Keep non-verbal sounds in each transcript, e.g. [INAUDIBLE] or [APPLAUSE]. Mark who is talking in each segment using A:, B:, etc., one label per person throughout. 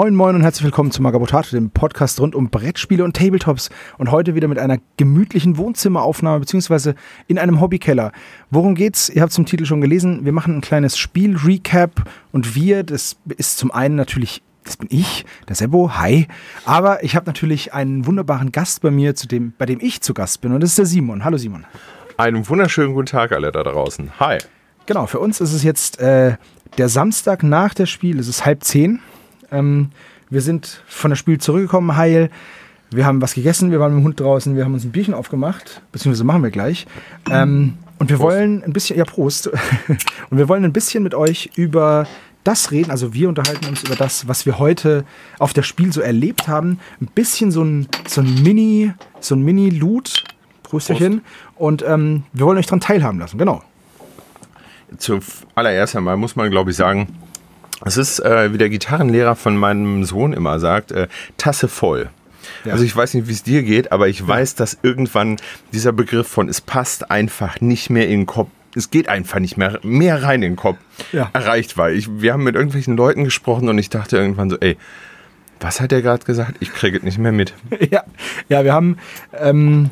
A: Moin Moin und herzlich willkommen zu Magabotato, dem Podcast rund um Brettspiele und Tabletops und heute wieder mit einer gemütlichen Wohnzimmeraufnahme beziehungsweise in einem Hobbykeller. Worum geht's? Ihr habt zum Titel schon gelesen. Wir machen ein kleines Spiel-Recap und wir, das ist zum einen natürlich das bin ich, der Sebo, hi. Aber ich habe natürlich einen wunderbaren Gast bei mir, zu dem, bei dem ich zu Gast bin. Und das ist der Simon. Hallo Simon.
B: Einen wunderschönen guten Tag alle da draußen. Hi.
A: Genau, für uns ist es jetzt äh, der Samstag nach der Spiel. Es ist halb zehn. Ähm, wir sind von der Spiel zurückgekommen, heil. Wir haben was gegessen, wir waren mit dem Hund draußen, wir haben uns ein Bierchen aufgemacht, beziehungsweise machen wir gleich. Ähm, und wir Prost. wollen ein bisschen, ja, Prost. [LAUGHS] und wir wollen ein bisschen mit euch über das reden, also wir unterhalten uns über das, was wir heute auf der Spiel so erlebt haben. Ein bisschen so ein, so ein Mini, so ein Mini-Loot. Prösterchen. Und ähm, wir wollen euch daran teilhaben lassen, genau.
B: Zuallererst einmal muss man, glaube ich, sagen, es ist, äh, wie der Gitarrenlehrer von meinem Sohn immer sagt, äh, Tasse voll. Ja. Also ich weiß nicht, wie es dir geht, aber ich weiß, dass irgendwann dieser Begriff von es passt einfach nicht mehr in den Kopf, es geht einfach nicht mehr, mehr rein in den Kopf, ja. erreicht war. Ich, wir haben mit irgendwelchen Leuten gesprochen und ich dachte irgendwann so, ey, was hat er gerade gesagt? Ich kriege es nicht mehr mit. [LAUGHS]
A: Ja, ja wir haben ähm,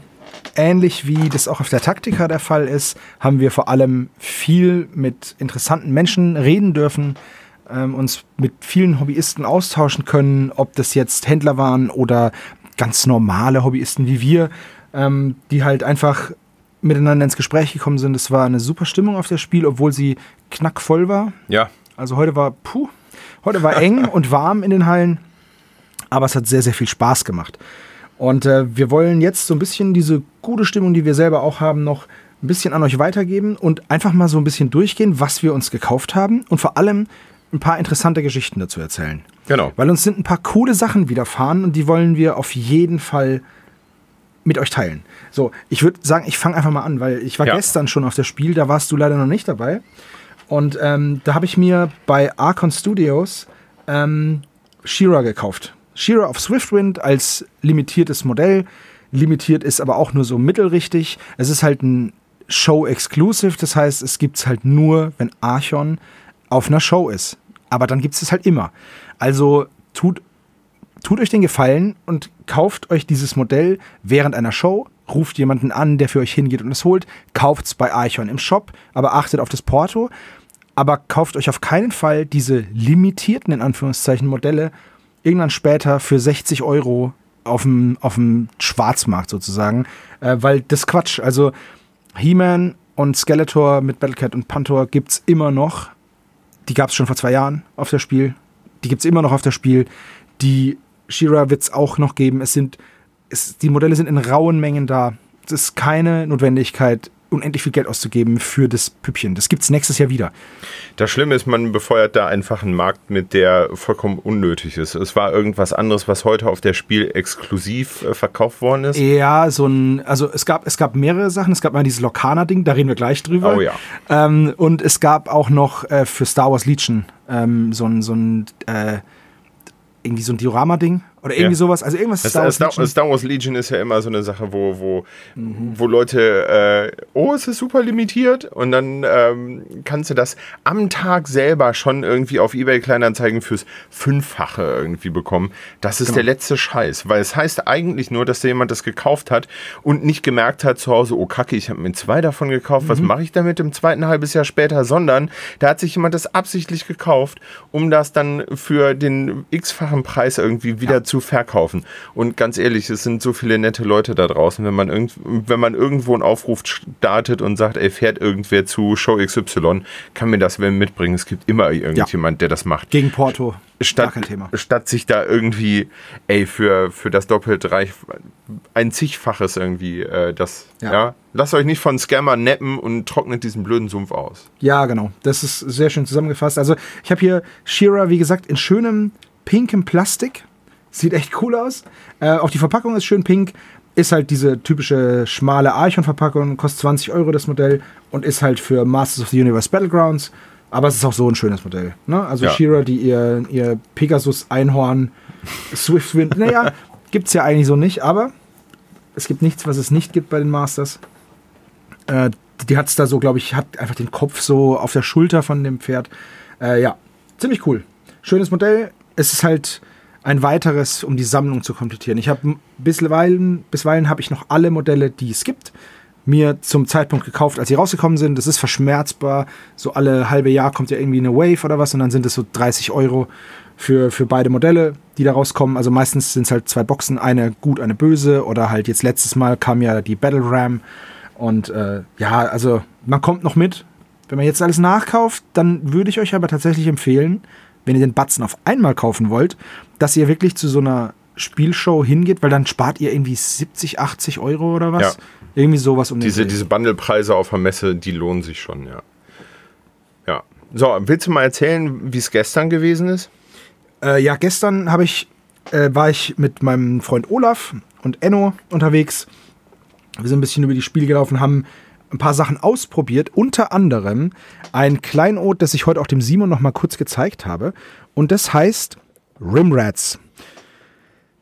A: ähnlich wie das auch auf der Taktika der Fall ist, haben wir vor allem viel mit interessanten Menschen reden dürfen, ähm, uns mit vielen Hobbyisten austauschen können, ob das jetzt Händler waren oder ganz normale Hobbyisten wie wir, ähm, die halt einfach miteinander ins Gespräch gekommen sind. Es war eine super Stimmung auf das Spiel, obwohl sie knackvoll war.
B: Ja.
A: Also heute war, puh, heute war eng [LAUGHS] und warm in den Hallen, aber es hat sehr, sehr viel Spaß gemacht. Und äh, wir wollen jetzt so ein bisschen diese gute Stimmung, die wir selber auch haben, noch ein bisschen an euch weitergeben und einfach mal so ein bisschen durchgehen, was wir uns gekauft haben und vor allem ein paar interessante Geschichten dazu erzählen.
B: Genau.
A: Weil uns sind ein paar coole Sachen widerfahren und die wollen wir auf jeden Fall mit euch teilen. So, ich würde sagen, ich fange einfach mal an, weil ich war ja. gestern schon auf das Spiel, da warst du leider noch nicht dabei. Und ähm, da habe ich mir bei Archon Studios ähm, Shira gekauft. Shira of Swiftwind als limitiertes Modell. Limitiert ist aber auch nur so mittelrichtig. Es ist halt ein Show-Exclusive, das heißt, es gibt es halt nur, wenn Archon auf einer Show ist. Aber dann gibt es es halt immer. Also tut, tut euch den Gefallen und kauft euch dieses Modell während einer Show, ruft jemanden an, der für euch hingeht und es holt, kauft es bei Archon im Shop, aber achtet auf das Porto. Aber kauft euch auf keinen Fall diese limitierten, in Anführungszeichen, Modelle irgendwann später für 60 Euro auf dem, auf dem Schwarzmarkt sozusagen, äh, weil das Quatsch. Also He-Man und Skeletor mit Battlecat und Pantor es immer noch die gab es schon vor zwei Jahren auf der Spiel. Die gibt es immer noch auf der Spiel. Die Shira wird es auch noch geben. Es sind, es, die Modelle sind in rauen Mengen da. Es ist keine Notwendigkeit, unendlich viel Geld auszugeben für das Püppchen. Das gibt es nächstes Jahr wieder.
B: Das Schlimme ist, man befeuert da einfach einen Markt mit, der vollkommen unnötig ist. Es war irgendwas anderes, was heute auf der Spiel exklusiv äh, verkauft worden ist.
A: Ja, so ein, also es gab, es gab mehrere Sachen. Es gab mal dieses Lokana-Ding, da reden wir gleich drüber.
B: Oh ja.
A: Ähm, und es gab auch noch äh, für Star Wars Legion ähm, so ein, so ein äh, irgendwie so ein Diorama-Ding oder irgendwie ja. sowas. Also irgendwas
B: Star Wars, Star, Star Wars Legion ist ja immer so eine Sache, wo, wo, mhm. wo Leute, äh, oh, es ist super limitiert und dann ähm, kannst du das am Tag selber schon irgendwie auf Ebay Kleinanzeigen fürs Fünffache irgendwie bekommen. Das ist genau. der letzte Scheiß, weil es heißt eigentlich nur, dass da jemand das gekauft hat und nicht gemerkt hat zu Hause, oh Kacke, ich habe mir zwei davon gekauft, mhm. was mache ich damit im zweiten halbes Jahr später, sondern da hat sich jemand das absichtlich gekauft, um das dann für den x-fachen Preis irgendwie wieder ja zu verkaufen. Und ganz ehrlich, es sind so viele nette Leute da draußen, wenn man, irgend, wenn man irgendwo einen Aufruf startet und sagt, ey, fährt irgendwer zu Show XY, kann mir das wenn mitbringen. Es gibt immer irgendjemand, ja. der das macht.
A: Gegen Porto.
B: Statt, statt sich da irgendwie, ey, für, für das doppelt reich, ein zigfaches irgendwie, äh, das, ja. ja. Lasst euch nicht von Scammer neppen und trocknet diesen blöden Sumpf aus.
A: Ja, genau. Das ist sehr schön zusammengefasst. Also, ich habe hier Shira, wie gesagt, in schönem pinkem Plastik. Sieht echt cool aus. Äh, auch die Verpackung ist schön pink. Ist halt diese typische schmale Archon-Verpackung, kostet 20 Euro das Modell und ist halt für Masters of the Universe Battlegrounds. Aber es ist auch so ein schönes Modell. Ne? Also ja. Shira, die ihr, ihr Pegasus-Einhorn, Swiftwind, naja, [LAUGHS] gibt es ja eigentlich so nicht, aber es gibt nichts, was es nicht gibt bei den Masters. Äh, die hat es da so, glaube ich, hat einfach den Kopf so auf der Schulter von dem Pferd. Äh, ja, ziemlich cool. Schönes Modell, es ist halt ein weiteres, um die Sammlung zu komplettieren. Ich habe bisweilen, bisweilen habe ich noch alle Modelle, die es gibt, mir zum Zeitpunkt gekauft, als sie rausgekommen sind. Das ist verschmerzbar. So alle halbe Jahr kommt ja irgendwie eine Wave oder was und dann sind es so 30 Euro für, für beide Modelle, die da rauskommen. Also meistens sind es halt zwei Boxen, eine gut, eine böse oder halt jetzt letztes Mal kam ja die Battle Ram und äh, ja, also man kommt noch mit. Wenn man jetzt alles nachkauft, dann würde ich euch aber tatsächlich empfehlen, wenn ihr den Batzen auf einmal kaufen wollt, dass ihr wirklich zu so einer Spielshow hingeht, weil dann spart ihr irgendwie 70, 80 Euro oder was. Ja. Irgendwie sowas
B: um diese, diese Bundlepreise auf der Messe, die lohnen sich schon, ja. Ja. So, willst du mal erzählen, wie es gestern gewesen ist?
A: Äh, ja, gestern habe ich, äh, war ich mit meinem Freund Olaf und Enno unterwegs. Wir sind ein bisschen über die Spiele gelaufen, haben ein paar Sachen ausprobiert, unter anderem ein Kleinod, das ich heute auch dem Simon noch mal kurz gezeigt habe. Und das heißt Rimrats.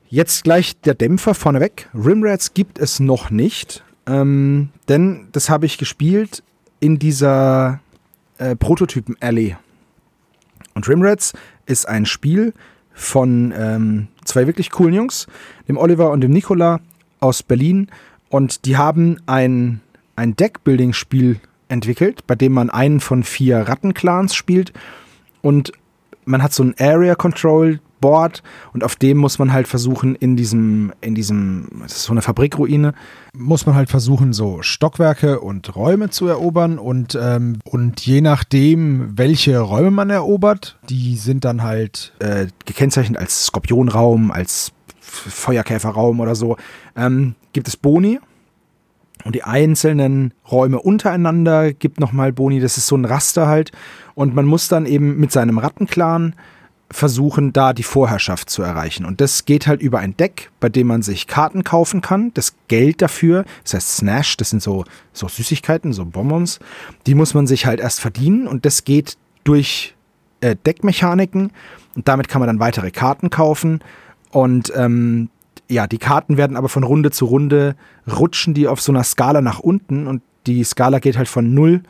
A: Jetzt gleich der Dämpfer vorneweg. Rimrats gibt es noch nicht, ähm, denn das habe ich gespielt in dieser äh, Prototypen-Allee. Und Rimrats ist ein Spiel von ähm, zwei wirklich coolen Jungs, dem Oliver und dem Nicola aus Berlin. Und die haben ein ein Deckbuilding-Spiel entwickelt, bei dem man einen von vier Rattenclans spielt. Und man hat so ein Area Control Board und auf dem muss man halt versuchen, in diesem, in diesem, das ist so eine Fabrikruine, muss man halt versuchen, so Stockwerke und Räume zu erobern. Und, ähm, und je nachdem, welche Räume man erobert, die sind dann halt äh, gekennzeichnet als Skorpionraum, als Feuerkäferraum oder so, ähm, gibt es Boni und die einzelnen Räume untereinander gibt nochmal Boni. Das ist so ein Raster halt. Und man muss dann eben mit seinem Rattenclan versuchen, da die Vorherrschaft zu erreichen. Und das geht halt über ein Deck, bei dem man sich Karten kaufen kann. Das Geld dafür, das heißt Snash, das sind so, so Süßigkeiten, so Bonbons, die muss man sich halt erst verdienen. Und das geht durch äh, Deckmechaniken. Und damit kann man dann weitere Karten kaufen. Und ähm, ja, die Karten werden aber von Runde zu Runde rutschen die auf so einer Skala nach unten und die Skala geht halt von 0,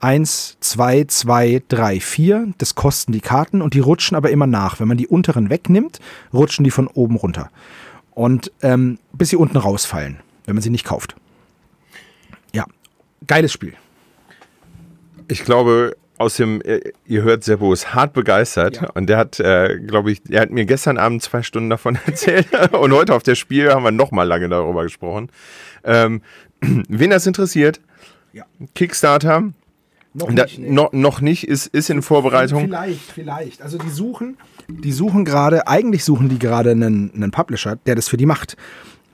A: 1, 2, 2, 3, 4. Das kosten die Karten und die rutschen aber immer nach. Wenn man die unteren wegnimmt, rutschen die von oben runter. Und ähm, bis sie unten rausfallen, wenn man sie nicht kauft. Ja, geiles Spiel.
B: Ich glaube, aus dem, äh, ihr hört, Sebo ist hart begeistert ja. und der hat, äh, glaube ich, er hat mir gestern Abend zwei Stunden davon [LAUGHS] erzählt und heute auf der Spiel haben wir nochmal lange darüber gesprochen. Ähm, [CLEARS THROAT] wen das interessiert, ja. Kickstarter, noch nicht, nee. no, noch nicht, ist, ist in Vorbereitung.
A: Vielleicht, vielleicht. Also die suchen, die suchen gerade, eigentlich suchen die gerade einen, einen Publisher, der das für die macht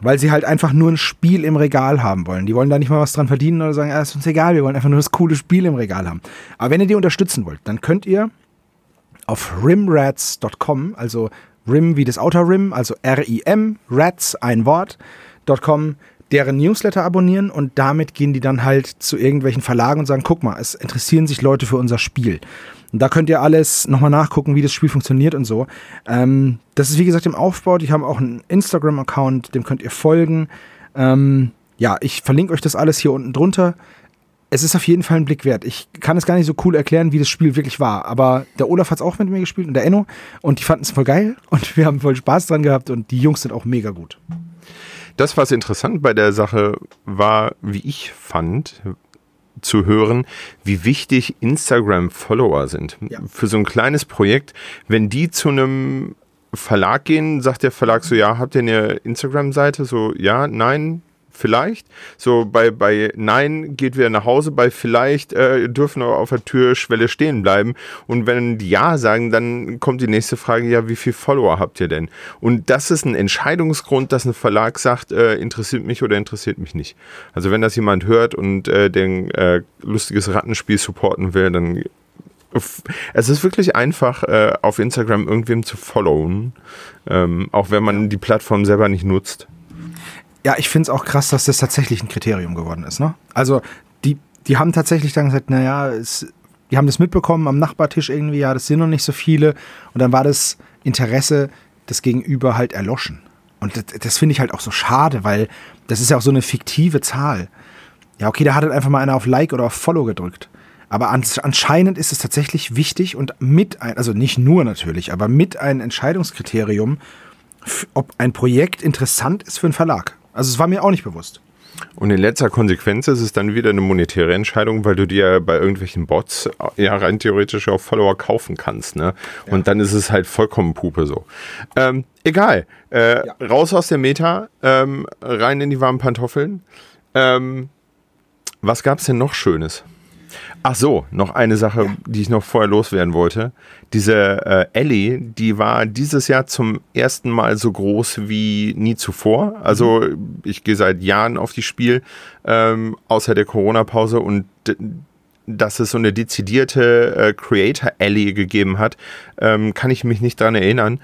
A: weil sie halt einfach nur ein Spiel im Regal haben wollen. Die wollen da nicht mal was dran verdienen oder sagen, ja, ist uns egal, wir wollen einfach nur das coole Spiel im Regal haben. Aber wenn ihr die unterstützen wollt, dann könnt ihr auf rimrats.com, also Rim wie das Outer Rim, also R-I-M, Rats, ein Wort.com, deren Newsletter abonnieren und damit gehen die dann halt zu irgendwelchen Verlagen und sagen, guck mal, es interessieren sich Leute für unser Spiel. Und da könnt ihr alles nochmal nachgucken, wie das Spiel funktioniert und so. Ähm, das ist wie gesagt im Aufbau. Die haben auch einen Instagram-Account, dem könnt ihr folgen. Ähm, ja, ich verlinke euch das alles hier unten drunter. Es ist auf jeden Fall ein Blick wert. Ich kann es gar nicht so cool erklären, wie das Spiel wirklich war. Aber der Olaf hat es auch mit mir gespielt und der Enno. Und die fanden es voll geil. Und [LAUGHS] wir haben voll Spaß dran gehabt. Und die Jungs sind auch mega gut.
B: Das, was interessant bei der Sache war, wie ich fand, zu hören, wie wichtig Instagram-Follower sind. Ja. Für so ein kleines Projekt, wenn die zu einem Verlag gehen, sagt der Verlag so, ja, habt ihr eine Instagram-Seite? So, ja, nein, vielleicht. So bei, bei Nein geht wieder nach Hause, bei vielleicht äh, dürfen wir auf der Türschwelle stehen bleiben. Und wenn die Ja sagen, dann kommt die nächste Frage, ja, wie viele Follower habt ihr denn? Und das ist ein Entscheidungsgrund, dass ein Verlag sagt, äh, interessiert mich oder interessiert mich nicht. Also wenn das jemand hört und äh, den äh, lustiges Rattenspiel supporten will, dann es ist wirklich einfach, äh, auf Instagram irgendwem zu followen, ähm, auch wenn man die Plattform selber nicht nutzt.
A: Ja, ich finde es auch krass, dass das tatsächlich ein Kriterium geworden ist. Ne? Also die, die haben tatsächlich dann gesagt, naja, es, die haben das mitbekommen am Nachbartisch irgendwie, ja, das sind noch nicht so viele. Und dann war das Interesse des Gegenüber halt erloschen. Und das, das finde ich halt auch so schade, weil das ist ja auch so eine fiktive Zahl. Ja, okay, da hat halt einfach mal einer auf Like oder auf Follow gedrückt. Aber anscheinend ist es tatsächlich wichtig und mit ein, also nicht nur natürlich, aber mit ein Entscheidungskriterium, ob ein Projekt interessant ist für einen Verlag. Also es war mir auch nicht bewusst.
B: Und in letzter Konsequenz ist es dann wieder eine monetäre Entscheidung, weil du dir bei irgendwelchen Bots ja rein theoretisch auch Follower kaufen kannst. Ne? Und ja. dann ist es halt vollkommen Pupe so. Ähm, egal. Äh, ja. Raus aus der Meta, ähm, rein in die warmen Pantoffeln. Ähm, was gab es denn noch Schönes? Ach so, noch eine Sache, ja. die ich noch vorher loswerden wollte. Diese äh, Ellie, die war dieses Jahr zum ersten Mal so groß wie nie zuvor. Also mhm. ich gehe seit Jahren auf die Spiel, ähm, außer der Corona-Pause und dass es so eine dezidierte äh, Creator Alley gegeben hat, ähm, kann ich mich nicht dran erinnern.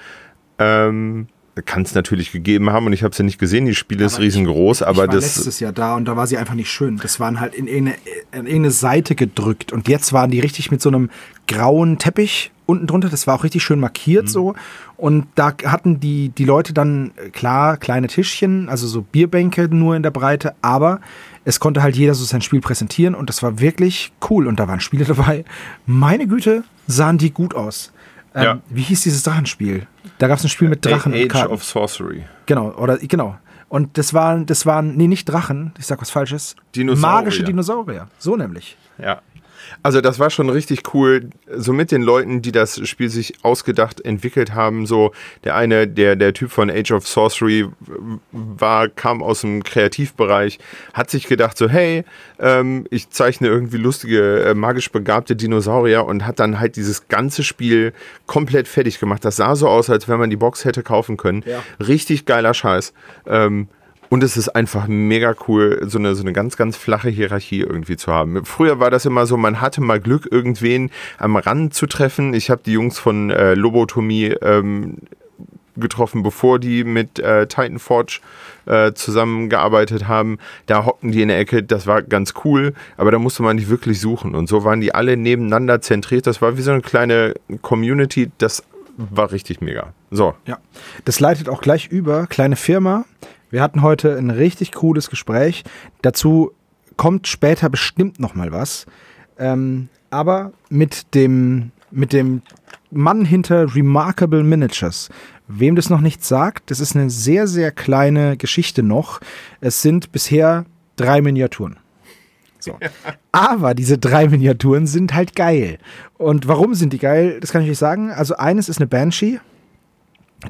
B: Ähm, kann es natürlich gegeben haben und ich habe sie nicht gesehen. Die Spiele ist riesengroß,
A: ich,
B: aber
A: ich war
B: das.
A: letztes Jahr da und da war sie einfach nicht schön. Das waren halt in irgendeine, in irgendeine Seite gedrückt und jetzt waren die richtig mit so einem grauen Teppich unten drunter. Das war auch richtig schön markiert mhm. so. Und da hatten die, die Leute dann, klar, kleine Tischchen, also so Bierbänke nur in der Breite, aber es konnte halt jeder so sein Spiel präsentieren und das war wirklich cool. Und da waren Spiele dabei. Meine Güte, sahen die gut aus. Ähm, ja. Wie hieß dieses Drachenspiel? Da gab es ein Spiel mit Drachen.
B: Age Karten. of Sorcery.
A: Genau, oder genau. Und das waren, das waren, nee, nicht Drachen, ich sag was Falsches.
B: Dinosaurier.
A: Magische Dinosaurier. So nämlich.
B: Ja. Also das war schon richtig cool, so mit den Leuten, die das Spiel sich ausgedacht, entwickelt haben. So der eine, der der Typ von Age of Sorcery war, kam aus dem Kreativbereich, hat sich gedacht so, hey, ähm, ich zeichne irgendwie lustige, äh, magisch begabte Dinosaurier und hat dann halt dieses ganze Spiel komplett fertig gemacht. Das sah so aus, als wenn man die Box hätte kaufen können. Ja. Richtig geiler Scheiß. Ähm, und es ist einfach mega cool, so eine, so eine ganz, ganz flache Hierarchie irgendwie zu haben. Früher war das immer so, man hatte mal Glück, irgendwen am Rand zu treffen. Ich habe die Jungs von äh, Lobotomie ähm, getroffen, bevor die mit äh, Titan Forge äh, zusammengearbeitet haben. Da hockten die in der Ecke, das war ganz cool, aber da musste man nicht wirklich suchen. Und so waren die alle nebeneinander zentriert. Das war wie so eine kleine Community, das war richtig mega. So.
A: Ja, das leitet auch gleich über. Kleine Firma, wir hatten heute ein richtig cooles Gespräch. Dazu kommt später bestimmt noch mal was. Ähm, aber mit dem, mit dem Mann hinter Remarkable Miniatures. Wem das noch nicht sagt, das ist eine sehr, sehr kleine Geschichte noch. Es sind bisher drei Miniaturen. So. [LAUGHS] Aber diese drei Miniaturen sind halt geil. Und warum sind die geil? Das kann ich euch sagen. Also eines ist eine Banshee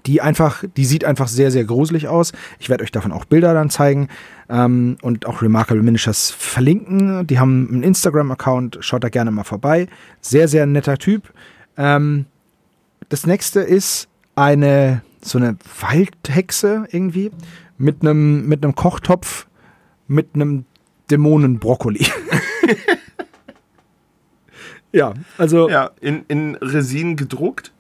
A: die einfach, die sieht einfach sehr, sehr gruselig aus. Ich werde euch davon auch Bilder dann zeigen ähm, und auch Remarkable Miniatures verlinken. Die haben einen Instagram-Account, schaut da gerne mal vorbei. Sehr, sehr netter Typ. Ähm, das nächste ist eine, so eine Waldhexe irgendwie mit einem, mit einem Kochtopf mit einem Dämonenbrokkoli. [LAUGHS] ja, also.
B: Ja, in, in Resin gedruckt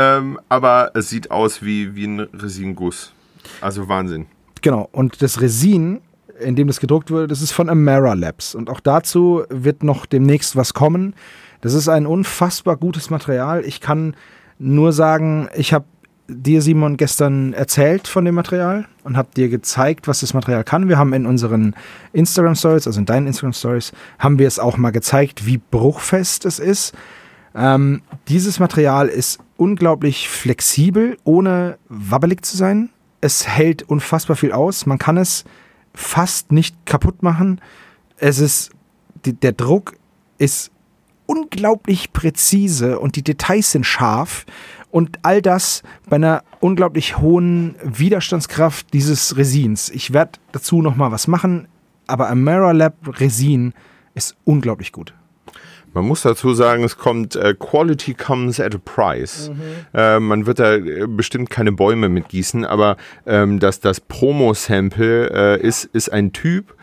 B: ähm, aber es sieht aus wie, wie ein Resinguss. Also Wahnsinn.
A: Genau, und das Resin, in dem das gedruckt wurde, das ist von Amara Labs. Und auch dazu wird noch demnächst was kommen. Das ist ein unfassbar gutes Material. Ich kann nur sagen, ich habe dir, Simon, gestern erzählt von dem Material und habe dir gezeigt, was das Material kann. Wir haben in unseren Instagram Stories, also in deinen Instagram Stories, haben wir es auch mal gezeigt, wie bruchfest es ist. Ähm, dieses Material ist unglaublich flexibel, ohne wabbelig zu sein. Es hält unfassbar viel aus. Man kann es fast nicht kaputt machen. Es ist, die, der Druck ist unglaublich präzise und die Details sind scharf. Und all das bei einer unglaublich hohen Widerstandskraft dieses Resins. Ich werde dazu noch mal was machen, aber Amara Lab Resin ist unglaublich gut.
B: Man muss dazu sagen, es kommt, äh, Quality comes at a price. Mhm. Äh, man wird da äh, bestimmt keine Bäume mitgießen, aber ähm, das, das Promo-Sample äh, ist, ist ein Typ,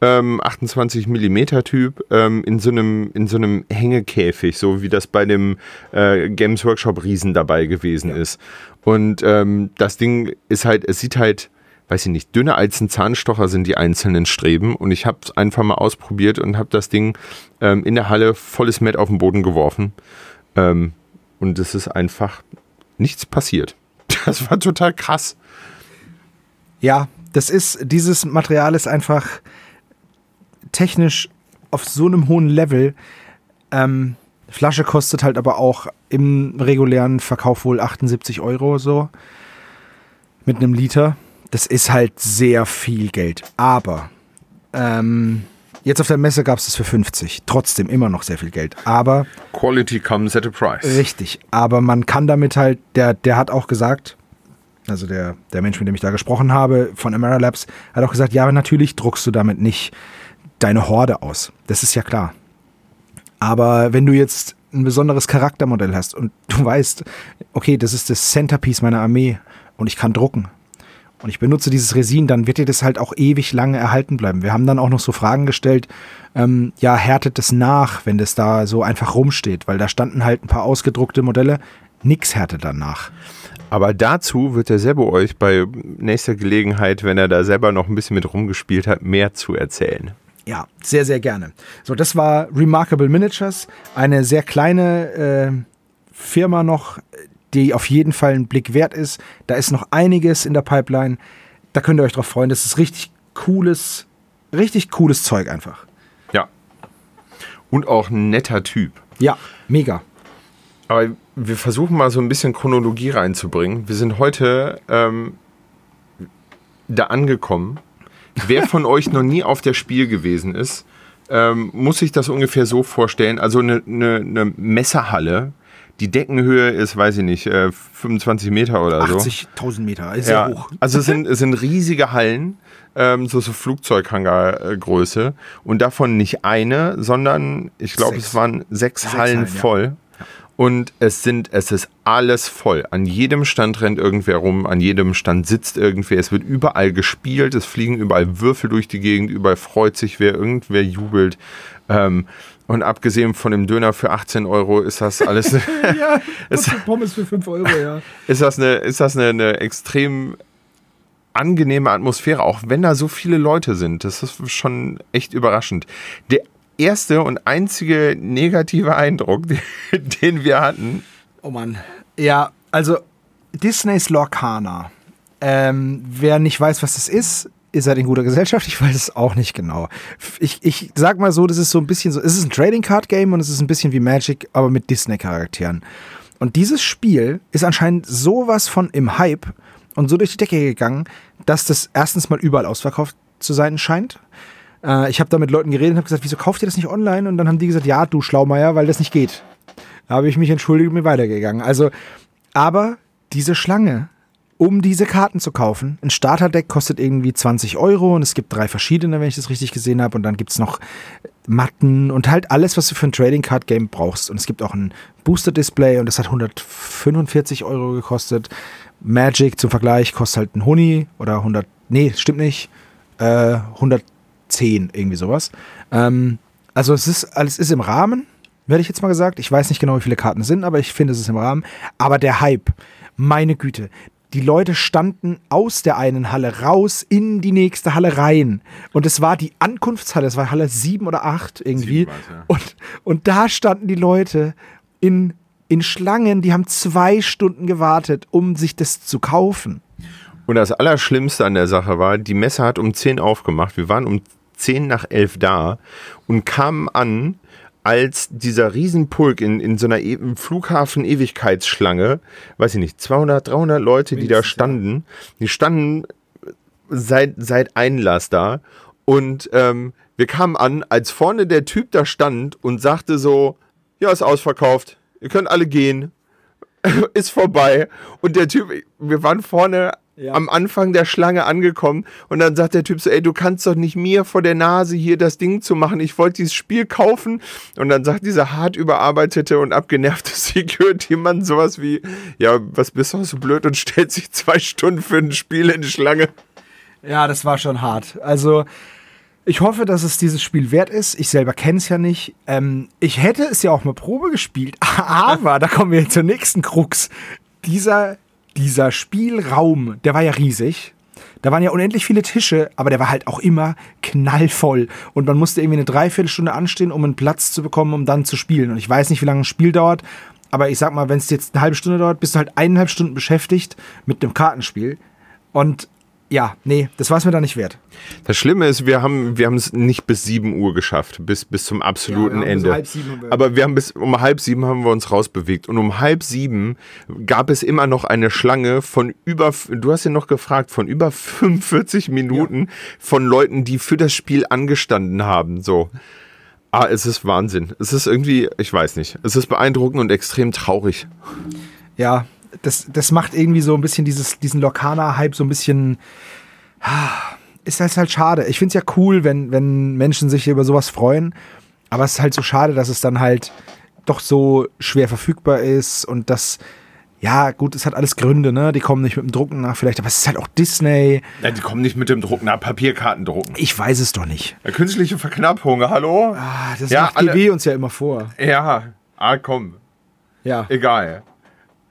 B: ähm, 28 mm Typ ähm, in so einem in so einem Hängekäfig, so wie das bei dem äh, Games Workshop Riesen dabei gewesen ja. ist. Und ähm, das Ding ist halt, es sieht halt weiß ich nicht, dünner als ein Zahnstocher sind die einzelnen Streben. Und ich habe es einfach mal ausprobiert und habe das Ding ähm, in der Halle volles Met auf den Boden geworfen. Ähm, und es ist einfach nichts passiert. [LAUGHS] Das war total krass.
A: Ja, das ist, dieses Material ist einfach technisch auf so einem hohen Level. Ähm, Flasche kostet halt aber auch im regulären Verkauf wohl 78 Euro so. Mit einem Liter. Das ist halt sehr viel Geld. Aber ähm, jetzt auf der Messe gab es das für 50. Trotzdem immer noch sehr viel Geld. Aber.
B: Quality comes at a price.
A: Richtig. Aber man kann damit halt, der, der hat auch gesagt, also der, der Mensch, mit dem ich da gesprochen habe, von Amara Labs, hat auch gesagt, ja, natürlich druckst du damit nicht deine Horde aus. Das ist ja klar. Aber wenn du jetzt ein besonderes Charaktermodell hast und du weißt, okay, das ist das Centerpiece meiner Armee und ich kann drucken und ich benutze dieses Resin, dann wird dir das halt auch ewig lange erhalten bleiben. Wir haben dann auch noch so Fragen gestellt, ähm, ja, härtet es nach, wenn das da so einfach rumsteht, weil da standen halt ein paar ausgedruckte Modelle, nix härtet danach.
B: Aber dazu wird der Sebo euch bei nächster Gelegenheit, wenn er da selber noch ein bisschen mit rumgespielt hat, mehr zu erzählen.
A: Ja, sehr, sehr gerne. So, das war Remarkable Miniatures, eine sehr kleine äh, Firma noch, die auf jeden Fall einen Blick wert ist. Da ist noch einiges in der Pipeline. Da könnt ihr euch drauf freuen. Das ist richtig cooles, richtig cooles Zeug einfach.
B: Ja. Und auch ein netter Typ.
A: Ja, mega.
B: Aber wir versuchen mal so ein bisschen Chronologie reinzubringen. Wir sind heute ähm, da angekommen. [LAUGHS] Wer von euch noch nie auf der Spiel gewesen ist, ähm, muss sich das ungefähr so vorstellen. Also eine, eine, eine Messerhalle, die Deckenhöhe ist, weiß ich nicht, äh, 25 Meter oder so.
A: 80.000 Meter, ist
B: ja,
A: sehr hoch. [LAUGHS]
B: Also es sind, es sind riesige Hallen, ähm, so, so Flugzeughangargröße. Und davon nicht eine, sondern ich glaube, es waren sechs, sechs Hallen, Hallen voll. Ja. Und es sind, es ist alles voll. An jedem Stand rennt irgendwer rum, an jedem Stand sitzt irgendwer. Es wird überall gespielt, es fliegen überall Würfel durch die Gegend, überall freut sich wer, irgendwer jubelt. Ähm, und abgesehen von dem Döner für 18 Euro ist das alles. [LAUGHS] ja, [LAUGHS]
A: ist, Pommes für 5 Euro, ja. [LAUGHS]
B: Ist das eine, ist das eine, eine extrem angenehme Atmosphäre, auch wenn da so viele Leute sind. Das ist schon echt überraschend. Der erste und einzige negative Eindruck, den wir hatten.
A: Oh Mann. Ja, also Disneys Lorcana. Ähm, wer nicht weiß, was das ist, ihr seid in guter Gesellschaft, ich weiß es auch nicht genau. Ich, ich sag mal so, das ist so ein bisschen so, es ist ein Trading Card Game und es ist ein bisschen wie Magic, aber mit Disney-Charakteren. Und dieses Spiel ist anscheinend sowas von im Hype und so durch die Decke gegangen, dass das erstens mal überall ausverkauft zu sein scheint. Äh, ich habe da mit Leuten geredet und habe gesagt, wieso kauft ihr das nicht online? Und dann haben die gesagt, ja, du Schlaumeier, weil das nicht geht. Da habe ich mich entschuldigt und mir weitergegangen. Also, aber diese Schlange um diese Karten zu kaufen. Ein Starterdeck kostet irgendwie 20 Euro und es gibt drei verschiedene, wenn ich das richtig gesehen habe. Und dann gibt es noch Matten und halt alles, was du für ein Trading Card Game brauchst. Und es gibt auch ein Booster Display und das hat 145 Euro gekostet. Magic zum Vergleich kostet halt ein Huni oder 100, nee, stimmt nicht, äh, 110, irgendwie sowas. Ähm, also es ist, alles ist im Rahmen, werde ich jetzt mal gesagt. Ich weiß nicht genau, wie viele Karten es sind, aber ich finde, es ist im Rahmen. Aber der Hype, meine Güte, die Leute standen aus der einen Halle raus in die nächste Halle rein. Und es war die Ankunftshalle, es war Halle 7 oder 8 irgendwie. ja. und, und da standen die Leute in, in Schlangen, die haben zwei Stunden gewartet, um sich das zu kaufen.
B: Und das Allerschlimmste an der Sache war, die Messe hat um 10 aufgemacht. Wir waren um 10 nach 11 da und kamen an als dieser Riesenpulk in, in so einer e Flughafen-Ewigkeitsschlange, weiß ich nicht, 200, 300 Leute, die da standen, die standen seit, seit Einlass da. Und ähm, wir kamen an, als vorne der Typ da stand und sagte so, ja, ist ausverkauft, ihr könnt alle gehen, [LAUGHS] ist vorbei. Und der Typ, wir waren vorne ja. am Anfang der Schlange angekommen und dann sagt der Typ so, ey, du kannst doch nicht mir vor der Nase hier das Ding zu machen, ich wollte dieses Spiel kaufen und dann sagt dieser hart überarbeitete und abgenervte [LAUGHS] Security-Mann sowas wie, ja, was bist du so blöd und stellt sich zwei Stunden für ein Spiel in die Schlange.
A: Ja, das war schon hart. Also, ich hoffe, dass es dieses Spiel wert ist. Ich selber kenne es ja nicht. Ähm, ich hätte es ja auch mal Probe gespielt, [LAUGHS] aber da kommen wir zur nächsten Krux. Dieser dieser Spielraum, der war ja riesig. Da waren ja unendlich viele Tische, aber der war halt auch immer knallvoll. Und man musste irgendwie eine Dreiviertelstunde anstehen, um einen Platz zu bekommen, um dann zu spielen. Und ich weiß nicht, wie lange ein Spiel dauert, aber ich sag mal, wenn es jetzt eine halbe Stunde dauert, bist du halt eineinhalb Stunden beschäftigt mit einem Kartenspiel. Und ja, nee, das war es mir da nicht wert.
B: Das Schlimme ist, wir haben wir es nicht bis 7 Uhr geschafft, bis, bis zum absoluten ja, Ende. Wir Aber wir haben bis um halb sieben haben wir uns rausbewegt. Und um halb sieben gab es immer noch eine Schlange von über, du hast ja noch gefragt, von über 45 Minuten ja. von Leuten, die für das Spiel angestanden haben. So. Ah, es ist Wahnsinn. Es ist irgendwie, ich weiß nicht, es ist beeindruckend und extrem traurig.
A: Ja, das, das macht irgendwie so ein bisschen dieses, diesen Lokana-Hype so ein bisschen. Ist das halt schade. Ich finde es ja cool, wenn, wenn Menschen sich über sowas freuen. Aber es ist halt so schade, dass es dann halt doch so schwer verfügbar ist und das. Ja, gut, es hat alles Gründe, ne? Die kommen nicht mit dem Drucken nach, vielleicht, aber es ist halt auch Disney.
B: Ja, die kommen nicht mit dem Drucken nach, Papierkarten drucken.
A: Ich weiß es doch nicht.
B: Ja, künstliche Verknappung, hallo?
A: Ah, das ja, macht GW uns ja immer vor.
B: Ja, ah, komm. Ja. Egal.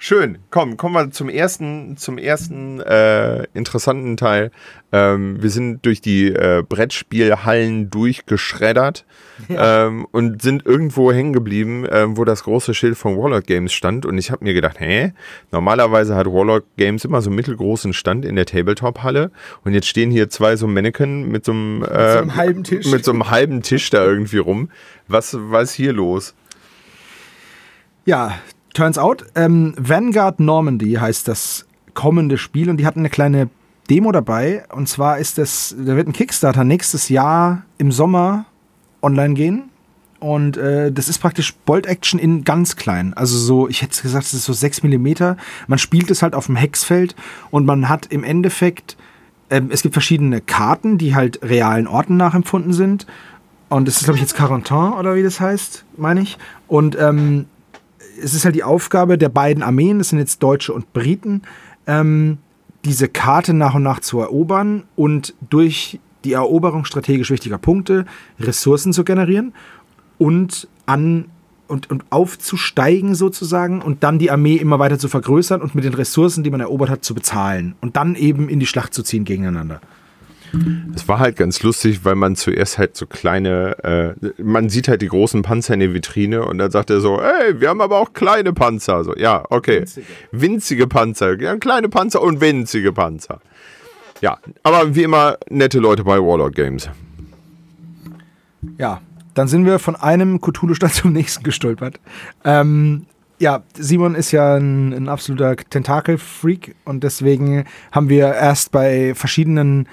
B: Schön. Komm, kommen wir zum ersten, zum ersten äh, interessanten Teil. Ähm, wir sind durch die äh, Brettspielhallen durchgeschreddert [LAUGHS] ja. ähm, und sind irgendwo hängen geblieben, äh, wo das große Schild von Warlock Games stand. Und ich habe mir gedacht, hä? Normalerweise hat Warlock Games immer so einen mittelgroßen Stand in der Tabletop-Halle. Und jetzt stehen hier zwei so Mannequin mit so einem, mit so einem äh, halben Tisch. Mit so einem halben Tisch da irgendwie rum. Was, was ist hier los?
A: Ja, turns out, ähm, Vanguard Normandy heißt das kommende Spiel und die hatten eine kleine Demo dabei. Und zwar ist das, da wird ein Kickstarter nächstes Jahr im Sommer online gehen. Und äh, das ist praktisch Bolt Action in ganz klein. Also so, ich hätte gesagt, es ist so 6 mm. Man spielt es halt auf dem Hexfeld und man hat im Endeffekt, äh, es gibt verschiedene Karten, die halt realen Orten nachempfunden sind. Und das ist, glaube ich, jetzt Carentin oder wie das heißt, meine ich. Und ähm, es ist halt die Aufgabe der beiden Armeen, das sind jetzt Deutsche und Briten, ähm, diese Karte nach und nach zu erobern und durch die Eroberung strategisch wichtiger Punkte Ressourcen zu generieren und an und, und aufzusteigen sozusagen und dann die Armee immer weiter zu vergrößern und mit den Ressourcen, die man erobert hat, zu bezahlen und dann eben in die Schlacht zu ziehen gegeneinander.
B: Es war halt ganz lustig, weil man zuerst halt so kleine, äh, man sieht halt die großen Panzer in der Vitrine und dann sagt er so, ey, wir haben aber auch kleine Panzer. So, ja, okay. Winzige, winzige Panzer. Ja, kleine Panzer und winzige Panzer. Ja, aber wie immer nette Leute bei Warlord Games.
A: Ja, dann sind wir von einem Cthulhu-Stand [LAUGHS] zum nächsten gestolpert. Ähm, ja, Simon ist ja ein, ein absoluter Tentakel-Freak und deswegen haben wir erst bei verschiedenen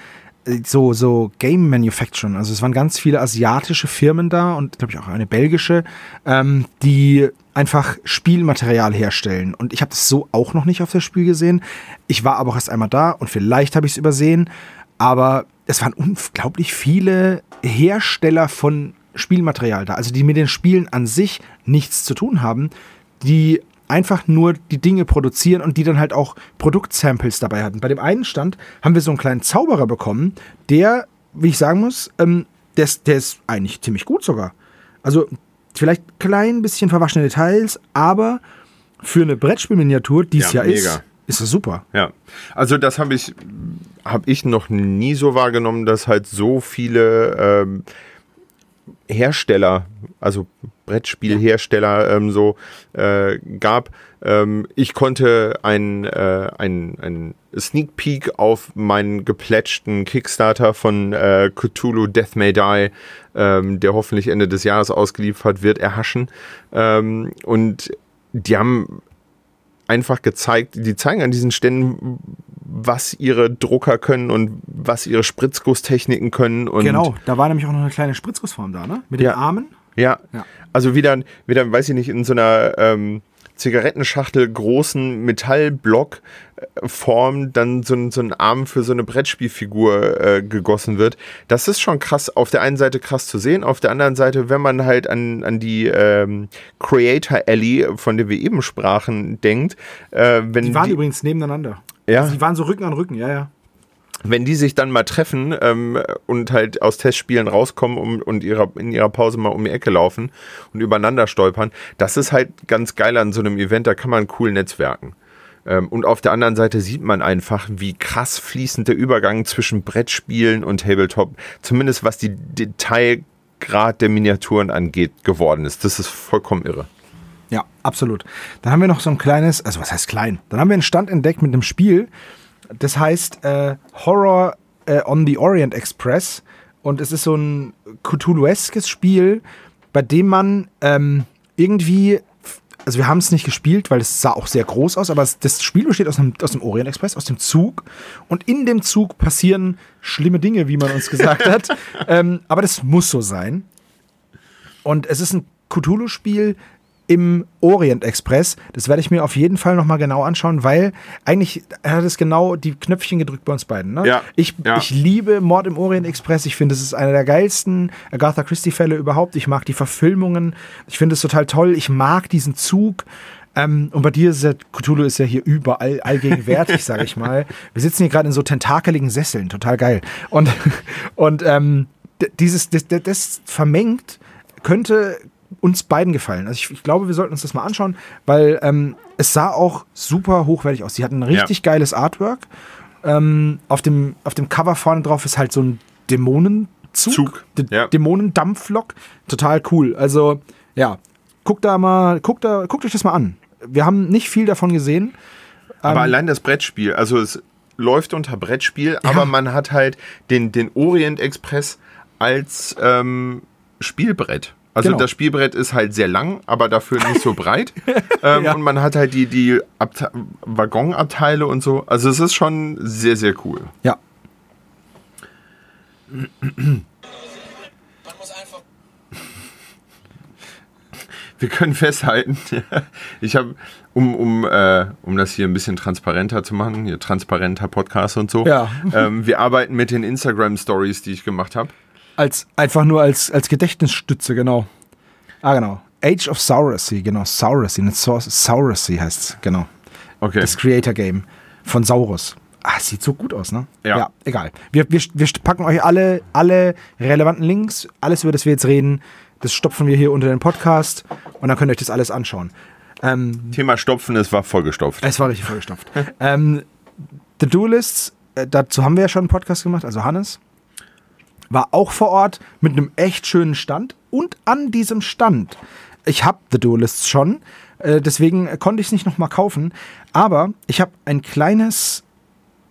A: so, so Game Manufacturing. Also es waren ganz viele asiatische Firmen da und glaube ich auch eine belgische, ähm, die einfach Spielmaterial herstellen. Und ich habe das so auch noch nicht auf das Spiel gesehen. Ich war aber auch erst einmal da und vielleicht habe ich es übersehen. Aber es waren unglaublich viele Hersteller von Spielmaterial da, also die mit den Spielen an sich nichts zu tun haben, die einfach nur die Dinge produzieren und die dann halt auch Produktsamples dabei hatten. Bei dem einen Stand haben wir so einen kleinen Zauberer bekommen, der, wie ich sagen muss, ähm, der, ist, der ist eigentlich ziemlich gut sogar. Also vielleicht klein bisschen verwaschene Details, aber für eine Brettspielminiatur, die es ja, ja ist, ist das super.
B: Ja, also das habe ich, hab ich noch nie so wahrgenommen, dass halt so viele ähm, Hersteller, also Brettspielhersteller ähm, so äh, gab. Ähm, ich konnte ein, äh, ein Sneak Peek auf meinen geplätschten Kickstarter von äh, Cthulhu Death May Die, ähm, der hoffentlich Ende des Jahres ausgeliefert wird, erhaschen. Ähm, und die haben einfach gezeigt, die zeigen an diesen Ständen, was ihre Drucker können und was ihre Spritzgusstechniken können. Und
A: genau, da war nämlich auch noch eine kleine Spritzgussform da, ne? Mit
B: den
A: Armen.
B: Ja. ja. Also wieder, wieder, weiß ich nicht, in so einer ähm, Zigarettenschachtel großen Metallblock äh, Form dann so ein, so ein Arm für so eine Brettspielfigur äh, gegossen wird. Das ist schon krass, auf der einen Seite krass zu sehen, auf der anderen Seite, wenn man halt an, an die ähm, Creator Alley, von der wir eben sprachen, denkt. Äh, wenn
A: die waren die, übrigens nebeneinander. Ja. Die waren so Rücken an Rücken, ja, ja
B: wenn die sich dann mal treffen ähm, und halt aus Testspielen rauskommen um, und ihrer, in ihrer Pause mal um die Ecke laufen und übereinander stolpern, das ist halt ganz geil an so einem Event, da kann man cool netzwerken. Ähm, und auf der anderen Seite sieht man einfach, wie krass fließend der Übergang zwischen Brettspielen und Tabletop, zumindest was die Detailgrad der Miniaturen angeht, geworden ist. Das ist vollkommen irre.
A: Ja, absolut. Dann haben wir noch so ein kleines, also was heißt klein? Dann haben wir einen Stand entdeckt mit einem Spiel, Das heißt äh, Horror äh, on the Orient Express. Und es ist so ein Cthulhu-eskes Spiel, bei dem man ähm, irgendwie also wir haben es nicht gespielt, weil es sah auch sehr groß aus, aber das Spiel besteht aus, einem, aus dem Orient Express, aus dem Zug. Und in dem Zug passieren schlimme Dinge, wie man uns gesagt hat. [LAUGHS] ähm, aber das muss so sein. Und es ist ein Cthulhu-Spiel, im Orient Express. Das werde ich mir auf jeden Fall nochmal genau anschauen, weil eigentlich hat es genau die Knöpfchen gedrückt bei uns beiden. Ne?
B: Ja,
A: ich,
B: ja.
A: ich liebe Mord im Orient Express. Ich finde, es ist einer der geilsten Agatha Christie-Fälle überhaupt. Ich mag die Verfilmungen. Ich finde es total toll. Ich mag diesen Zug. Ähm, und bei dir ist ja, Cthulhu ist ja hier überall allgegenwärtig, [LAUGHS] sage ich mal. Wir sitzen hier gerade in so tentakeligen Sesseln, total geil. Und, [LAUGHS] und ähm, dieses, das, das vermengt könnte uns beiden gefallen. Also ich, ich, glaube, wir sollten uns das mal anschauen, weil ähm, es sah auch super hochwertig aus. Sie hatten ein richtig ja. geiles Artwork. Ähm, auf, dem, auf dem Cover vorne drauf ist halt so ein Dämonenzug,
B: Zug.
A: ja. Dämonendampflok. Total cool. Also ja, guckt da mal, guckt, da, guckt euch das mal an. Wir haben nicht viel davon gesehen.
B: Aber ähm, allein das Brettspiel, also es läuft unter Brettspiel, ja. aber man hat halt den, den Orient Express als ähm, Spielbrett. Also genau. das Spielbrett ist halt sehr lang, aber dafür nicht so breit. [LAUGHS] ähm, ja. Und man hat halt die, die Abte Waggonabteile und so. Also es ist schon sehr, sehr cool.
A: Ja.
B: Wir können festhalten, [LAUGHS] ich habe, um, um, äh, um das hier ein bisschen transparenter zu machen, hier transparenter Podcast und so,
A: ja.
B: ähm, wir arbeiten mit den Instagram-Stories, die ich gemacht habe.
A: Als, einfach nur als, als Gedächtnisstütze, genau. Ah, genau. Age of Sauracy, genau. Sauracy, nicht Sauracy heißt es, genau.
B: Okay.
A: Das Creator Game von Saurus. Ah, sieht so gut aus, ne?
B: Ja. ja
A: egal. Wir, wir, wir packen euch alle, alle relevanten Links, alles, über das wir jetzt reden, das stopfen wir hier unter den Podcast und dann könnt ihr euch das alles anschauen.
B: Ähm, Thema Stopfen, es war vollgestopft.
A: Es war richtig vollgestopft. [LAUGHS] ähm, The Duelists, äh, dazu haben wir ja schon einen Podcast gemacht, also Hannes war auch vor Ort mit einem echt schönen Stand. Und an diesem Stand, ich habe The Duelists schon, äh, deswegen konnte ich es nicht nochmal kaufen, aber ich habe ein kleines,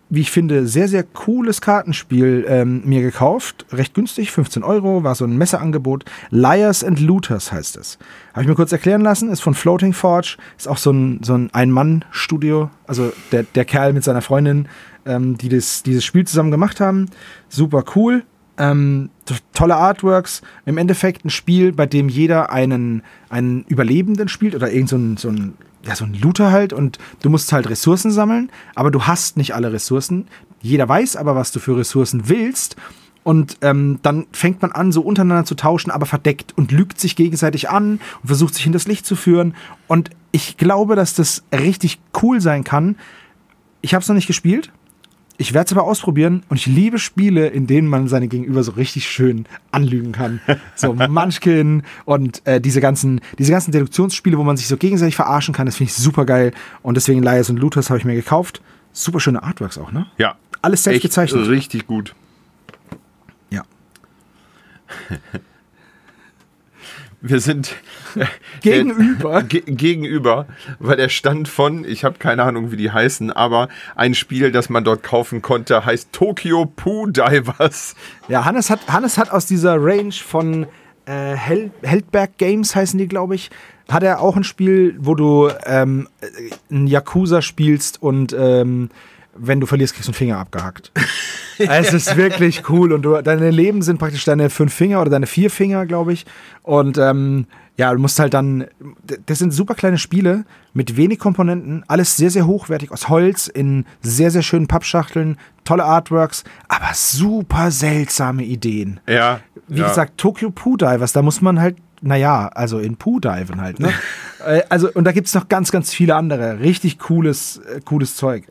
A: wie ich finde, sehr, sehr cooles Kartenspiel ähm, mir gekauft. Recht günstig, 15 Euro, war so ein Messeangebot. Liars and Looters heißt es. Habe ich mir kurz erklären lassen, ist von Floating Forge, ist auch so ein, so ein Ein-Mann-Studio, also der, der Kerl mit seiner Freundin, ähm, die das, dieses Spiel zusammen gemacht haben. Super cool. Ähm, tolle Artworks. Im Endeffekt ein Spiel, bei dem jeder einen, einen Überlebenden spielt oder irgend so ein, so ein, ja, so ein Looter halt und du musst halt Ressourcen sammeln, aber du hast nicht alle Ressourcen. Jeder weiß aber, was du für Ressourcen willst. Und ähm, dann fängt man an, so untereinander zu tauschen, aber verdeckt und lügt sich gegenseitig an und versucht sich in das Licht zu führen. Und ich glaube, dass das richtig cool sein kann. Ich habe es noch nicht gespielt, ich werde es aber ausprobieren und ich liebe Spiele, in denen man seine Gegenüber so richtig schön anlügen kann. So [LAUGHS] Munchkin und äh, diese ganzen, diese ganzen Deduktionsspiele, wo man sich so gegenseitig verarschen kann, das finde ich super geil. Und deswegen Liars und Looters habe ich mir gekauft. Super schöne Artworks auch, ne?
B: Ja.
A: Alles selbst gezeichnet.
B: Richtig gut.
A: Ja. [LAUGHS]
B: Wir sind
A: gegenüber.
B: Der, [LAUGHS] ge gegenüber, weil der Stand von, ich habe keine Ahnung, wie die heißen, aber ein Spiel, das man dort kaufen konnte, heißt Tokyo Poo Divers.
A: Ja, Hannes hat, Hannes hat aus dieser Range von äh, Hel Heldberg Games heißen die, glaube ich, hat er auch ein Spiel, wo du ähm, einen Yakuza spielst und ähm, wenn du verlierst, kriegst du einen Finger abgehackt. [LAUGHS] es ist wirklich cool und du, deine Leben sind praktisch deine fünf Finger oder deine vier Finger, glaube ich. Und ähm, ja, du musst halt dann, das sind super kleine Spiele mit wenig Komponenten, alles sehr, sehr hochwertig aus Holz in sehr, sehr schönen Pappschachteln, tolle Artworks, aber super seltsame Ideen.
B: Ja.
A: Wie
B: ja.
A: gesagt, Tokyo Poo Divers, da muss man halt naja, also in Poo diven halt, ne? [LAUGHS] Äh, also, und da gibt es noch ganz, ganz viele andere. Richtig cooles, äh, cooles Zeug.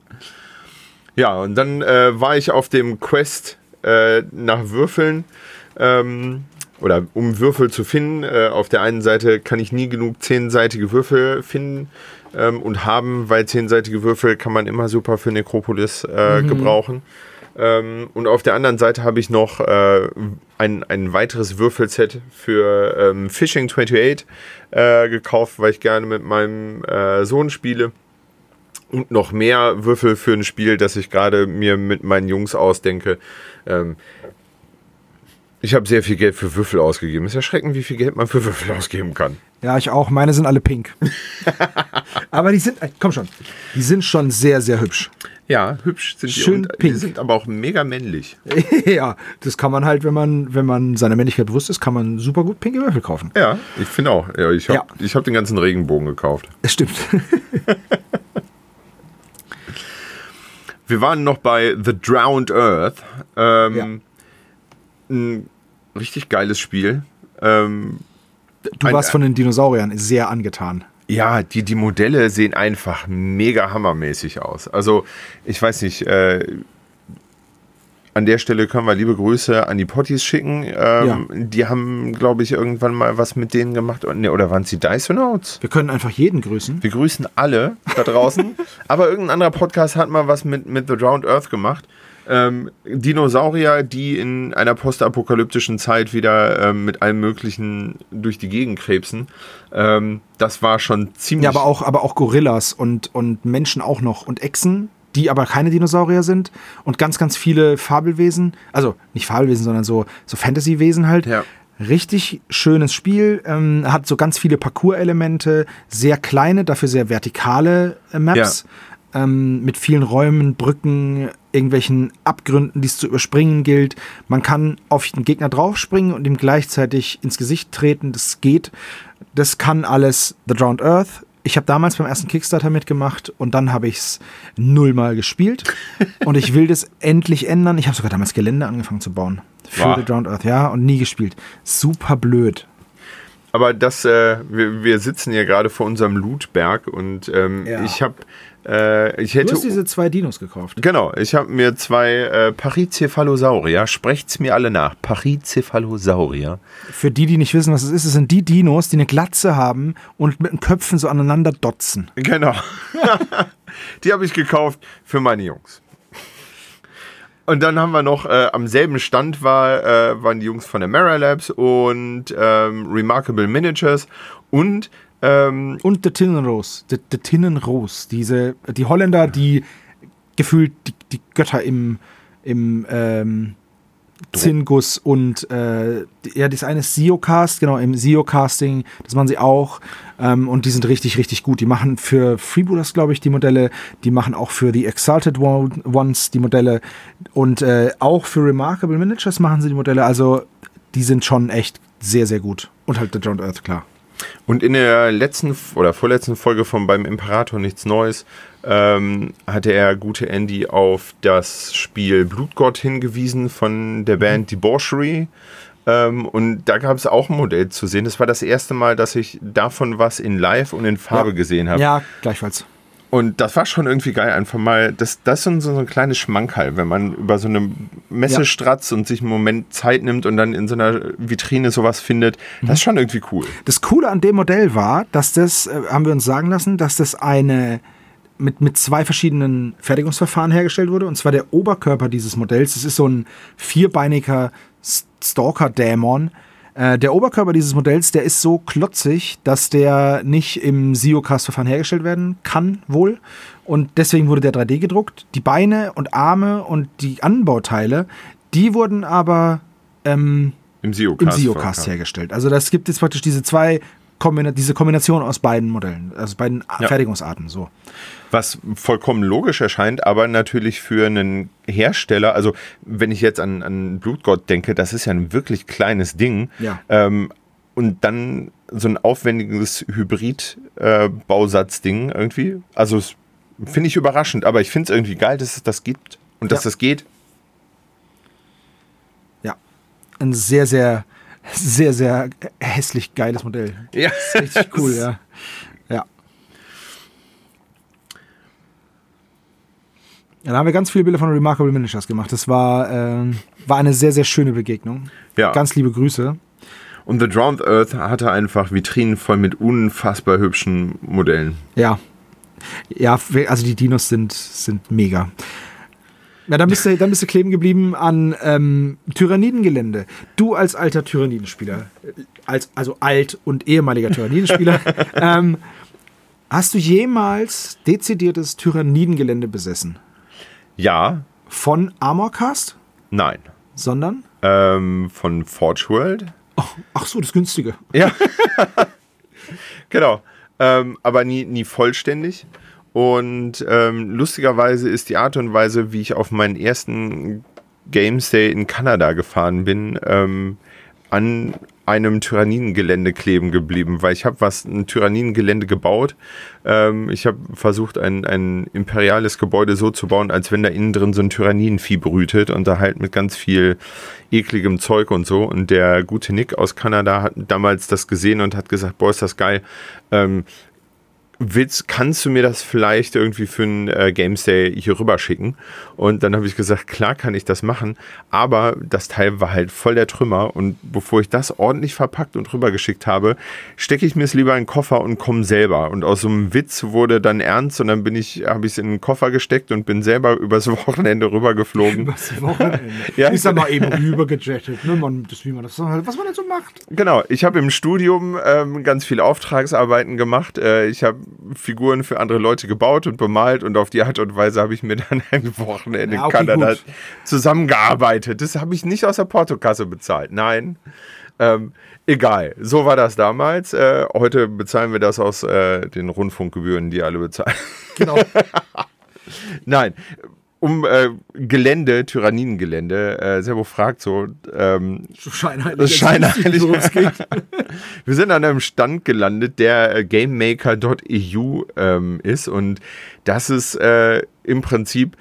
B: Ja, und dann äh, war ich auf dem Quest äh, nach Würfeln. Ähm, oder um Würfel zu finden. Äh, auf der einen Seite kann ich nie genug zehnseitige Würfel finden ähm, und haben, weil zehnseitige Würfel kann man immer super für Necropolis äh, mhm. gebrauchen. Ähm, und auf der anderen Seite habe ich noch äh, ein, ein weiteres Würfelset für ähm, Fishing 28 äh, gekauft, weil ich gerne mit meinem äh, Sohn spiele. Und noch mehr Würfel für ein Spiel, das ich gerade mir mit meinen Jungs ausdenke. Ähm, ich habe sehr viel Geld für Würfel ausgegeben. Es ist erschreckend, wie viel Geld man für Würfel ausgeben kann.
A: Ja, ich auch. Meine sind alle pink. [LAUGHS] aber die sind, äh, komm schon, die sind schon sehr, sehr hübsch.
B: Ja, hübsch sind die.
A: Schön pink.
B: Die sind aber auch mega männlich. [LAUGHS]
A: ja, das kann man halt, wenn man, wenn man seiner Männlichkeit bewusst ist, kann man super gut pinke Würfel kaufen.
B: Ja, ich finde auch. Ja, ich habe
A: Ja.
B: ich hab den ganzen Regenbogen gekauft.
A: Es stimmt. [LAUGHS]
B: Wir waren noch bei The Drowned Earth. Ähm, Ein richtig geiles Spiel. Ähm,
A: Du
B: Ein-
A: warst von den Dinosauriern sehr angetan.
B: Ja, die, die Modelle sehen einfach mega hammermäßig aus. Also, ich weiß nicht, äh, an der Stelle können wir liebe Grüße an die Potties schicken. Ähm, Die haben, glaube ich, irgendwann mal was mit denen gemacht. Oder waren es die Dysonauts?
A: Wir können einfach jeden grüßen.
B: Wir grüßen alle da draußen. [LAUGHS] Aber irgendein anderer Podcast hat mal was mit, mit The Drowned Earth gemacht. Ähm, Dinosaurier, die in einer postapokalyptischen Zeit wieder ähm, mit allem Möglichen durch die Gegend krebsen. Ähm, das war schon ziemlich.
A: Ja, aber auch, aber auch Gorillas und, und Menschen auch noch und Echsen, die aber keine Dinosaurier sind und ganz, ganz viele Fabelwesen, also nicht Fabelwesen, sondern so, so Fantasy-Wesen halt.
B: Ja.
A: Richtig schönes Spiel, ähm, hat so ganz viele Parcours-Elemente, sehr kleine, dafür sehr vertikale äh, Maps. Ähm, mit vielen Räumen, Brücken, irgendwelchen Abgründen, die es zu überspringen gilt. Man kann auf den Gegner draufspringen und ihm gleichzeitig ins Gesicht treten. Das geht. Das kann alles The Drowned Earth. Ich habe damals beim ersten Kickstarter mitgemacht und dann habe ich es nullmal gespielt. [LAUGHS] und ich will das endlich ändern. Ich habe sogar damals Gelände angefangen zu bauen. Für
B: Wow.
A: The Drowned Earth, ja, und nie gespielt. Super blöd.
B: Aber das, äh, wir, wir sitzen hier gerade vor unserem Lootberg und ähm,
A: Ja.
B: ich habe, äh, ich
A: Du
B: hätte.
A: hast diese zwei Dinos gekauft.
B: Genau, ich habe mir zwei äh, Pachycephalosaurier, sprecht's mir alle nach, Pachycephalosaurier.
A: Für die, die nicht wissen, was es ist, es sind die Dinos, die eine Glatze haben und mit den Köpfen so aneinander dotzen.
B: Genau. [LAUGHS] Die habe ich gekauft für meine Jungs. Und dann haben wir noch, äh, am selben Stand war, äh, waren die Jungs von der Mara Labs und ähm, Remarkable Miniatures und ähm,
A: Und der Tinnenros. Der, der Tinnenros. Diese, die Holländer, die gefühlt die, die Götter im, im ähm, Zingus und äh, ja, das eine ist Siocast, genau, im Siocasting, das machen sie auch. Ähm, und die sind richtig, richtig gut. Die machen für Freebooters, glaube ich, die Modelle, die machen auch für die Exalted One- Ones die Modelle und äh, auch für Remarkable Miniatures machen sie die Modelle. Also die sind schon echt sehr, sehr gut. Und halt The Drowned Earth, klar.
B: Und in der letzten oder vorletzten Folge von beim Imperator nichts Neues ähm, hatte er gute Andy auf das Spiel Blutgott hingewiesen von der Band Debauchery. Ähm, und da gab es auch ein Modell zu sehen. Das war das erste Mal, dass ich davon was in Live und in Farbe
A: Ja.
B: gesehen habe.
A: Ja, gleichfalls.
B: Und das war schon irgendwie geil, einfach mal, das, das ist so ein, so ein kleines Schmankerl, wenn man über so eine Messe
A: Ja.
B: stratzt und sich einen Moment Zeit nimmt und dann in so einer Vitrine sowas findet. Das ist schon irgendwie cool.
A: Das Coole an dem Modell war, dass das, äh, haben wir uns sagen lassen, dass das eine mit, mit zwei verschiedenen Fertigungsverfahren hergestellt wurde. Und zwar der Oberkörper dieses Modells. Das ist so ein vierbeiniger Stalker-Dämon. Äh, der Oberkörper dieses Modells, der ist so klotzig, dass der nicht im Siocast-Verfahren hergestellt werden kann, wohl. Und deswegen wurde der 3D gedruckt. Die Beine und Arme und die Anbauteile, die wurden aber ähm,
B: Im Siocast.
A: hergestellt. Also das gibt jetzt praktisch diese zwei Kombina diese Kombination aus beiden Modellen, also beiden
B: Ja.
A: Fertigungsarten. So.
B: Was vollkommen logisch erscheint, aber natürlich für einen Hersteller, also wenn ich jetzt an, an Blutgott denke, das ist ja ein wirklich kleines Ding.
A: Ja.
B: Ähm, und dann so ein aufwendiges Hybrid-Bausatzding irgendwie. Also finde ich überraschend, aber ich finde es irgendwie geil, dass es das gibt und dass
A: Ja.
B: das geht.
A: Ja. Ein sehr, sehr, sehr, sehr hässlich geiles Modell.
B: Ja,
A: Richtig [LAUGHS] cool, ja. Ja. Ja, da haben wir ganz viele Bilder von Remarkable Miniatures gemacht. Das war, ähm, war eine sehr, sehr schöne Begegnung.
B: Ja.
A: Ganz liebe Grüße.
B: Und The Drowned Earth hatte einfach Vitrinen voll mit unfassbar hübschen Modellen.
A: Ja. Ja, also die Dinos sind, sind mega. Ja, dann bist du, dann bist du kleben geblieben an ähm, Tyrannidengelände. Du als alter Tyrannidenspieler, äh, als, also alt und ehemaliger Tyrannidenspieler, [LAUGHS] ähm, Hast du jemals dezidiertes Tyrannidengelände besessen?
B: Ja.
A: Von Armorcast?
B: Nein.
A: Sondern?
B: Ähm, von Forge World.
A: Oh, ach so, das günstige.
B: Ja. [LAUGHS] genau. Ähm, aber nie, nie vollständig. Und ähm, lustigerweise ist die Art und Weise, wie ich auf meinen ersten Games Day in Kanada gefahren bin, ähm, an einem Tyrannengelände kleben geblieben, weil ich habe was ein Tyrannengelände gebaut. Ähm, ich habe versucht, ein, ein imperiales Gebäude so zu bauen, als wenn da innen drin so ein Tyrannenvieh brütet und da halt mit ganz viel ekligem Zeug und so. Und der gute Nick aus Kanada hat damals das gesehen und hat gesagt, boah, ist das geil. Ähm, willst, kannst du mir das vielleicht irgendwie für einen äh, Games Day hier rüber schicken? Und dann habe ich gesagt, klar kann ich das machen, aber das Teil war halt voll der Trümmer und bevor ich das ordentlich verpackt und rübergeschickt habe, stecke ich mir es lieber in den Koffer und komme selber. Und aus so einem Witz wurde dann ernst und dann bin ich, habe ich es in den Koffer gesteckt und bin selber übers [LAUGHS] Wochenende rübergeflogen. Übers Wochenende? [LAUGHS]
A: ja. Ich sag mal eben rübergejettet, ne? man, das, wie man das, was man jetzt so macht.
B: Genau, ich habe im Studium ähm, ganz viele Auftragsarbeiten gemacht. Äh, ich habe Figuren für andere Leute gebaut und bemalt und auf die Art und Weise habe ich mir dann ein Wochenende ja, okay, in Kanada gut. zusammengearbeitet. Das habe ich nicht aus der Portokasse bezahlt. Nein. Ähm, egal, so war das damals. Äh, heute bezahlen wir das aus äh, den Rundfunkgebühren, die alle bezahlen. Genau. [LAUGHS] Nein, um äh, Gelände, Tyrannengelände. Äh, Servo fragt so. Ähm, scheinheilig. scheinheilig. [LAUGHS] Wir sind an einem Stand gelandet, der äh, GameMaker.eu ähm, ist und das ist äh, im Prinzip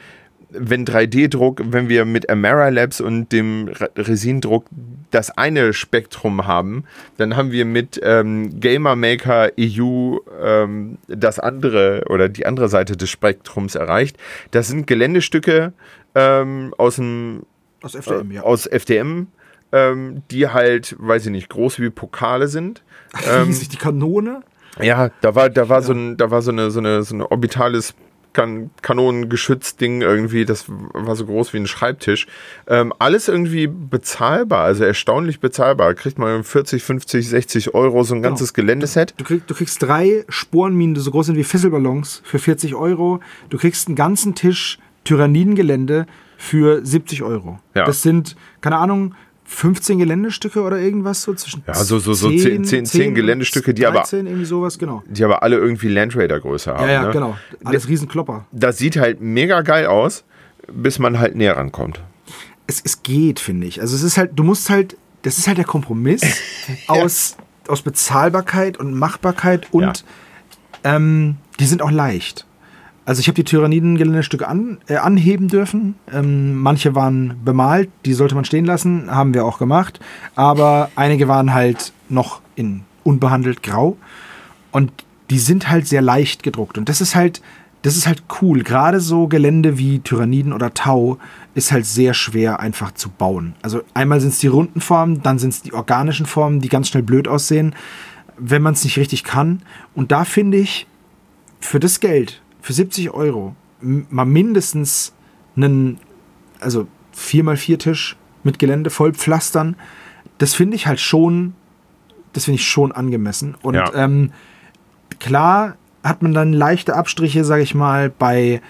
B: wenn 3D-Druck, wenn wir mit Amara Labs und dem Resindruck das eine Spektrum haben, dann haben wir mit ähm, Gamer Maker EU ähm, das andere oder die andere Seite des Spektrums erreicht. Das sind Geländestücke ähm, aus dem
A: aus FDM,
B: äh, ja. Aus FDM ähm, die halt, weiß ich nicht, groß wie Pokale sind. [LAUGHS]
A: Ähm, Riesig, die Kanone.
B: Ja, da war, da war ja. so ein, da war so eine, so eine, so eine orbitales kan Kanonengeschützding irgendwie, das war so groß wie ein Schreibtisch. Ähm, alles irgendwie bezahlbar, also erstaunlich bezahlbar. Kriegt man 40, 50, 60 Euro so ein genau. ganzes Geländeset.
A: Du, krieg, du, kriegst drei Sporenminen, die so groß sind wie Fesselballons für 40 Euro. Du kriegst einen ganzen Tisch Tyrannidengelände für 70 Euro. Ja. Das sind, keine Ahnung, 15 Geländestücke oder irgendwas so zwischen
B: Ja, so, so, so 10, 10, 10, 10 Geländestücke, die 13,
A: aber irgendwie sowas, genau.
B: Die aber alle irgendwie Landraider Größe haben.
A: Ja, ja, ne? genau. Alles Riesenklopper.
B: Das sieht halt mega geil aus, bis man halt näher rankommt.
A: Es, es geht, finde ich. Also es ist halt, du musst halt, das ist halt der Kompromiss [LAUGHS] ja. aus, aus Bezahlbarkeit und Machbarkeit und ja. ähm, die sind auch leicht. Also ich habe die Tyranniden-Geländestücke an, äh, anheben dürfen. Ähm, manche waren bemalt, die sollte man stehen lassen, haben wir auch gemacht. Aber einige waren halt noch in unbehandelt grau. Und die sind halt sehr leicht gedruckt. Und das ist halt, das ist halt cool. Gerade so Gelände wie Tyranniden oder Tau ist halt sehr schwer einfach zu bauen. Also einmal sind es die runden Formen, dann sind es die organischen Formen, die ganz schnell blöd aussehen, wenn man es nicht richtig kann. Und da finde ich, für das Geld für 70 Euro mal mindestens einen, also 4x4 Tisch mit Gelände voll pflastern, das finde ich halt schon, das finde ich schon angemessen. Und ja. ähm, klar hat man dann leichte Abstriche, sage ich mal, bei,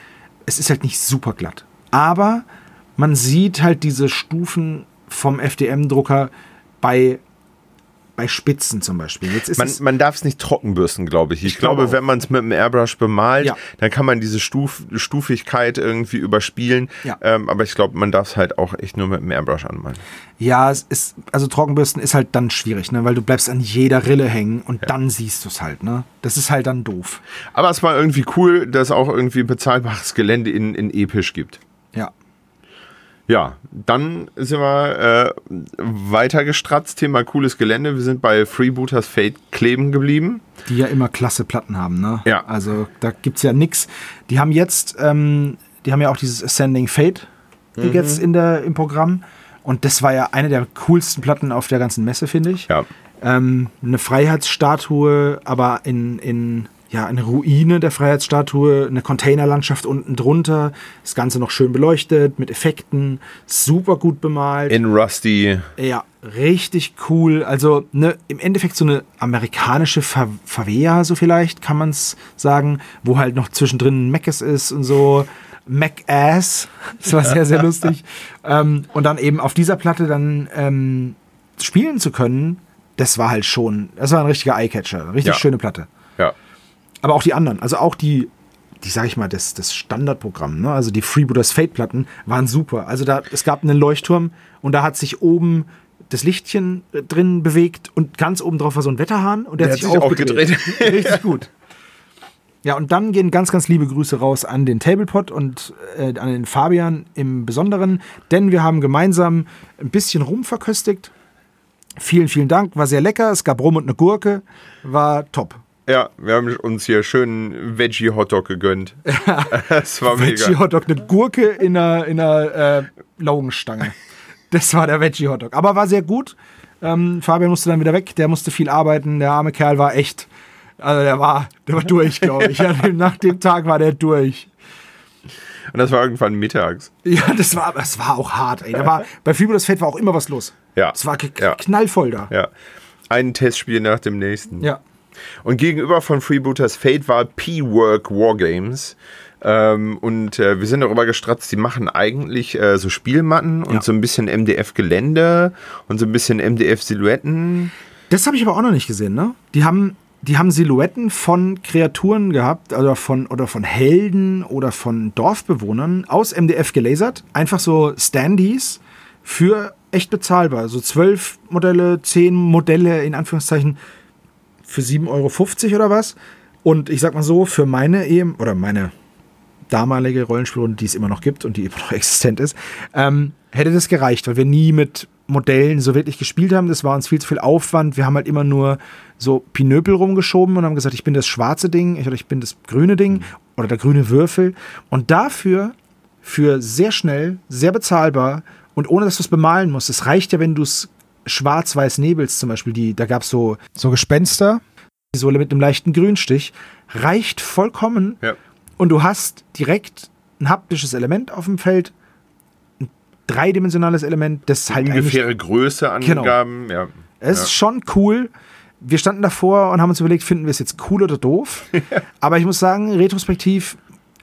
A: es ist halt nicht super glatt. Aber man sieht halt diese Stufen vom FDM-Drucker bei bei Spitzen zum Beispiel.
B: man, man darf es nicht trockenbürsten, glaube ich. Ich, ich glaube, glaube wenn man es mit einem Airbrush bemalt, ja. dann kann man diese Stuf Stufigkeit irgendwie überspielen. Ja. Ähm, aber ich glaube, man darf es halt auch echt nur mit einem Airbrush anmalen.
A: Ja, es ist, also Trockenbürsten ist halt dann schwierig, ne? weil du bleibst an jeder Rille hängen und ja. dann siehst du es halt. Ne? Das ist halt dann doof.
B: Aber es war irgendwie cool, dass es auch irgendwie bezahlbares Gelände in, in episch gibt.
A: Ja.
B: Dann sind wir äh, weiter gestratzt. Thema cooles Gelände. Wir sind bei Freebooters Fate kleben geblieben.
A: Die ja immer klasse Platten haben, ne?
B: Ja.
A: Also da gibt es ja nichts. Die haben jetzt, ähm, die haben ja auch dieses Ascending Fate mhm. jetzt in der, im Programm. Und das war ja eine der coolsten Platten auf der ganzen Messe, finde ich.
B: Ja.
A: Ähm, eine Freiheitsstatue, aber in, in ja, eine Ruine der Freiheitsstatue, eine Containerlandschaft unten drunter, das Ganze noch schön beleuchtet, mit Effekten, super gut bemalt.
B: In Rusty.
A: Ja, richtig cool. Also ne, im Endeffekt so eine amerikanische Fa Favela, so vielleicht kann man es sagen, wo halt noch zwischendrin Meckes ist und so. Mac-Ass. Das war sehr, sehr lustig. [LAUGHS] Ähm, und dann eben auf dieser Platte dann ähm, spielen zu können, das war halt schon, das war ein richtiger Eyecatcher. Richtig
B: Ja.
A: schöne Platte. Aber auch die anderen, also auch die, die sag ich mal, das, das Standardprogramm, ne? also die Freebooters Fate-Platten waren super. Also da, es gab einen Leuchtturm und da hat sich oben das Lichtchen äh, drin bewegt und ganz oben drauf war so ein Wetterhahn und der,
B: Der
A: hat sich,
B: hat sich
A: auch
B: auch
A: gedreht. [LAUGHS] Richtig gut. Ja, und dann gehen ganz, ganz liebe Grüße raus an den Tablepot und äh, an den Fabian im Besonderen, denn wir haben gemeinsam ein bisschen Rum verköstigt. Vielen, vielen Dank, war sehr lecker. Es gab Rum und eine Gurke, war top.
B: Ja, wir haben uns hier schön Veggie-Hotdog gegönnt. [LAUGHS] Das war mega.
A: Veggie Hotdog, eine Gurke in einer, in einer äh, Laugenstange. Das war der Veggie Hotdog. Aber war sehr gut. Ähm, Fabian musste dann wieder weg, der musste viel arbeiten. Der arme Kerl war echt, also der war, der war durch, glaube ich. [LAUGHS] Ja, nach dem Tag war der durch.
B: Und das war irgendwann mittags.
A: Ja, das war, das war auch hart, ey. Da war, bei Freebooters Fate war auch immer was los.
B: Ja.
A: Es war
B: Ja.
A: knallvoll da.
B: Ja. Ein Testspiel nach dem nächsten.
A: Ja.
B: Und gegenüber von Freebooters Fate war P-Work Wargames. Ähm, und äh, wir sind darüber gestratzt, die machen eigentlich äh, so Spielmatten und
A: Ja.
B: so ein bisschen MDF-Gelände und so ein bisschen MDF-Silhouetten.
A: Das habe ich aber auch noch nicht gesehen, ne? Die haben, die haben Silhouetten von Kreaturen gehabt, oder von, oder von Helden oder von Dorfbewohnern aus MDF gelasert. Einfach so Standees für echt bezahlbar. So zwölf Modelle, zehn Modelle in Anführungszeichen für 7,50 Euro oder was. Und ich sag mal so, für meine Ehe oder meine damalige Rollenspielrunde, die es immer noch gibt und die [LAUGHS] immer noch existent ist, ähm, hätte das gereicht, weil wir nie mit Modellen so wirklich gespielt haben. Das war uns viel zu viel Aufwand. Wir haben halt immer nur so Pinöpel rumgeschoben und haben gesagt, ich bin das schwarze Ding ich, oder ich bin das grüne Ding oder der grüne Würfel. Und dafür, für sehr schnell, sehr bezahlbar und ohne dass du es bemalen musst. Es reicht ja, wenn du es schwarz-weiß nebelst, zum Beispiel. Die, da gab es so, so Gespenster, die Sohle mit einem leichten Grünstich. Reicht vollkommen
B: Ja.
A: und du hast direkt ein haptisches Element auf dem Feld, ein dreidimensionales Element, das halt
B: Ungefähre Größe angaben. Ja.
A: es ist schon cool. Wir standen davor und haben uns überlegt, finden wir es jetzt cool oder doof? [LAUGHS] aber ich muss sagen, retrospektiv,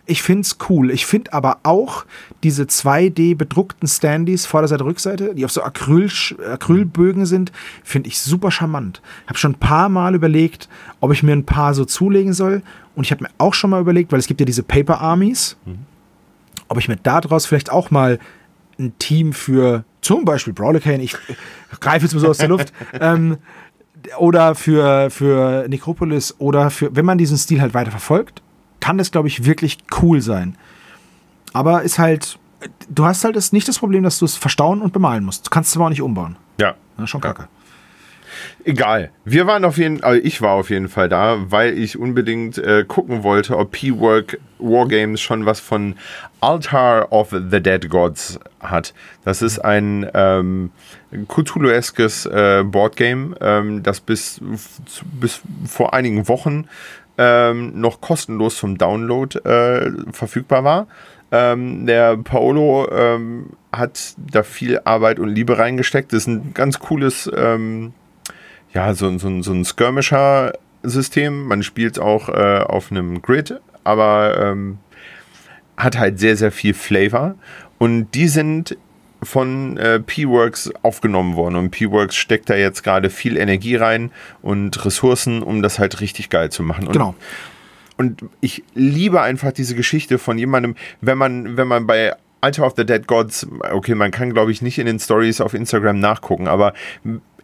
A: ich finde es cool. Ich finde aber auch diese 2D bedruckten Standees, Vorderseite, Rückseite, die auf so Acryl, Acrylbögen sind, finde ich super charmant. Ich habe schon ein paar Mal überlegt, ob ich mir ein paar so zulegen soll. Und ich habe mir auch schon mal überlegt, weil es gibt ja diese Paper Armies, ob ich mir daraus vielleicht auch mal ein Team für zum Beispiel Brawler Kane, ich greife jetzt mal so aus der Luft, [LAUGHS] ähm, oder für, für Necropolis oder für, wenn man diesen Stil halt weiter verfolgt, kann das, glaube ich, wirklich cool sein. Aber ist halt, du hast halt das, nicht das Problem, dass du es verstauen und bemalen musst. Du kannst es aber auch nicht umbauen.
B: ja.
A: Na, schon
B: Ja.
A: kacke.
B: Egal. Wir waren auf jeden also ich war auf jeden Fall da, weil ich unbedingt äh, gucken wollte, ob P-Work Wargames schon was von Altar of the Dead Gods hat. Das ist ein ähm, Cthulhu-eskes äh, Boardgame, ähm, das bis, bis vor einigen Wochen ähm, noch kostenlos zum Download äh, verfügbar war. Ähm, der Paolo ähm, hat da viel Arbeit und Liebe reingesteckt. Das ist ein ganz cooles ähm, ja, so, so, so ein Skirmisher-System. Man spielt auch äh, auf einem Grid, aber ähm, hat halt sehr, sehr viel Flavor. Und die sind von äh, P-Works aufgenommen worden. Und P-Works steckt da jetzt gerade viel Energie rein und Ressourcen, um das halt richtig geil zu machen. Und
A: Genau.
B: und ich liebe einfach diese Geschichte von jemandem, wenn man, wenn man bei Altar of the Dead Gods, okay, man kann glaube ich nicht in den Stories auf Instagram nachgucken, aber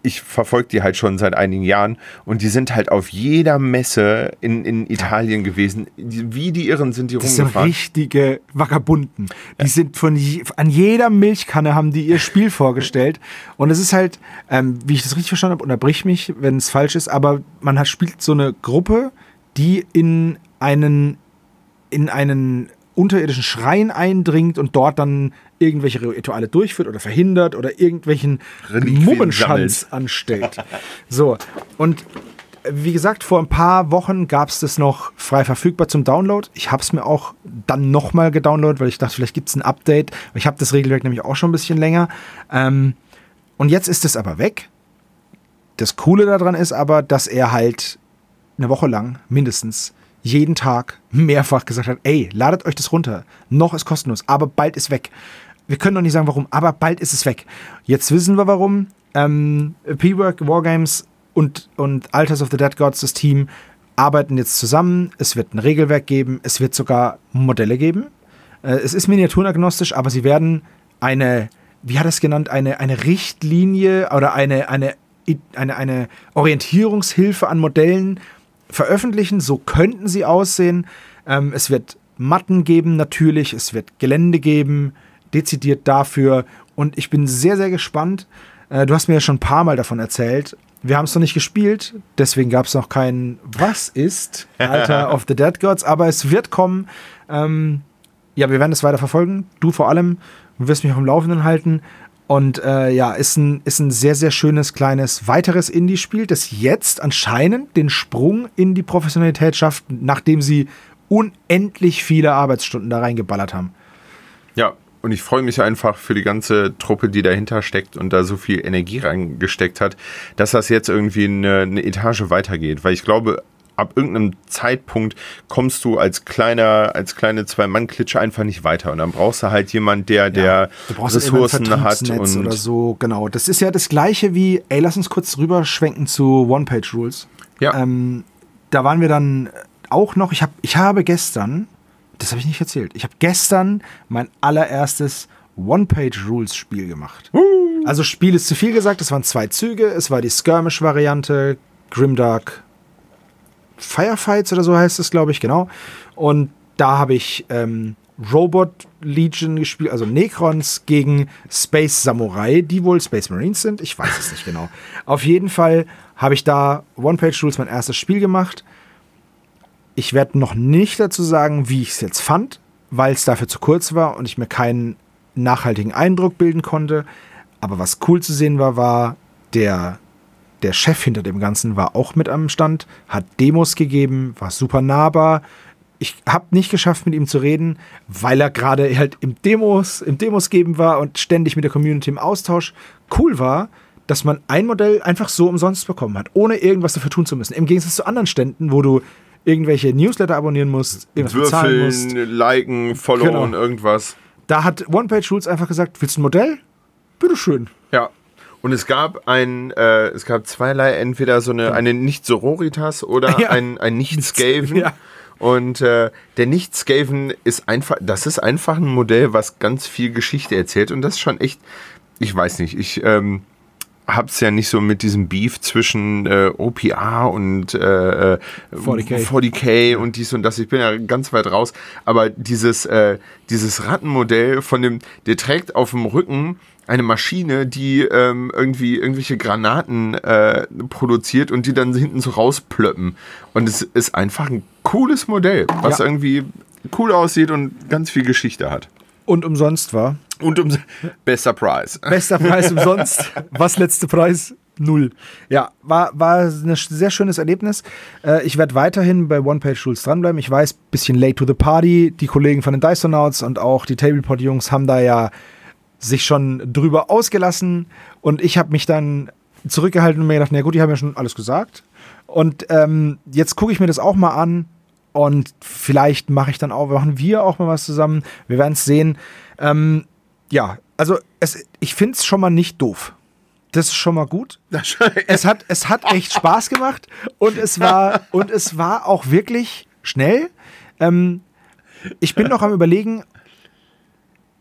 B: ich verfolge die halt schon seit einigen Jahren und die sind halt auf jeder Messe in, in Italien gewesen. Wie die Irren sind die
A: Das sind
B: rumgefahren.
A: richtige Vagabunden. Die sind von je, an jeder Milchkanne haben die ihr Spiel vorgestellt. Und es ist halt, ähm, wie ich das richtig verstanden habe, unterbrich mich, wenn es falsch ist, aber man hat, spielt so eine Gruppe, die in einen, in einen unterirdischen Schrein eindringt und dort dann irgendwelche Rituale durchführt oder verhindert oder irgendwelchen Mummenschanz anstellt. So, und wie gesagt, vor ein paar Wochen gab es das noch frei verfügbar zum Download. Ich habe es mir auch dann nochmal gedownloadet, weil ich dachte, vielleicht gibt es ein Update. Ich habe das Regelwerk nämlich auch schon ein bisschen länger. Ähm, Und jetzt ist es aber weg. Das Coole daran ist aber, dass er halt eine Woche lang mindestens jeden Tag mehrfach gesagt hat, ey, ladet euch das runter. Noch ist kostenlos, aber bald ist weg. Wir können noch nicht sagen, warum, aber bald ist es weg. Jetzt wissen wir, warum. Ähm, P-Work, Wargames und, und Alters of the Dead Gods, das Team, arbeiten jetzt zusammen. Es wird ein Regelwerk geben. Es wird sogar Modelle geben. Äh, es ist miniaturenagnostisch, aber sie werden eine, wie hat er es genannt, eine, eine Richtlinie oder eine, eine, eine, eine Orientierungshilfe an Modellen veröffentlichen. So könnten sie aussehen. Ähm, es wird Matten geben, natürlich. Es wird Gelände geben, dezidiert dafür. Und ich bin sehr, sehr gespannt. Äh, du hast mir ja schon ein paar Mal davon erzählt. Wir haben es noch nicht gespielt, deswegen gab es noch kein Was ist Alter [LAUGHS] of the Dead Gods, aber es wird kommen. Ähm, ja, wir werden es weiter verfolgen. Du vor allem. Du wirst mich auf dem Laufenden halten. Und äh, ja, ist ein, ist ein sehr, sehr schönes, kleines, weiteres Indie-Spiel, das jetzt anscheinend den Sprung in die Professionalität schafft, nachdem sie unendlich viele Arbeitsstunden da reingeballert haben.
B: Ja, und ich freue mich einfach für die ganze Truppe, die dahinter steckt und da so viel Energie reingesteckt hat, dass das jetzt irgendwie eine, eine Etage weitergeht. Weil ich glaube, ab irgendeinem Zeitpunkt kommst du als kleiner, als kleine Zwei-Mann-Klitsche einfach nicht weiter. Und dann brauchst du halt jemanden, der, der
A: ja, Ressourcen hat und oder so, genau. Das ist ja das gleiche wie, ey, lass uns kurz rüberschwenken zu One-Page-Rules. Ja. Ähm, da waren wir dann auch noch, ich, hab, ich habe gestern, das habe ich nicht erzählt. Ich habe gestern mein allererstes One-Page-Rules-Spiel gemacht. Uh. Also Spiel ist zu viel gesagt, es waren zwei Züge, es war die Skirmish-Variante, Grimdark Firefights oder so heißt es, glaube ich, genau. Und da habe ich ähm, Robot Legion gespielt, also Necrons gegen Space Samurai, die wohl Space Marines sind. Ich weiß es nicht genau. Auf jeden Fall habe ich da One-Page-Rules mein erstes Spiel gemacht. Ich werde noch nicht dazu sagen, wie ich es jetzt fand, weil es dafür zu kurz war und ich mir keinen nachhaltigen Eindruck bilden konnte. Aber was cool zu sehen war, war der, der Chef hinter dem Ganzen war auch mit am Stand, hat Demos gegeben, war super nahbar. Ich habe nicht geschafft, mit ihm zu reden, weil er gerade halt im Demos, im Demos geben war und ständig mit der Community im Austausch. Cool war, dass man ein Modell einfach so umsonst bekommen hat, ohne irgendwas dafür tun zu müssen. Im Gegensatz zu anderen Ständen, wo du irgendwelche Newsletter abonnieren musst, irgendwas
B: Würfeln, musst. liken, followen, genau. irgendwas.
A: Da hat One-Page-Rules einfach gesagt, willst du ein Modell? Bitteschön.
B: Ja. Und es gab ein, äh, es gab zweierlei, entweder so eine, eine Nicht-Sororitas oder ja. ein, ein Nicht-Skaven. Ja. Und äh, der Nicht-Skaven ist einfach, das ist einfach ein Modell, was ganz viel Geschichte erzählt. Und das ist schon echt, ich weiß nicht, ich, ähm, hab's ja nicht so mit diesem Beef zwischen äh, OPA und äh, 40K. Äh, 40K und dies und das. Ich bin ja ganz weit raus. Aber dieses, äh, dieses Rattenmodell von dem, der trägt auf dem Rücken eine Maschine, die ähm, irgendwie irgendwelche Granaten äh, produziert und die dann hinten so rausplöppen. Und es ist einfach ein cooles Modell, was ja. irgendwie cool aussieht und ganz viel Geschichte hat.
A: Und umsonst war.
B: Und um bester Preis.
A: Bester Preis umsonst. [LAUGHS] Was letzte Preis? Null. Ja, war, war ein sehr schönes Erlebnis. Äh, ich werde weiterhin bei One-Page-Rules dranbleiben. Ich weiß, bisschen late to the party. Die Kollegen von den Dysonauts und auch die Tablepod-Jungs haben da ja sich schon drüber ausgelassen. Und ich habe mich dann zurückgehalten und mir gedacht, na gut, die haben ja schon alles gesagt. Und ähm, jetzt gucke ich mir das auch mal an. Und vielleicht mache ich dann auch, machen wir auch mal was zusammen. Wir werden es sehen. Ähm, ja, also es, ich finde es schon mal nicht doof. Das ist schon mal gut. [LAUGHS] es hat, es hat echt Spaß gemacht und es war, und es war auch wirklich schnell. Ähm, ich bin noch am überlegen,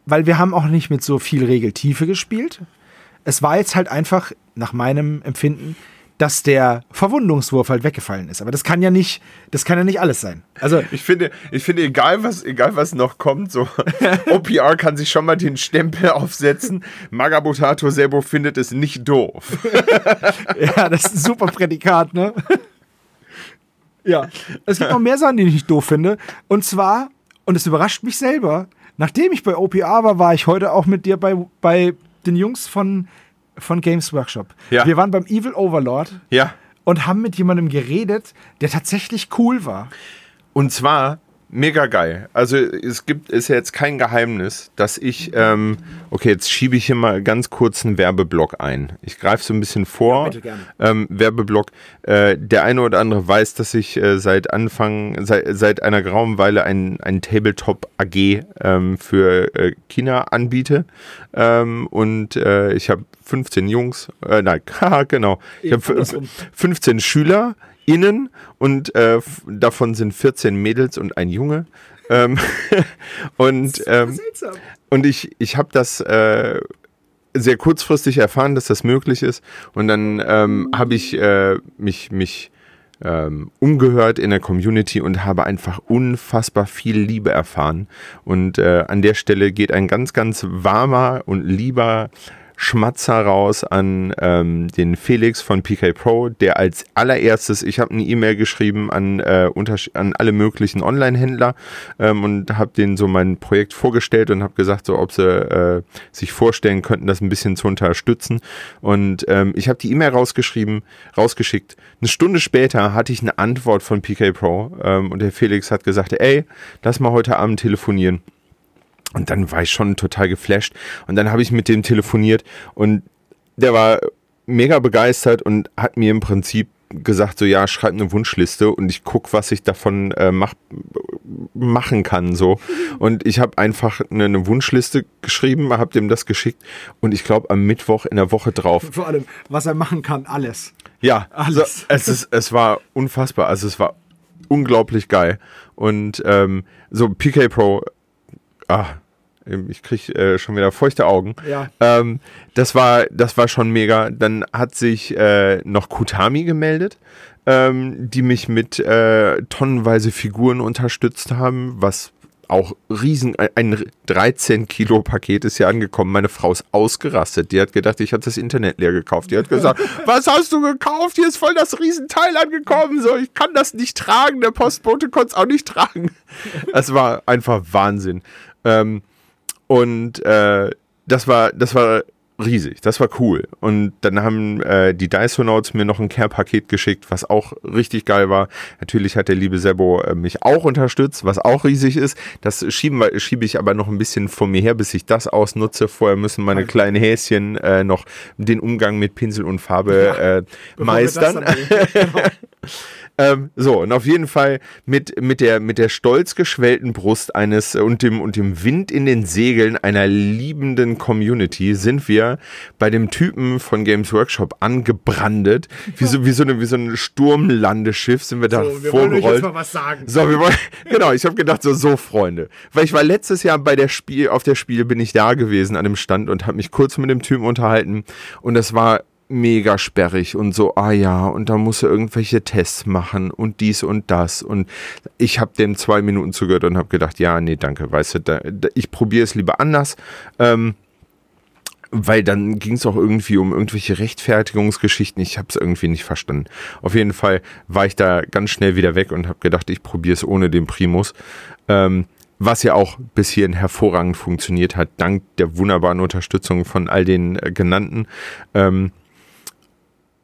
A: weil wir haben auch nicht mit so viel Regeltiefe gespielt. Es war jetzt halt einfach, nach meinem Empfinden, dass der Verwundungswurf halt weggefallen ist. Aber das kann ja nicht, das kann ja nicht alles sein. Also
B: ich finde, ich finde, egal was, egal was noch kommt, so [LAUGHS] OPR kann sich schon mal den Stempel aufsetzen. Magabotato Sebo findet es nicht doof. [LAUGHS]
A: ja, das ist ein super Prädikat, ne? ja. Es gibt noch mehr Sachen, die ich nicht doof finde. Und zwar, und es überrascht mich selber, nachdem ich bei OPR war, war ich heute auch mit dir bei, bei den Jungs von von Games Workshop. Ja. Wir waren beim Evil Overlord
B: ja.
A: und haben mit jemandem geredet, der tatsächlich cool war.
B: Und zwar mega geil. Also es gibt, ist ja jetzt kein Geheimnis, dass ich, ähm, okay, jetzt schiebe ich hier mal ganz kurz einen Werbeblock ein. Ich greife so ein bisschen vor. Ja, ähm, Werbeblock. Äh, der eine oder andere weiß, dass ich äh, seit Anfang, seit, seit einer grauen Weile ein, ein Tabletop AG ähm, für äh, China anbiete. Ähm, und äh, ich habe 15 Jungs, äh, nein, [LAUGHS] genau. Ich habe 15 Schüler innen und äh, davon sind 14 Mädels und ein Junge. Ähm, [LAUGHS] und, ähm, und ich, ich habe das äh, sehr kurzfristig erfahren, dass das möglich ist. Und dann ähm, habe ich äh, mich, mich ähm, umgehört in der Community und habe einfach unfassbar viel Liebe erfahren. Und äh, an der Stelle geht ein ganz, ganz warmer und lieber Schmatzer raus an ähm, den Felix von PK Pro, der als allererstes, ich habe eine E-Mail geschrieben an, äh, an alle möglichen Online-Händler ähm, und habe denen so mein Projekt vorgestellt und habe gesagt, so ob sie äh, sich vorstellen könnten, das ein bisschen zu unterstützen. Und ähm, ich habe die E-Mail rausgeschrieben, rausgeschickt. Eine Stunde später hatte ich eine Antwort von PK Pro ähm, und der Felix hat gesagt, ey, lass mal heute Abend telefonieren. Und dann war ich schon total geflasht. Und dann habe ich mit dem telefoniert und der war mega begeistert und hat mir im Prinzip gesagt, so ja, schreib eine Wunschliste und ich gucke, was ich davon äh, mach, machen kann. so [LAUGHS] Und ich habe einfach eine, eine, Wunschliste geschrieben, habe dem das geschickt und ich glaube am Mittwoch in der Woche drauf.
A: Vor allem, was er machen kann, alles.
B: Ja, alles. Also, es, ist, es war unfassbar. Also es war unglaublich geil. Und ähm, so PK Pro ah, ich kriege äh, schon wieder feuchte Augen. Ja. Ähm, das, war, das war schon mega. Dann hat sich äh, noch Kutami gemeldet, ähm, die mich mit äh, tonnenweise Figuren unterstützt haben, was auch riesen, ein 13 Kilo Paket ist hier angekommen. Meine Frau ist ausgerastet. Die hat gedacht, ich habe das Internet leer gekauft. Die hat gesagt, [LAUGHS] was hast du gekauft? Hier ist voll das Riesenteil angekommen. So, ich kann das nicht tragen. Der Postbote konnte es auch nicht tragen. [LAUGHS] Das war einfach Wahnsinn. Ähm, und äh, das war, das war riesig, das war cool. Und dann haben äh, die Dysonauts mir noch ein Care-Paket geschickt, was auch richtig geil war. Natürlich hat der liebe Sebo äh, mich auch unterstützt, was auch riesig ist. Das schieben schiebe ich aber noch ein bisschen vor mir her, bis ich das ausnutze. Vorher müssen meine kleinen Häschen äh, noch den Umgang mit Pinsel und Farbe ja, äh, meistern. [LAUGHS] Ähm, so, und auf jeden Fall mit, mit, der, mit der stolz geschwellten Brust eines äh, und dem, und dem Wind in den Segeln einer liebenden Community sind wir bei dem Typen von Games Workshop angebrandet. Wie so, wie so, eine, wie so ein Sturmlandeschiff sind wir da so, wir vorgerollt. Wollen euch jetzt mal was sagen. So, wir wollen, [LAUGHS] genau, ich habe gedacht, so, so, Freunde. Weil ich war letztes Jahr bei der Spiel, auf der Spiel bin ich da gewesen an dem Stand und habe mich kurz mit dem Typen unterhalten. Und das war mega sperrig und so, ah ja, und da muss er irgendwelche Tests machen und dies und das. Und ich habe dem zwei Minuten zugehört und habe gedacht, ja, nee, danke, weißt du, da, da, ich probiere es lieber anders. Ähm, weil dann ging es auch irgendwie um irgendwelche Rechtfertigungsgeschichten. Ich habe es irgendwie nicht verstanden. Auf jeden Fall war ich da ganz schnell wieder weg und habe gedacht, ich probiere es ohne den Primus. Ähm, was ja auch bis hierhin hervorragend funktioniert hat, dank der wunderbaren Unterstützung von all den äh, genannten. Ähm,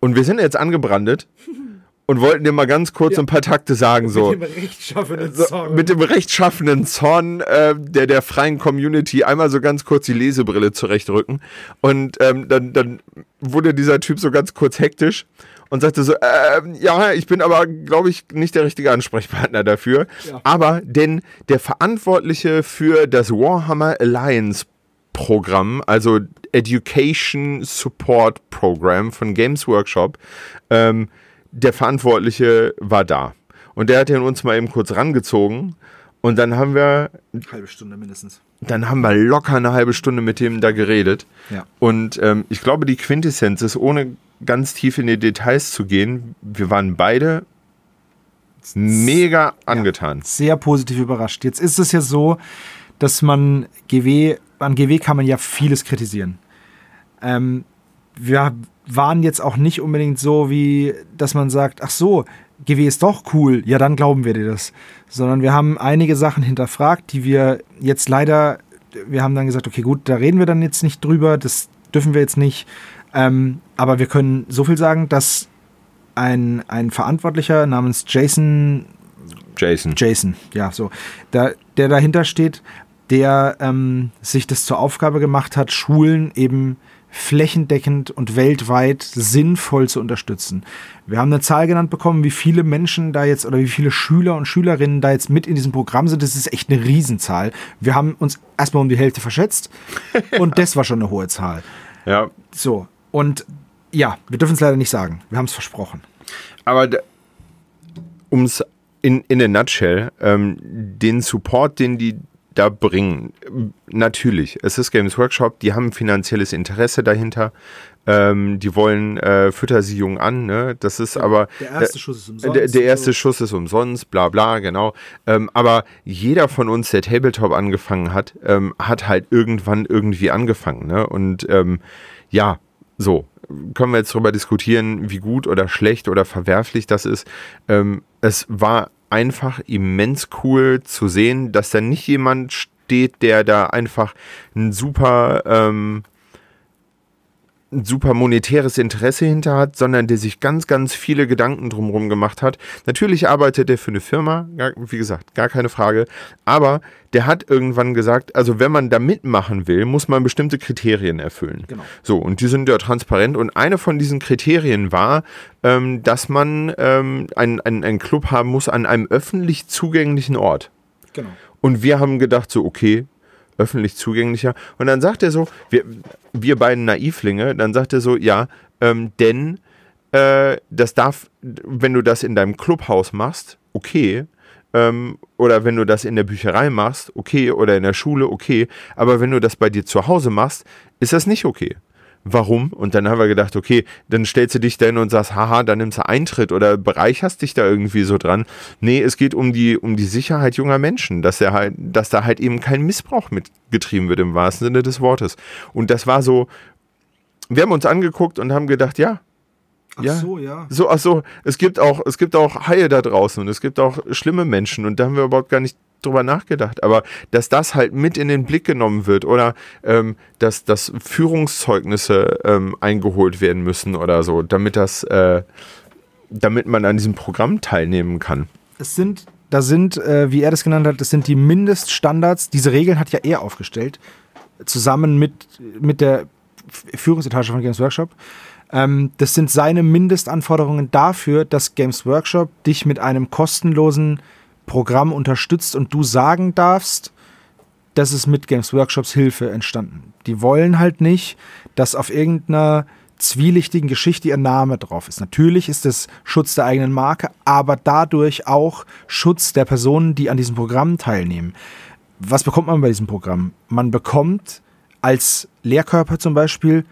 B: und wir sind jetzt angebrandet [LAUGHS] und wollten dir mal ganz kurz ja. ein paar Takte sagen. So. Mit dem rechtschaffenen Zorn. mit dem rechtschaffenen Zorn äh, der, der freien Community einmal so ganz kurz die Lesebrille zurechtrücken. Und ähm, dann, dann wurde dieser Typ so ganz kurz hektisch und sagte so, äh, ja, ich bin aber, glaube ich, nicht der richtige Ansprechpartner dafür. Ja. Aber denn der Verantwortliche für das Warhammer Alliance Programm, also Education Support Program von Games Workshop. Ähm, der Verantwortliche war da. Und der hat den uns mal eben kurz rangezogen. Und dann haben wir.
A: Eine halbe Stunde mindestens.
B: Dann haben wir locker eine halbe Stunde mit dem da geredet. Ja. Und ähm, ich glaube, die Quintessenz ist, ohne ganz tief in die Details zu gehen, wir waren beide mega angetan.
A: Ja, sehr positiv überrascht. Jetzt ist es ja so, dass man GW an GW kann man ja vieles kritisieren. Ähm, wir waren jetzt auch nicht unbedingt so, wie dass man sagt, ach so, GW ist doch cool, ja, dann glauben wir dir das. Sondern wir haben einige Sachen hinterfragt, die wir jetzt leider, wir haben dann gesagt, okay, gut, da reden wir dann jetzt nicht drüber, das dürfen wir jetzt nicht. Ähm, aber wir können so viel sagen, dass ein, ein Verantwortlicher namens Jason
B: Jason.
A: Jason, ja, so. Da, der dahinter steht, der ähm, sich das zur Aufgabe gemacht hat, Schulen eben flächendeckend und weltweit sinnvoll zu unterstützen. Wir haben eine Zahl genannt bekommen, wie viele Menschen da jetzt oder wie viele Schüler und Schülerinnen da jetzt mit in diesem Programm sind. Das ist echt eine Riesenzahl. Wir haben uns erstmal um die Hälfte verschätzt [LAUGHS] und das war schon eine hohe Zahl.
B: Ja.
A: So, und ja, wir dürfen es leider nicht sagen. Wir haben es versprochen.
B: Aber um es in, in a nutshell, ähm, den Support, den die da bringen. Natürlich, es ist Games Workshop, die haben finanzielles Interesse dahinter. Ähm, die wollen äh, fütter sie jung an, ne? Das ist aber.
A: Der erste Schuss ist umsonst.
B: Der, der erste so. Schuss ist umsonst, bla bla, genau. Ähm, aber jeder von uns, der Tabletop angefangen hat, ähm, hat halt irgendwann irgendwie angefangen, ne? Und ähm, ja, so. Können wir jetzt darüber diskutieren, wie gut oder schlecht oder verwerflich das ist. Ähm, es war einfach immens cool zu sehen, dass da nicht jemand steht, der da einfach ein super, ähm, ein super monetäres Interesse hinter hat, sondern der sich ganz, ganz viele Gedanken drumherum gemacht hat. Natürlich arbeitet er für eine Firma, wie gesagt, gar keine Frage, aber der hat irgendwann gesagt, also wenn man da mitmachen will, muss man bestimmte Kriterien erfüllen. Genau. So, und die sind ja transparent. Und eine von diesen Kriterien war, ähm, dass man ähm, einen ein Club haben muss an einem öffentlich zugänglichen Ort. Genau. Und wir haben gedacht, so, okay, öffentlich zugänglicher. Und dann sagt er so, wir, wir beiden Naivlinge, dann sagt er so, ja, ähm, denn äh, das darf, wenn du das in deinem Clubhaus machst, okay, ähm, oder wenn du das in der Bücherei machst, okay, oder in der Schule, okay, aber wenn du das bei dir zu Hause machst, ist das nicht okay warum? Und dann haben wir gedacht, okay, dann stellst du dich dahin und sagst, haha, dann nimmst du Eintritt oder bereicherst dich da irgendwie so dran. Nee, es geht um die, um die Sicherheit junger Menschen, dass er halt, dass da halt eben kein Missbrauch mitgetrieben wird im wahrsten Sinne des Wortes. Und das war so, wir haben uns angeguckt und haben gedacht, ja,
A: Ach ja. so, ja.
B: So, ach so, es gibt auch, es gibt auch Haie da draußen und es gibt auch schlimme Menschen und da haben wir überhaupt gar nicht drüber nachgedacht. Aber dass das halt mit in den Blick genommen wird oder ähm, dass, dass Führungszeugnisse ähm, eingeholt werden müssen oder so, damit das, äh, damit man an diesem Programm teilnehmen kann.
A: Es sind, da sind, äh, wie er das genannt hat, das sind die Mindeststandards. Diese Regeln hat ja er aufgestellt, zusammen mit, mit der Führungsetage von Games Workshop. Ähm, das sind seine Mindestanforderungen dafür, dass Games Workshop dich mit einem kostenlosen Programm unterstützt und du sagen darfst, das ist mit Games Workshops Hilfe entstanden. Die wollen halt nicht, dass auf irgendeiner zwielichtigen Geschichte ihr Name drauf ist. Natürlich ist es Schutz der eigenen Marke, aber dadurch auch Schutz der Personen, die an diesem Programm teilnehmen. Was bekommt man bei diesem Programm? Man bekommt als Lehrkörper zum Beispiel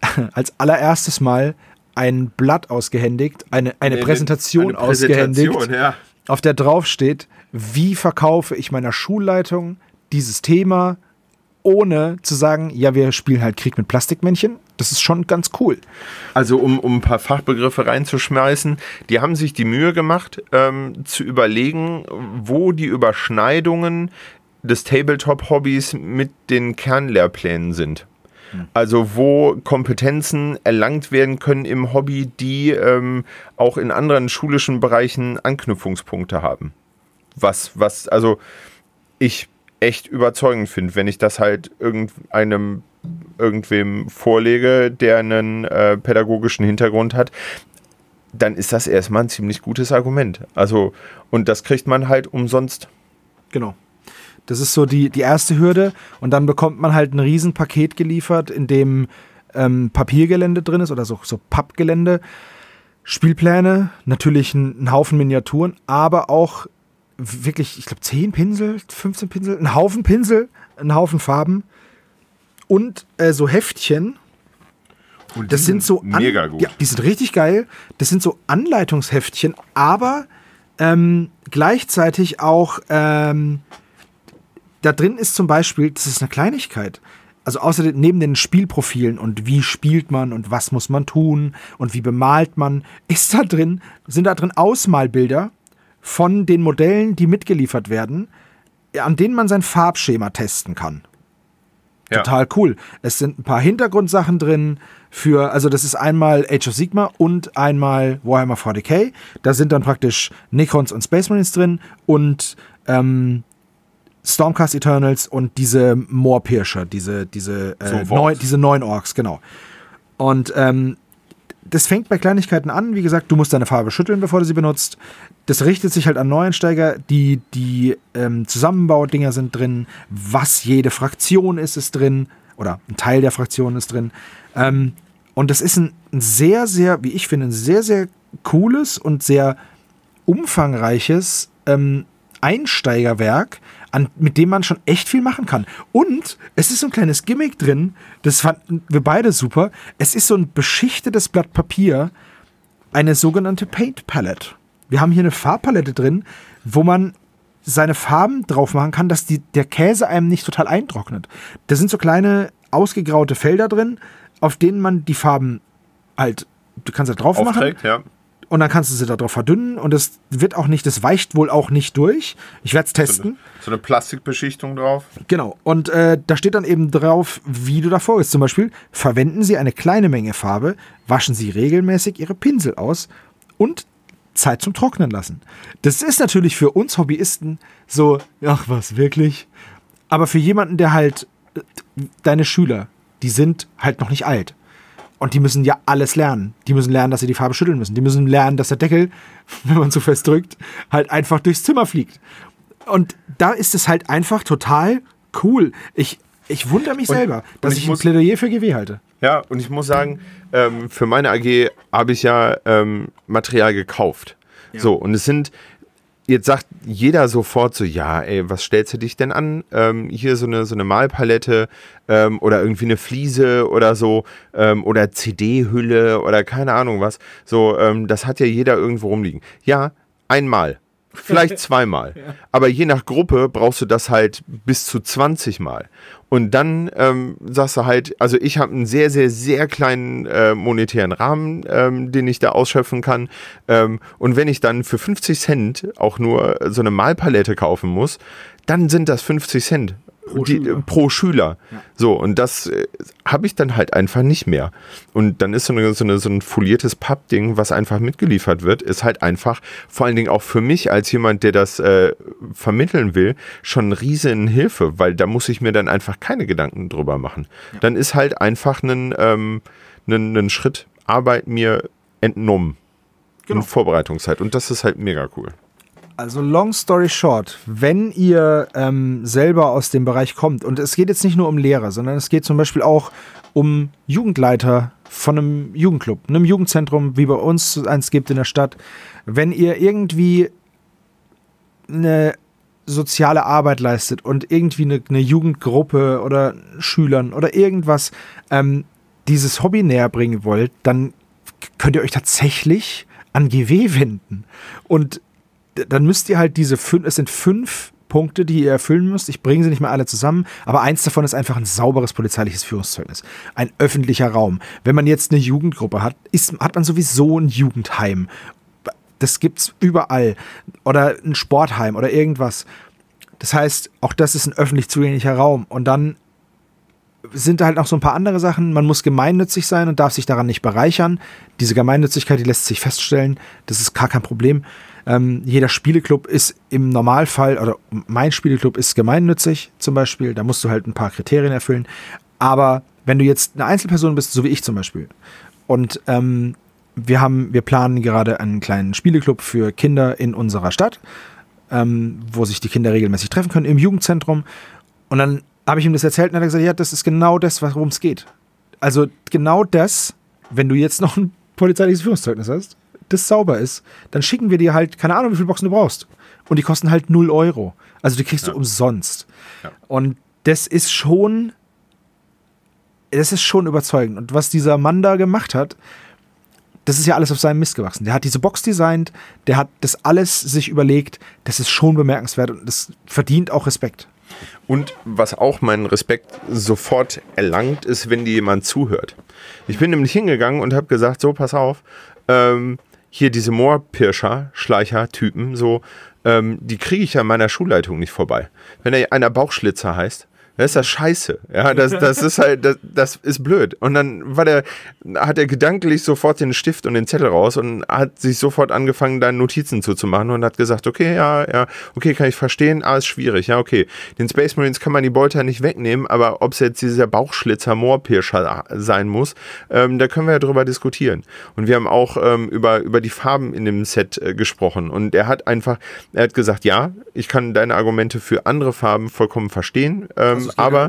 A: [LAUGHS] als allererstes Mal ein Blatt ausgehändigt, eine, eine, eine Präsentation, eine Präsentation ausgehändigt, ja. Auf der drauf steht, wie verkaufe ich meiner Schulleitung dieses Thema, ohne zu sagen, ja, wir spielen halt Krieg mit Plastikmännchen. Das ist schon ganz cool.
B: Also um, um ein paar Fachbegriffe reinzuschmeißen, die haben sich die Mühe gemacht, ähm, zu überlegen, wo die Überschneidungen des Tabletop-Hobbys mit den Kernlehrplänen sind. Also wo Kompetenzen erlangt werden können im Hobby, die ähm, auch in anderen schulischen Bereichen Anknüpfungspunkte haben. Was, was, also ich echt überzeugend finde, wenn ich das halt irgendeinem irgendwem vorlege, der einen äh, pädagogischen Hintergrund hat, dann ist das erstmal ein ziemlich gutes Argument. Also, und das kriegt man halt umsonst.
A: Genau. Das ist so die, die erste Hürde. Und dann bekommt man halt ein Riesenpaket geliefert, in dem ähm, Papiergelände drin ist oder so, so Pappgelände. Spielpläne, natürlich ein, Haufen Miniaturen, aber auch wirklich, ich glaube, 10 Pinsel, 15 Pinsel, ein Haufen Pinsel, ein Haufen Farben und äh, so Heftchen. Und das sind so
B: mega gut.
A: Ja, die sind richtig geil. Das sind so Anleitungsheftchen, aber ähm, gleichzeitig auch ähm, da drin ist zum Beispiel, das ist eine Kleinigkeit, also außerdem neben den Spielprofilen und wie spielt man und was muss man tun und wie bemalt man, ist da drin, sind da drin Ausmalbilder von den Modellen, die mitgeliefert werden, an denen man sein Farbschema testen kann. Ja. Total cool. Es sind ein paar Hintergrundsachen drin für, also das ist einmal Age of Sigma und einmal Warhammer 40k. Da sind dann praktisch Necrons und Space Marines drin und ähm, Stormcast Eternals und diese Moorpirscher, diese, diese, äh, so neun, diese neun Orks, genau. Und ähm, das fängt bei Kleinigkeiten an. Wie gesagt, du musst deine Farbe schütteln, bevor du sie benutzt. Das richtet sich halt an Neuensteiger. Die, die ähm, Zusammenbaudinger sind drin. Was jede Fraktion ist, ist drin. Oder ein Teil der Fraktion ist drin. Ähm, und das ist ein, ein sehr, sehr, wie ich finde, ein sehr, sehr cooles und sehr umfangreiches ähm, Einsteigerwerk, an, mit dem man schon echt viel machen kann. Und es ist so ein kleines Gimmick drin, das fanden wir beide super. Es ist so ein beschichtetes Blatt Papier, eine sogenannte Paint Palette. Wir haben hier eine Farbpalette drin, wo man seine Farben drauf machen kann, dass die, der Käse einem nicht total eintrocknet. Da sind so kleine ausgegraute Felder drin, auf denen man die Farben halt, du kannst da drauf Aufträgt, machen. Ja und dann kannst du sie darauf verdünnen und es wird auch nicht, das weicht wohl auch nicht durch. Ich werde es testen. So
B: eine, so eine, Plastikbeschichtung drauf.
A: Genau. Und äh, da steht dann eben drauf, wie du davor bist. Zum Beispiel, verwenden Sie eine kleine Menge Farbe, waschen Sie regelmäßig Ihre Pinsel aus und Zeit zum Trocknen lassen. Das ist natürlich für uns Hobbyisten so, ach was, wirklich? Aber für jemanden, der halt, äh, deine Schüler, die sind halt noch nicht alt. Und die müssen ja alles lernen. Die müssen lernen, dass sie die Farbe schütteln müssen. Die müssen lernen, dass der Deckel, [LAUGHS] wenn man zu fest drückt, halt einfach durchs Zimmer fliegt. Und da ist es halt einfach total cool. Ich, ich wundere mich und, selber, dass ich, ich muss, ein Plädoyer für GW halte.
B: Ja, und ich muss sagen, ähm, für meine AG habe ich ja ähm, Material gekauft. Ja. So, und es sind jetzt sagt jeder sofort so, ja, ey, was stellst du dich denn an? Ähm, hier so eine, so eine Malpalette ähm, oder irgendwie eine Fliese oder so ähm, oder CD-Hülle oder keine Ahnung was. So, ähm, das hat ja jeder irgendwo rumliegen. Ja, einmal. Vielleicht zweimal. [LAUGHS] ja. Aber je nach Gruppe brauchst du das halt bis zu 20 Mal. Und dann ähm, sagst du halt, also ich habe einen sehr, sehr, sehr kleinen äh, monetären Rahmen, ähm, den ich da ausschöpfen kann. Ähm, und wenn ich dann für 50 Cent auch nur so eine Malpalette kaufen muss, dann sind das 50 Cent pro die, Schüler. Pro Schüler. Ja. So, und das äh, habe ich dann halt einfach nicht mehr. Und dann ist so, eine, so, eine, so ein foliertes Pappding, was einfach mitgeliefert wird, ist halt einfach, vor allen Dingen auch für mich als jemand, der das äh, vermitteln will, schon eine riesen Hilfe, weil da muss ich mir dann einfach keine Gedanken drüber machen. Ja. Dann ist halt einfach ein, ähm, ein, ein Schritt Arbeit mir entnommen. Genau. In Vorbereitungszeit. Und das ist halt mega cool.
A: Also long story short, wenn ihr ähm, selber aus dem Bereich kommt, und es geht jetzt nicht nur um Lehrer, sondern es geht zum Beispiel auch um Jugendleiter von einem Jugendclub, einem Jugendzentrum, wie bei uns eins gibt in der Stadt. Wenn ihr irgendwie eine soziale Arbeit leistet und irgendwie eine, eine Jugendgruppe oder Schülern oder irgendwas ähm, dieses Hobby näher bringen wollt, dann könnt ihr euch tatsächlich an GW wenden. Und dann müsst ihr halt diese fünf, es sind fünf Punkte, die ihr erfüllen müsst. Ich bringe sie nicht mehr alle zusammen, aber eins davon ist einfach ein sauberes polizeiliches Führungszeugnis. Ein öffentlicher Raum. Wenn man jetzt eine Jugendgruppe hat, ist, hat man sowieso ein Jugendheim. Das gibt's überall. Oder ein Sportheim oder irgendwas. Das heißt, auch das ist ein öffentlich zugänglicher Raum. Und dann sind da halt noch so ein paar andere Sachen. Man muss gemeinnützig sein und darf sich daran nicht bereichern. Diese Gemeinnützigkeit, die lässt sich feststellen. Das ist gar kein Problem. Ähm, jeder Spieleclub ist im Normalfall, oder mein Spieleclub ist gemeinnützig zum Beispiel, da musst du halt ein paar Kriterien erfüllen. Aber wenn du jetzt eine Einzelperson bist, so wie ich zum Beispiel, und ähm, wir haben, wir planen gerade einen kleinen Spieleclub für Kinder in unserer Stadt, ähm, wo sich die Kinder regelmäßig treffen können, im Jugendzentrum. Und dann habe ich ihm das erzählt und er hat gesagt, ja, das ist genau das, worum es geht. Also genau das, wenn du jetzt noch ein polizeiliches Führungszeugnis hast, das sauber ist, dann schicken wir dir halt, keine Ahnung, wie viele Boxen du brauchst. Und die kosten halt 0 Euro. Also die kriegst ja. du umsonst. Ja. Und das ist schon, das ist schon überzeugend. Und was dieser Mann da gemacht hat, das ist ja alles auf seinem Mist gewachsen. Der hat diese Box designt, der hat das alles sich überlegt. Das ist schon bemerkenswert und das verdient auch Respekt.
B: Und was auch meinen Respekt sofort erlangt, ist, wenn dir jemand zuhört. Ich bin nämlich hingegangen und habe gesagt, so, pass auf, ähm, hier diese Moorpirscher, Schleicher-Typen, so, ähm, die kriege ich ja in meiner Schulleitung nicht vorbei. Wenn er einer Bauchschlitzer heißt, Das ist das scheiße. Ja, das, das ist halt, das, das ist blöd. Und dann war der, hat er gedanklich sofort den Stift und den Zettel raus und hat sich sofort angefangen, da Notizen zuzumachen und hat gesagt, okay, ja, ja, okay, kann ich verstehen, ah, ist schwierig, ja, okay. Den Space Marines kann man die Beute nicht wegnehmen, aber ob es jetzt dieser Bauchschlitzer Moorpirscher sein muss, ähm, da können wir ja drüber diskutieren. Und wir haben auch ähm, über, über die Farben in dem Set äh, gesprochen. Und er hat einfach, er hat gesagt, ja, ich kann deine Argumente für andere Farben vollkommen verstehen, ähm, also aber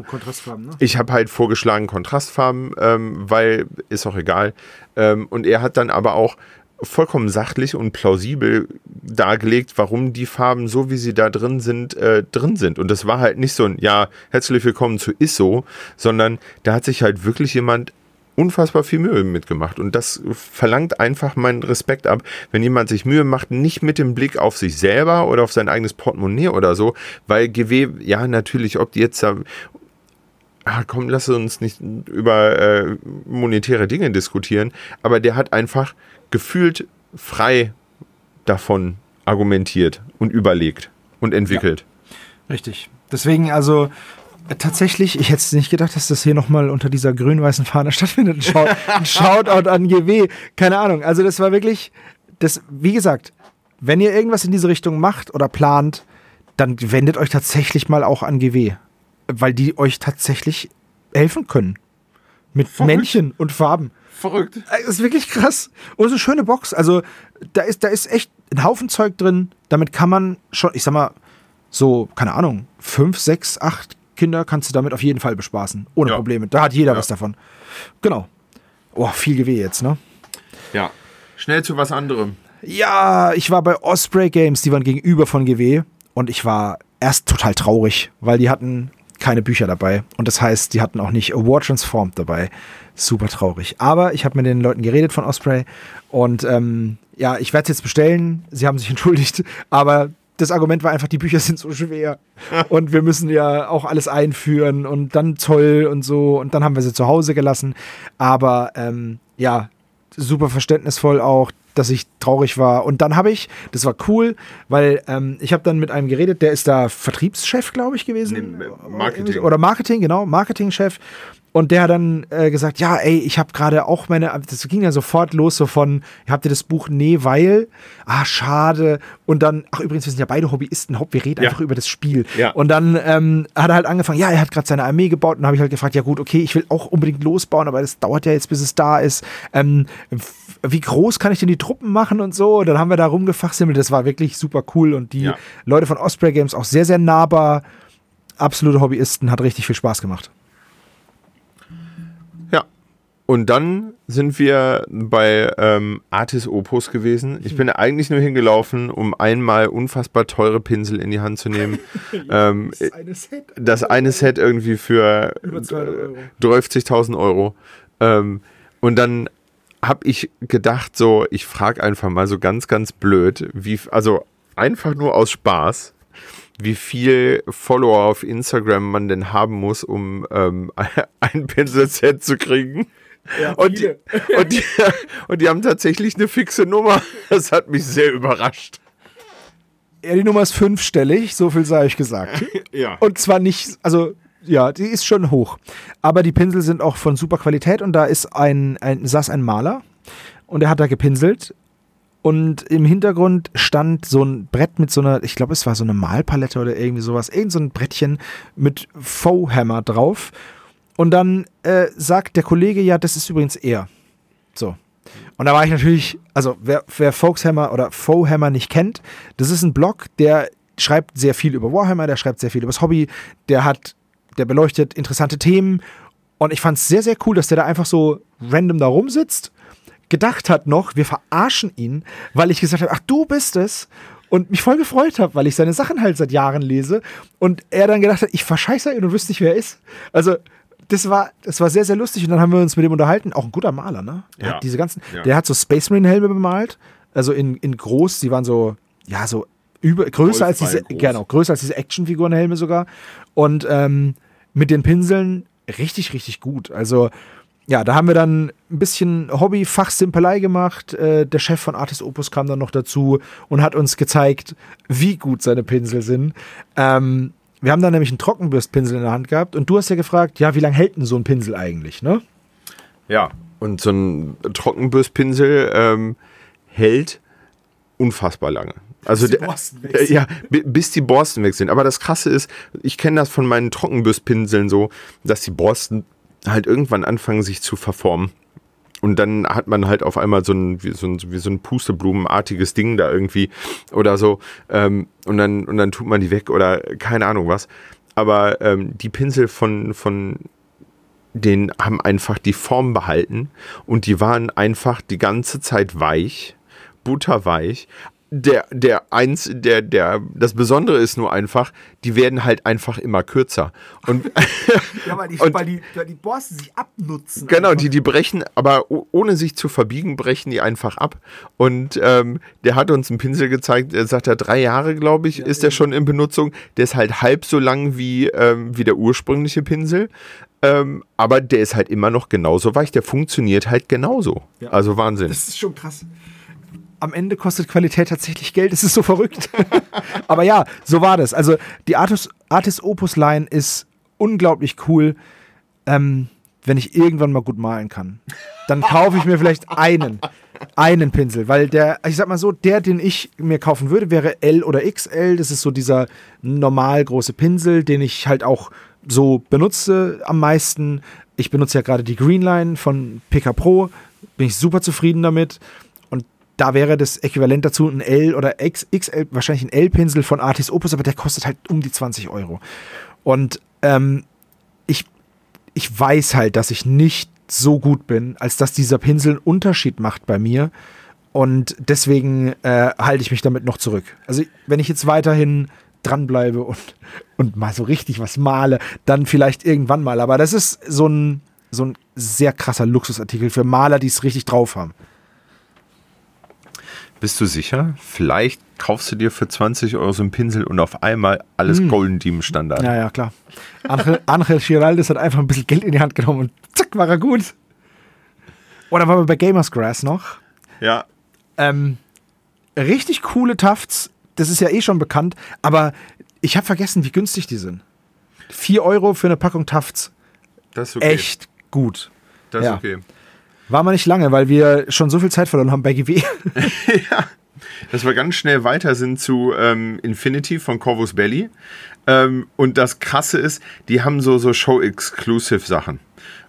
B: ne? ich habe halt vorgeschlagen Kontrastfarben, ähm, weil ist auch egal. Ähm, und er hat dann aber auch vollkommen sachlich und plausibel dargelegt, warum die Farben so wie sie da drin sind, äh, drin sind. Und das war halt nicht so ein, ja, herzlich willkommen zu ISO, sondern da hat sich halt wirklich jemand unfassbar viel Mühe mitgemacht. Und das verlangt einfach meinen Respekt ab, wenn jemand sich Mühe macht, nicht mit dem Blick auf sich selber oder auf sein eigenes Portemonnaie oder so, weil GW, ja, natürlich, ob die jetzt da ah, komm, lass uns nicht über äh, monetäre Dinge diskutieren, aber der hat einfach gefühlt frei davon argumentiert und überlegt und entwickelt.
A: Ja, richtig. Deswegen also Tatsächlich, ich hätte nicht gedacht, dass das hier nochmal unter dieser grün-weißen Fahne [LAUGHS] stattfindet. Ein, Shout, ein Shoutout an GW. Keine Ahnung. Also, das war wirklich, das, wie gesagt, wenn ihr irgendwas in diese Richtung macht oder plant, dann wendet euch tatsächlich mal auch an GW. Weil die euch tatsächlich helfen können. Mit Verrückt. Männchen und Farben.
B: Verrückt.
A: Das ist wirklich krass. Und so eine schöne Box. Also, da ist, da ist echt ein Haufen Zeug drin. Damit kann man schon, ich sag mal, so, keine Ahnung, fünf, sechs, acht Kinder kannst du damit auf jeden Fall bespaßen. Ohne ja. Probleme. Da hat jeder ja. was davon. Genau. Oh, viel GW jetzt, ne?
B: Ja. Schnell zu was anderem.
A: Ja, ich war bei Osprey Games, die waren gegenüber von GW und ich war erst total traurig, weil die hatten keine Bücher dabei und das heißt, die hatten auch nicht Award Transformed dabei. Super traurig. Aber ich habe mit den Leuten geredet von Osprey und ähm, ja, ich werde es jetzt bestellen. Sie haben sich [LAUGHS] entschuldigt, aber das Argument war einfach, die Bücher sind so schwer und wir müssen ja auch alles einführen und dann Zoll und so und dann haben wir sie zu Hause gelassen. Aber ähm, ja, super verständnisvoll auch, dass ich traurig war. Und dann habe ich, das war cool, weil ähm, ich habe dann mit einem geredet, der ist da Vertriebschef, glaube ich, gewesen. Nee, Marketing. Oder Marketing, genau, Marketingchef. Und der hat dann äh, gesagt, ja, ey, ich habe gerade auch meine, das ging ja sofort los, so von, habt ihr das Buch Nee, weil, ah, schade. Und dann, ach übrigens, wir sind ja beide Hobbyisten, wir reden ja. einfach über das Spiel. Ja. Und dann ähm, hat er halt angefangen, ja, er hat gerade seine Armee gebaut und habe ich halt gefragt, ja gut, okay, ich will auch unbedingt losbauen, aber das dauert ja jetzt, bis es da ist. Ähm, wie groß kann ich denn die Truppen machen und so? Und dann haben wir da rumgefachsimmelt, das war wirklich super cool und die ja. Leute von Osprey Games auch sehr, sehr nahbar. Absolute Hobbyisten, hat richtig viel Spaß gemacht.
B: Und dann sind wir bei ähm, Artis Opus gewesen. Ich bin eigentlich nur hingelaufen, um einmal unfassbar teure Pinsel in die Hand zu nehmen. [LAUGHS] ja, ähm, das, eine Set. das eine Set irgendwie für äh, 30.000 Euro. Ähm, und dann habe ich gedacht, so, ich frage einfach mal so ganz, ganz blöd, wie, also einfach nur aus Spaß, wie viel Follower auf Instagram man denn haben muss, um ähm, [LAUGHS] ein Pinselset zu kriegen. Ja, und, die, [LAUGHS] und, die, und, die, haben tatsächlich eine fixe Nummer. Das hat mich sehr überrascht.
A: Ja, die Nummer ist fünfstellig, so viel sei ich gesagt. [LAUGHS] ja. Und zwar nicht, also ja, die ist schon hoch. Aber die Pinsel sind auch von super Qualität und da ist ein, ein saß ein Maler und er hat da gepinselt und im Hintergrund stand so ein Brett mit so einer, ich glaube, es war so eine Malpalette oder irgendwie sowas, irgend so ein Brettchen mit Faux-Hammer drauf und dann äh, sagt der Kollege, ja, das ist übrigens er. So. Und da war ich natürlich, also wer, wer Folkshammer oder Fohammer nicht kennt, das ist ein Blog, der schreibt sehr viel über Warhammer, der schreibt sehr viel über das Hobby, der hat, der beleuchtet interessante Themen. Und ich fand es sehr, sehr cool, dass der da einfach so random da rumsitzt, gedacht hat noch, wir verarschen ihn, weil ich gesagt habe, ach, du bist es und mich voll gefreut habe, weil ich seine Sachen halt seit Jahren lese und er dann gedacht hat, ich verscheiße ihn und wüsste nicht, wer er ist. Also das war, das war sehr, sehr lustig. Und dann haben wir uns mit dem unterhalten. Auch ein guter Maler, ne? Der ja. hat diese ganzen, ja. der hat so Space Marine Helme bemalt. Also in, in groß, die waren so, ja, so über, größer als diese, groß. genau, größer als diese Actionfigurenhelme sogar. Und ähm, mit den Pinseln richtig, richtig gut. Also, ja, da haben wir dann ein bisschen Hobby-Fachsimpelei gemacht. Äh, der Chef von Artist Opus kam dann noch dazu und hat uns gezeigt, wie gut seine Pinsel sind. Ähm, wir haben da nämlich einen Trockenbürstpinsel in der Hand gehabt und du hast ja gefragt, ja, wie lange hält denn so ein Pinsel eigentlich, ne?
B: Ja, und so ein Trockenbürstpinsel ähm, hält unfassbar lange. Also bis die Borsten weg sind. Ja, bis die Borsten weg sind. Aber das Krasse ist, ich kenne das von meinen Trockenbürstpinseln so, dass die Borsten halt irgendwann anfangen, sich zu verformen. Und dann hat man halt auf einmal so ein, wie so ein, wie so ein Pusteblumenartiges Ding da irgendwie oder so. Ähm, und, dann, und dann tut man die weg oder keine Ahnung was. Aber ähm, die Pinsel von, von den haben einfach die Form behalten und die waren einfach die ganze Zeit weich, butterweich, der, der eins, der, der, das Besondere ist nur einfach, die werden halt einfach immer kürzer. Und, [LAUGHS]
A: ja, weil die, [LAUGHS] und, weil die, weil die Borsten sich abnutzen.
B: Genau, die, die brechen, aber ohne sich zu verbiegen, brechen die einfach ab. Und ähm, der hat uns einen Pinsel gezeigt, er sagt er, drei Jahre, glaube ich, ja, ist der schon in Benutzung. Der ist halt halb so lang wie, ähm, wie der ursprüngliche Pinsel. Ähm, aber der ist halt immer noch genauso weich. Der funktioniert halt genauso. Ja. Also Wahnsinn.
A: Das ist schon krass am Ende kostet Qualität tatsächlich Geld. Es ist so verrückt. [LAUGHS] Aber ja, so war das. Also die Artis, Artis Opus Line ist unglaublich cool, ähm, wenn ich irgendwann mal gut malen kann. Dann kaufe ich mir vielleicht einen, einen Pinsel, weil der, ich sag mal so, der, den ich mir kaufen würde, wäre L oder XL. Das ist so dieser normal große Pinsel, den ich halt auch so benutze am meisten. Ich benutze ja gerade die Greenline von PK Pro, bin ich super zufrieden damit da wäre das Äquivalent dazu ein L oder XL, wahrscheinlich ein L-Pinsel von Artis Opus, aber der kostet halt um die 20 Euro. Und ähm, ich, ich weiß halt, dass ich nicht so gut bin, als dass dieser Pinsel einen Unterschied macht bei mir. Und deswegen äh, halte ich mich damit noch zurück. Also, wenn ich jetzt weiterhin dranbleibe und, und mal so richtig was male, dann vielleicht irgendwann mal. Aber das ist so ein, so ein sehr krasser Luxusartikel für Maler, die es richtig drauf haben.
B: Bist du sicher? Vielleicht kaufst du dir für 20 Euro so einen Pinsel und auf einmal alles hm. Golden Team Standard.
A: Ja, ja, klar. Angel, [LAUGHS] Angel Giraldes hat einfach ein bisschen Geld in die Hand genommen und zack, war er gut. Oder waren wir bei Gamers Grass noch?
B: Ja.
A: Ähm, richtig coole Tufts, das ist ja eh schon bekannt, aber ich habe vergessen, wie günstig die sind. 4 Euro für eine Packung Tufts.
B: Das ist okay.
A: Echt gut.
B: Das ist ja. okay.
A: War mal nicht lange, weil wir schon so viel Zeit verloren haben bei GW. [LAUGHS] [LAUGHS]
B: ja. Dass wir ganz schnell weiter sind zu ähm, Infinity von Corvus Belly. Ähm, und das Krasse ist, die haben so, so Show-Exclusive-Sachen.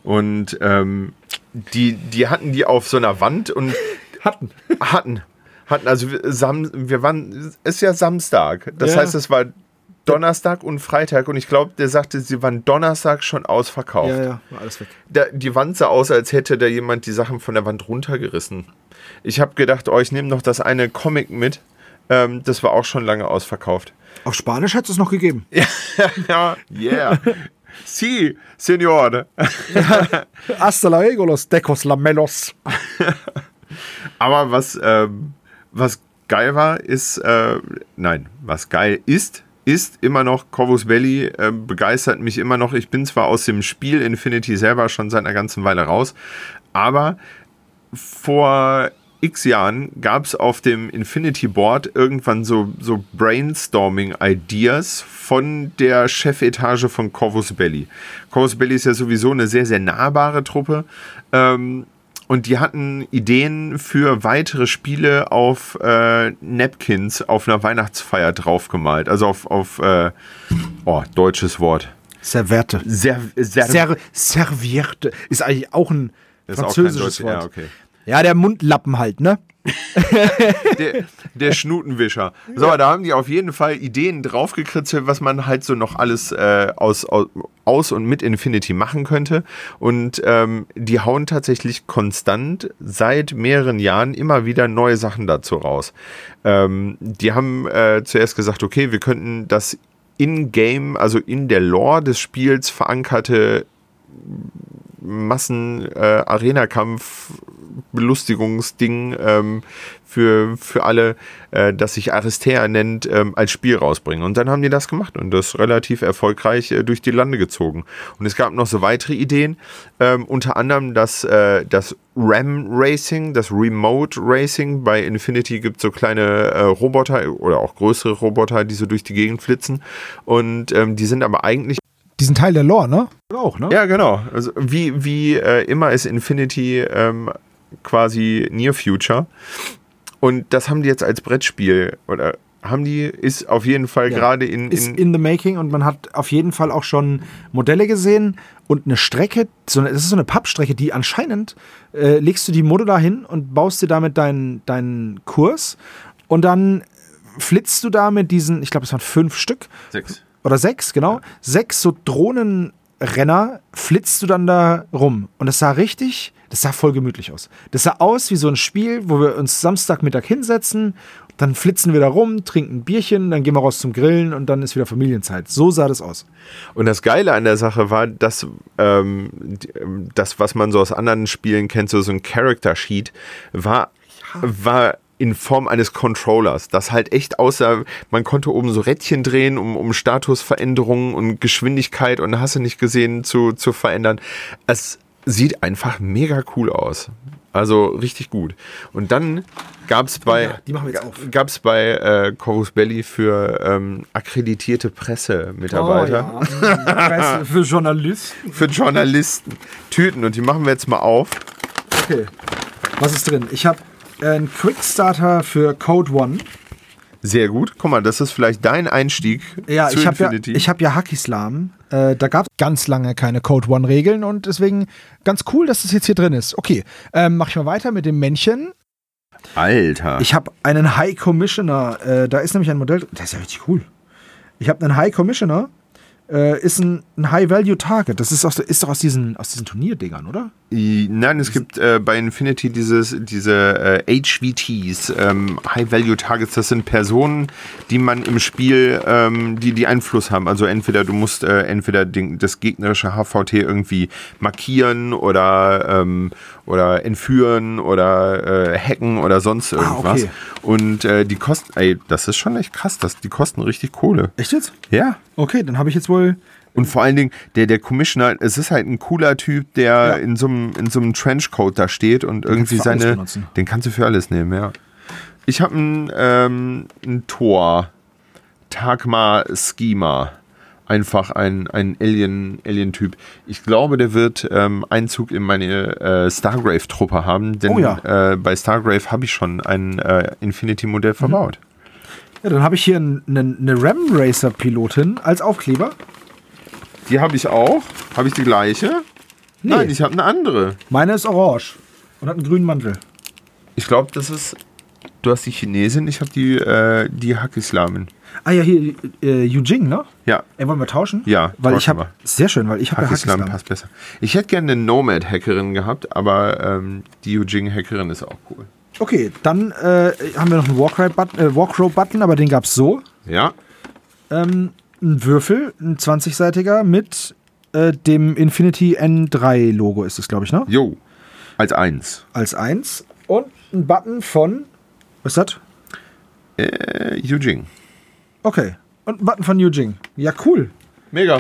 B: Und ähm, die, die hatten die auf so einer Wand und. [LAUGHS]
A: hatten.
B: Hatten. Hatten. Also wir, wir waren. Es ist ja Samstag. Das ja. heißt, es war Donnerstag und Freitag und ich glaube, der sagte, sie waren Donnerstag schon ausverkauft.
A: Ja, ja, war alles weg.
B: Da, die Wand sah aus, als hätte da jemand die Sachen von der Wand runtergerissen. Ich habe gedacht, oh, ich nehme noch das eine Comic mit. Ähm, das war auch schon lange ausverkauft.
A: Auf Spanisch hat es noch gegeben. [LAUGHS]
B: ja, yeah. Sí, señor. [LAUGHS]
A: Hasta luego, los decos lamelos. [LAUGHS]
B: Aber was, ähm, was geil war, ist, äh, nein, was geil ist, ist immer noch Corvus Belly, äh, begeistert mich immer noch. Ich bin zwar aus dem Spiel Infinity selber schon seit einer ganzen Weile raus, aber vor x Jahren gab es auf dem Infinity Board irgendwann so, so Brainstorming-Ideas von der Chefetage von Corvus Belly. Corvus Belly ist ja sowieso eine sehr, sehr nahbare Truppe. Ähm, und die hatten Ideen für weitere Spiele auf äh, Napkins auf einer Weihnachtsfeier draufgemalt. Also auf, auf äh, oh, deutsches Wort.
A: Serviette.
B: Ser, ser,
A: ser Serviette. Ist eigentlich auch ein französisches auch Wort. Ja, okay. ja, der Mundlappen halt, ne? [LAUGHS]
B: der, der, Schnutenwischer. So, ja. da haben die auf jeden Fall Ideen draufgekritzelt, was man halt so noch alles äh, aus, aus und mit Infinity machen könnte. Und ähm, die hauen tatsächlich konstant seit mehreren Jahren immer wieder neue Sachen dazu raus. Ähm, die haben äh, zuerst gesagt, okay, wir könnten das in-game, also in der Lore des Spiels verankerte Massen-Arena-Kampf Belustigungsding ähm, für, für alle, äh, das sich Aristea nennt, ähm, als Spiel rausbringen. Und dann haben die das gemacht und das relativ erfolgreich äh, durch die Lande gezogen. Und es gab noch so weitere Ideen, ähm, unter anderem das, äh, das RAM Racing, das Remote Racing. Bei Infinity gibt es so kleine äh, Roboter oder auch größere Roboter, die so durch die Gegend flitzen. Und ähm, die sind aber eigentlich
A: diesen Teil der Lore, ne? Auch, ne?
B: Ja, genau. Also wie, wie äh, immer ist Infinity ähm, quasi Near Future. Und das haben die jetzt als Brettspiel oder haben die, ist auf jeden Fall ja. gerade in, in.
A: Ist in the making und man hat auf jeden Fall auch schon Modelle gesehen und eine Strecke, so eine, das ist so eine Pappstrecke, die anscheinend äh, legst du die modular hin und baust dir damit deinen, deinen Kurs und dann flitzt du da mit diesen, ich glaube, es waren fünf Stück.
B: Sechs.
A: Oder sechs, genau. Ja. Sechs so Drohnenrenner flitzt du dann da rum. Und das sah richtig, das sah voll gemütlich aus. Das sah aus wie so ein Spiel, wo wir uns Samstagmittag hinsetzen, dann flitzen wir da rum, trinken ein Bierchen, dann gehen wir raus zum Grillen und dann ist wieder Familienzeit. So sah das aus.
B: Und das Geile an der Sache war, dass ähm, das, was man so aus anderen Spielen kennt, so, so ein Character Sheet, war, war in Form eines Controllers, das halt echt aussah, man konnte oben so Rädchen drehen, um, um Statusveränderungen und Geschwindigkeit und hast du nicht gesehen zu, zu verändern. Es sieht einfach mega cool aus. Also richtig gut. Und dann gab es bei, ja, gab's bei äh, Corus Belli für ähm, akkreditierte Pressemitarbeiter.
A: Oh, ja. Presse [LAUGHS] für Journalisten.
B: für Journalisten. Tüten und die machen wir jetzt mal auf.
A: Okay. Was ist drin? Ich habe ein Quickstarter für Code One.
B: Sehr gut. Guck mal, das ist vielleicht dein Einstieg
A: ja, zu ich Infinity. Ja, ich habe ja Hackislam. Äh, da gab es ganz lange keine Code One-Regeln und deswegen ganz cool, dass das jetzt hier drin ist. Okay, ähm, mache ich mal weiter mit dem Männchen.
B: Alter.
A: Ich habe einen High Commissioner. Äh, da ist nämlich ein Modell. Der ist ja richtig cool. Ich habe einen High Commissioner. Äh, ist ein, ein High-Value-Target. Das ist, aus, ist doch aus diesen, aus diesen Turnierdingern, oder?
B: Nein, es gibt äh, bei Infinity dieses, diese äh, HVTs, ähm, High-Value-Targets. Das sind Personen, die man im Spiel, ähm, die, die Einfluss haben. Also entweder du musst äh, entweder den, das gegnerische HVT irgendwie markieren oder, ähm, oder entführen oder äh, hacken oder sonst irgendwas. Ah, okay. Und äh, die kosten, ey, das ist schon echt krass. Das, die kosten richtig Kohle.
A: Echt jetzt?
B: Ja.
A: Okay, dann habe ich jetzt wohl
B: und vor allen Dingen, der, der Commissioner, es ist halt ein cooler Typ, der ja. in so einem in so einem Trenchcoat da steht und den irgendwie seine. Den kannst du für alles nehmen, ja. Ich habe ein, ähm, ein Tor. Tagma Schema. Einfach ein, ein Alien, Alien-Typ. Ich glaube, der wird ähm, Einzug in meine äh, Stargrave-Truppe haben, denn oh ja. äh, bei Stargrave habe ich schon ein äh, Infinity-Modell verbaut.
A: Mhm. Ja, dann habe ich hier eine, eine Ram Racer-Pilotin als Aufkleber.
B: Die habe ich auch. Habe ich die gleiche? Nee. Nein, ich habe eine andere.
A: Meine ist orange und hat einen grünen Mantel.
B: Ich glaube, das ist. Du hast die Chinesin, ich habe die, äh, die Hakislamen.
A: Ah ja, hier, äh, Yujing, ne?
B: Ja.
A: Ey, wollen wir tauschen?
B: Ja,
A: weil ich habe Sehr schön, weil ich habe
B: ja Hakislam passt besser. Ich hätte gerne eine Nomad-Hackerin gehabt, aber ähm, die Yujing-Hackerin ist auch cool.
A: Okay, dann äh, haben wir noch einen Warcry-Button, äh, Warcrow-Button, aber den gab es so.
B: Ja.
A: Ähm, ein Würfel, ein 20-seitiger mit äh, dem Infinity N3 -Logo ist es, glaube ich, ne?
B: Jo, als 1.
A: Als 1. Und ein Button von, was ist das?
B: Äh, Yujing.
A: Okay, und ein Button von Yujing. Ja, cool.
B: Mega.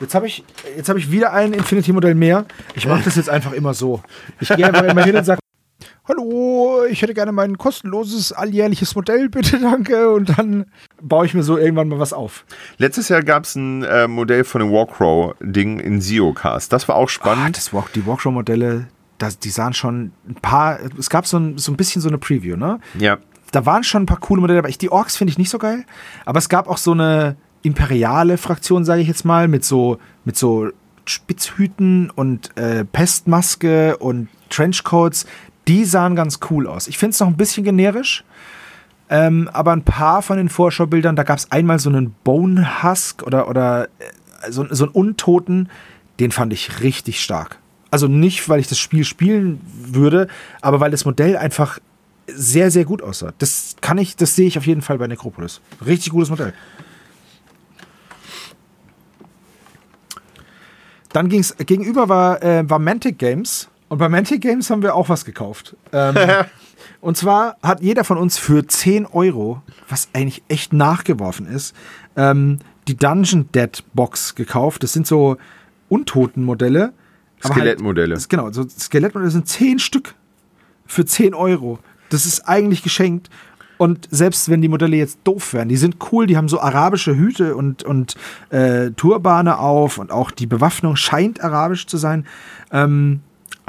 A: Jetzt habe ich, hab ich wieder ein Infinity-Modell mehr. Ich mache das jetzt einfach immer so. Ich gehe einfach immer hin und sage, hallo, ich hätte gerne mein kostenloses alljährliches Modell, [LAUGHS] bitte, danke. Und dann baue ich mir so irgendwann mal was auf.
B: Letztes Jahr gab es ein äh, Modell von dem Walkrow-Ding in Ziocast. Das war auch spannend. Ah,
A: das Walk, die Walkrow-Modelle, die sahen schon ein paar, es gab so ein, so ein bisschen so eine Preview, ne?
B: Ja.
A: Da waren schon ein paar coole Modelle, aber ich, die Orks finde ich nicht so geil. Aber es gab auch so eine imperiale Fraktion, sage ich jetzt mal, mit so, mit so Spitzhüten und äh, Pestmaske und Trenchcoats die sahen ganz cool aus. Ich finde es noch ein bisschen generisch. Ähm, aber ein paar von den Vorschaubildern, da gab es einmal so einen Bone Husk oder, oder äh, so, so einen Untoten, den fand ich richtig stark. Also nicht, weil ich das Spiel spielen würde, aber weil das Modell einfach sehr, sehr gut aussah. Das kann ich, das sehe ich auf jeden Fall bei Necropolis. Richtig gutes Modell. Dann ging es, gegenüber war, äh, war Mantic Games Und bei Mantic Games haben wir auch was gekauft. Ähm, [LAUGHS] und zwar hat jeder von uns für 10 Euro, was eigentlich echt nachgeworfen ist, ähm, die Dungeon Dead Box gekauft. Das sind so Untotenmodelle.
B: halt- Skelettmodelle.
A: das- genau, so Skelettmodelle sind 10 Stück für 10 Euro. Das ist eigentlich geschenkt. Und selbst wenn die Modelle jetzt doof wären, die sind cool, die haben so arabische Hüte und, und äh, Turbane auf und auch die Bewaffnung scheint arabisch zu sein. Ähm,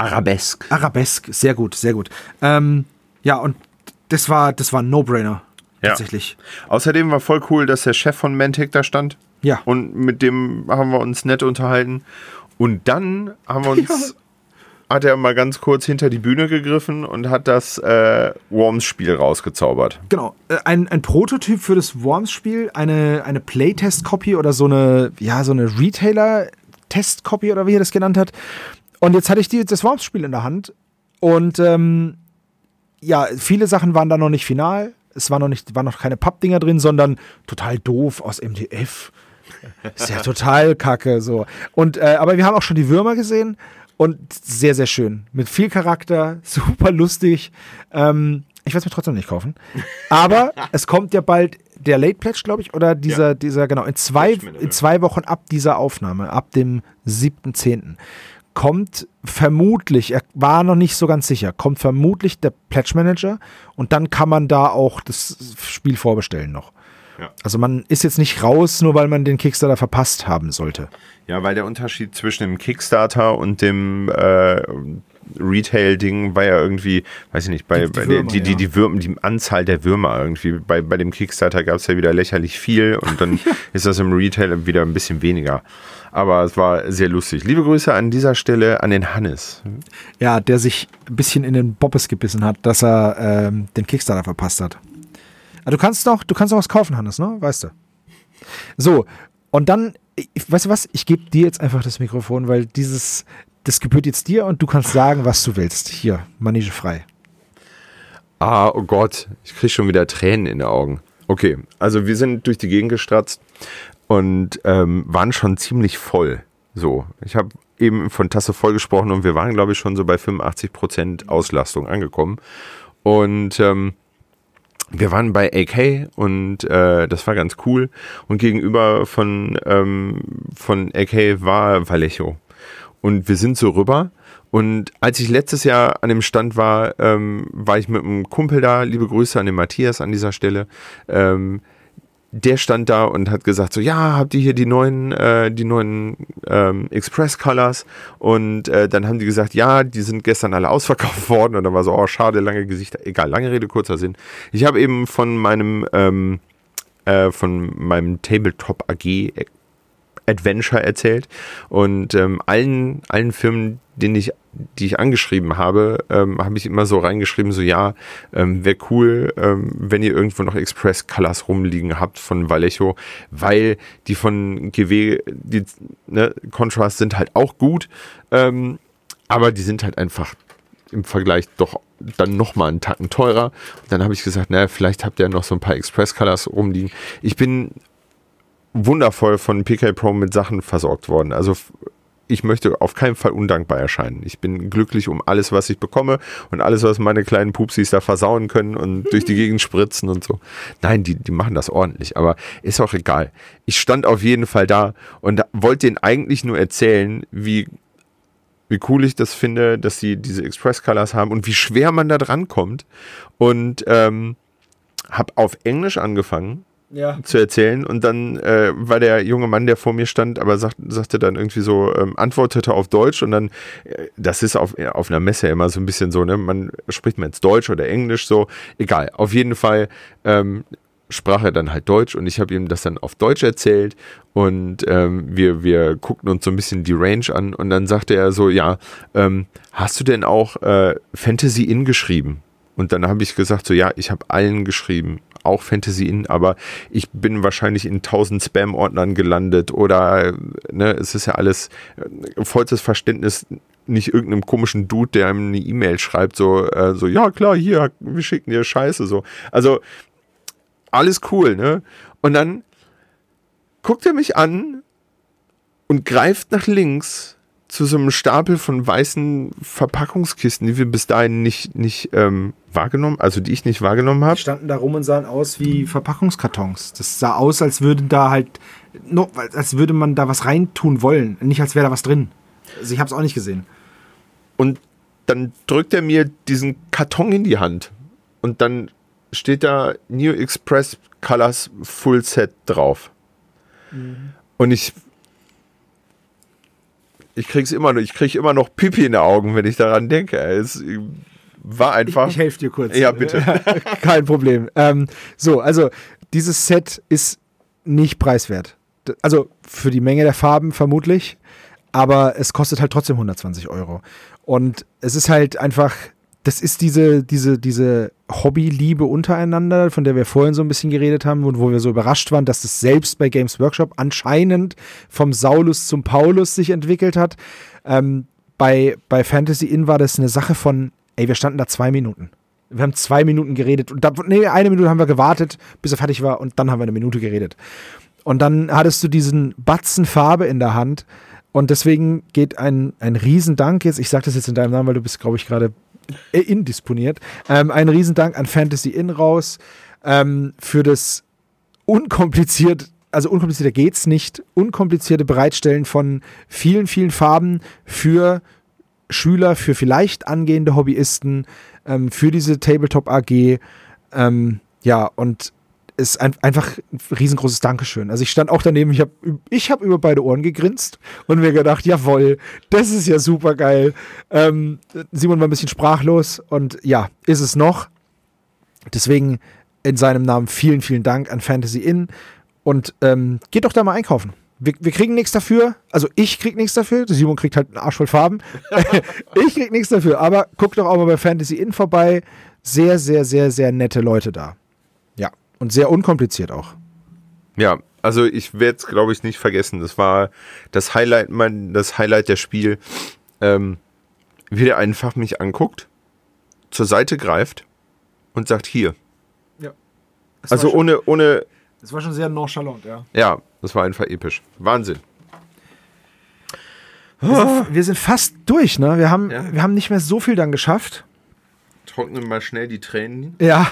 B: Arabesk.
A: Arabesk, sehr gut, sehr gut. Ähm, ja, und das war, das war ein No-Brainer.
B: Ja.
A: Tatsächlich.
B: Außerdem war voll cool, dass der Chef von Mantic da stand.
A: Ja.
B: Und mit dem haben wir uns nett unterhalten. Und dann haben wir uns, hat er mal ganz kurz hinter die Bühne gegriffen und hat das äh, Worms-Spiel rausgezaubert.
A: Genau, äh, ein, ein Prototyp für das Worms-Spiel, eine, eine Playtest-Copy oder so eine, ja, so eine Retailer-Test-Copy oder wie er das genannt hat. Und jetzt hatte ich die, das Worms-Spiel in der Hand und ähm, ja, viele Sachen waren da noch nicht final. Es war noch nicht, waren noch keine Pappdinger drin, sondern total doof aus MDF. Ist ja total kacke so. Und äh, aber wir haben auch schon die Würmer gesehen und sehr sehr schön mit viel Charakter, [LAUGHS] super lustig. Ähm, ich werde es mir trotzdem nicht kaufen. Aber [LAUGHS] es kommt ja bald der Late Pledge, glaube ich, oder dieser
B: Ja.
A: dieser genau in zwei in zwei Wochen ab dieser Aufnahme, ab dem 7.10. kommt vermutlich, er war noch nicht so ganz sicher, kommt vermutlich der Pledge Manager und dann kann man da auch das Spiel vorbestellen noch.
B: Ja.
A: Also man ist jetzt nicht raus, nur weil man den Kickstarter verpasst haben sollte.
B: Ja, weil der Unterschied zwischen dem Kickstarter und dem äh, Retail-Ding war ja irgendwie, weiß ich nicht, bei,
A: Die-
B: bei
A: Würmer,
B: die, die,
A: ja.
B: die, Würmer, die Anzahl der Würmer irgendwie. Bei, bei dem Kickstarter gab es ja wieder lächerlich viel und dann [LAUGHS] ist das im Retail wieder ein bisschen weniger. Aber es war sehr lustig. Liebe Grüße an dieser Stelle an den Hannes.
A: Ja, der sich ein bisschen in den Bobbes gebissen hat, dass er ähm, den Kickstarter verpasst hat. Aber du kannst doch, du kannst doch was kaufen, Hannes, ne? Weißt du. So, und dann, ich, weißt du was? Ich gebe dir jetzt einfach das Mikrofon, weil dieses, das gebührt jetzt dir und du kannst sagen, was du willst. Hier, Manege frei.
B: Ah, oh Gott, ich kriege schon wieder Tränen in den Augen. Okay, also wir sind durch die Gegend gestratzt und ähm, waren schon ziemlich voll. So, ich habe eben von Tasse voll gesprochen und wir waren, glaube ich, schon so bei 85% Auslastung angekommen. Und ähm, wir waren bei AK und äh, das war ganz cool. Und gegenüber von, ähm, von AK war Vallejo. Und wir sind so rüber. Und als ich letztes Jahr an dem Stand war, ähm, war ich mit einem Kumpel da. Liebe Grüße an den Matthias an dieser Stelle. Ähm, der stand da und hat gesagt so, ja, habt ihr hier die neuen, äh, die neuen ähm, Express Colors? Und äh, dann haben die gesagt, ja, die sind gestern alle ausverkauft [LAUGHS] worden. Und dann war so, oh, schade, lange Gesichter. Egal, lange Rede, kurzer Sinn. Ich habe eben von meinem, ähm, äh, von meinem Tabletop AG Adventure erzählt und ähm, allen, allen Firmen, denen ich, die ich angeschrieben habe, ähm, habe ich immer so reingeschrieben, so ja, ähm, wäre cool, ähm, wenn ihr irgendwo noch Express Colors rumliegen habt von Vallejo, weil die von GW, die ne, Contrast sind halt auch gut, ähm, aber die sind halt einfach im Vergleich doch dann nochmal einen Tacken teurer. Und dann habe ich gesagt, naja, vielleicht habt ihr noch so ein paar Express Colors rumliegen. Ich bin wundervoll von PK Pro mit Sachen versorgt worden. Also ich möchte auf keinen Fall undankbar erscheinen. Ich bin glücklich um alles, was ich bekomme und alles, was meine kleinen Pupsis da versauen können und [LAUGHS] durch die Gegend spritzen und so. Nein, die, die machen das ordentlich, aber ist auch egal. Ich stand auf jeden Fall da und wollte denen eigentlich nur erzählen, wie, wie cool ich das finde, dass sie diese Express Colors haben und wie schwer man da dran kommt. Und ähm, habe auf Englisch angefangen
A: Ja.
B: zu erzählen. Und dann äh, war der junge Mann, der vor mir stand, aber sagt, sagte dann irgendwie so, ähm, antwortete auf Deutsch. Und dann, äh, das ist auf, auf einer Messe immer so ein bisschen so, ne, man spricht man jetzt Deutsch oder Englisch so, egal, auf jeden Fall ähm, sprach er dann halt Deutsch und ich habe ihm das dann auf Deutsch erzählt. Und ähm, wir, wir guckten uns so ein bisschen die Range an. Und dann sagte er so, ja, ähm, hast du denn auch äh, Fantasy In geschrieben? Und dann habe ich gesagt, so ja, ich habe allen geschrieben, auch Fantasy In, aber ich bin wahrscheinlich in tausend Spam-Ordnern gelandet oder ne, es ist ja alles äh, vollstes Verständnis, nicht irgendeinem komischen Dude, der einem eine E-Mail schreibt, so, äh, so, ja klar, hier, wir schicken dir Scheiße, so. Also alles cool, ne? Und dann guckt er mich an und greift nach links zu so einem Stapel von weißen Verpackungskisten, die wir bis dahin nicht, nicht ähm, wahrgenommen, also die ich nicht wahrgenommen habe.
A: Die standen da rum und sahen aus wie Verpackungskartons. Das sah aus, als würden da halt, no, als würde man da was reintun wollen. Nicht als wäre da was drin. Also ich habe es auch nicht gesehen.
B: Und dann drückt er mir diesen Karton in die Hand. Und dann steht da New Express Colors Full Set drauf. Mhm. Und ich ich krieg's immer noch, ich krieg immer noch Pipi in den Augen, wenn ich daran denke. Es war einfach.
A: Ich, ich helfe dir kurz.
B: Ja, bitte. [LAUGHS]
A: Kein Problem. Ähm, so, also dieses Set ist nicht preiswert. Also für die Menge der Farben vermutlich, aber es kostet halt trotzdem 120 Euro. Und es ist halt einfach das ist diese, diese, diese Hobbyliebe untereinander, von der wir vorhin so ein bisschen geredet haben und wo wir so überrascht waren, dass das selbst bei Games Workshop anscheinend vom Saulus zum Paulus sich entwickelt hat. Ähm, bei, bei Fantasy Inn war das eine Sache von, ey, wir standen da zwei Minuten. Wir haben zwei Minuten geredet und da, nee, eine Minute haben wir gewartet, bis er fertig war und dann haben wir eine Minute geredet. Und dann hattest du diesen Batzen Farbe in der Hand und deswegen geht ein, ein Riesendank jetzt, ich sage das jetzt in deinem Namen, weil du bist, glaube ich, gerade äh, indisponiert. Ähm, ein Riesendank an Fantasy Inn raus ähm, für das unkompliziert, also unkomplizierter geht's nicht, unkomplizierte Bereitstellen von vielen, vielen Farben für Schüler, für vielleicht angehende Hobbyisten, ähm, für diese Tabletop AG. Ähm, ja, und ist ein, einfach ein riesengroßes Dankeschön. Also ich stand auch daneben, ich habe ich hab über beide Ohren gegrinst und mir gedacht, jawohl, das ist ja super geil. Ähm, Simon war ein bisschen sprachlos und ja, ist es noch. Deswegen in seinem Namen vielen, vielen Dank an Fantasy Inn und ähm, geht doch da mal einkaufen. Wir, wir, kriegen nichts dafür. Also ich krieg nichts dafür. Simon kriegt halt einen Arsch voll Farben. [LAUGHS] ich krieg nichts dafür. Aber guckt doch auch mal bei Fantasy Inn vorbei. Sehr, sehr, sehr, sehr nette Leute da. Und sehr unkompliziert auch.
B: Ja, also ich werde es, glaube ich, nicht vergessen. Das war das Highlight, mein, das Highlight der Spiel. Ähm, wie der einfach mich anguckt, zur Seite greift und sagt, hier.
A: Ja.
B: Also schon, ohne, ohne.
A: Das war schon sehr nonchalant, ja.
B: Ja, das war einfach episch. Wahnsinn.
A: Wir sind, wir sind fast durch, ne? Wir haben, ja. wir haben nicht mehr so viel dann geschafft
B: trocknen mal schnell die Tränen.
A: Ja,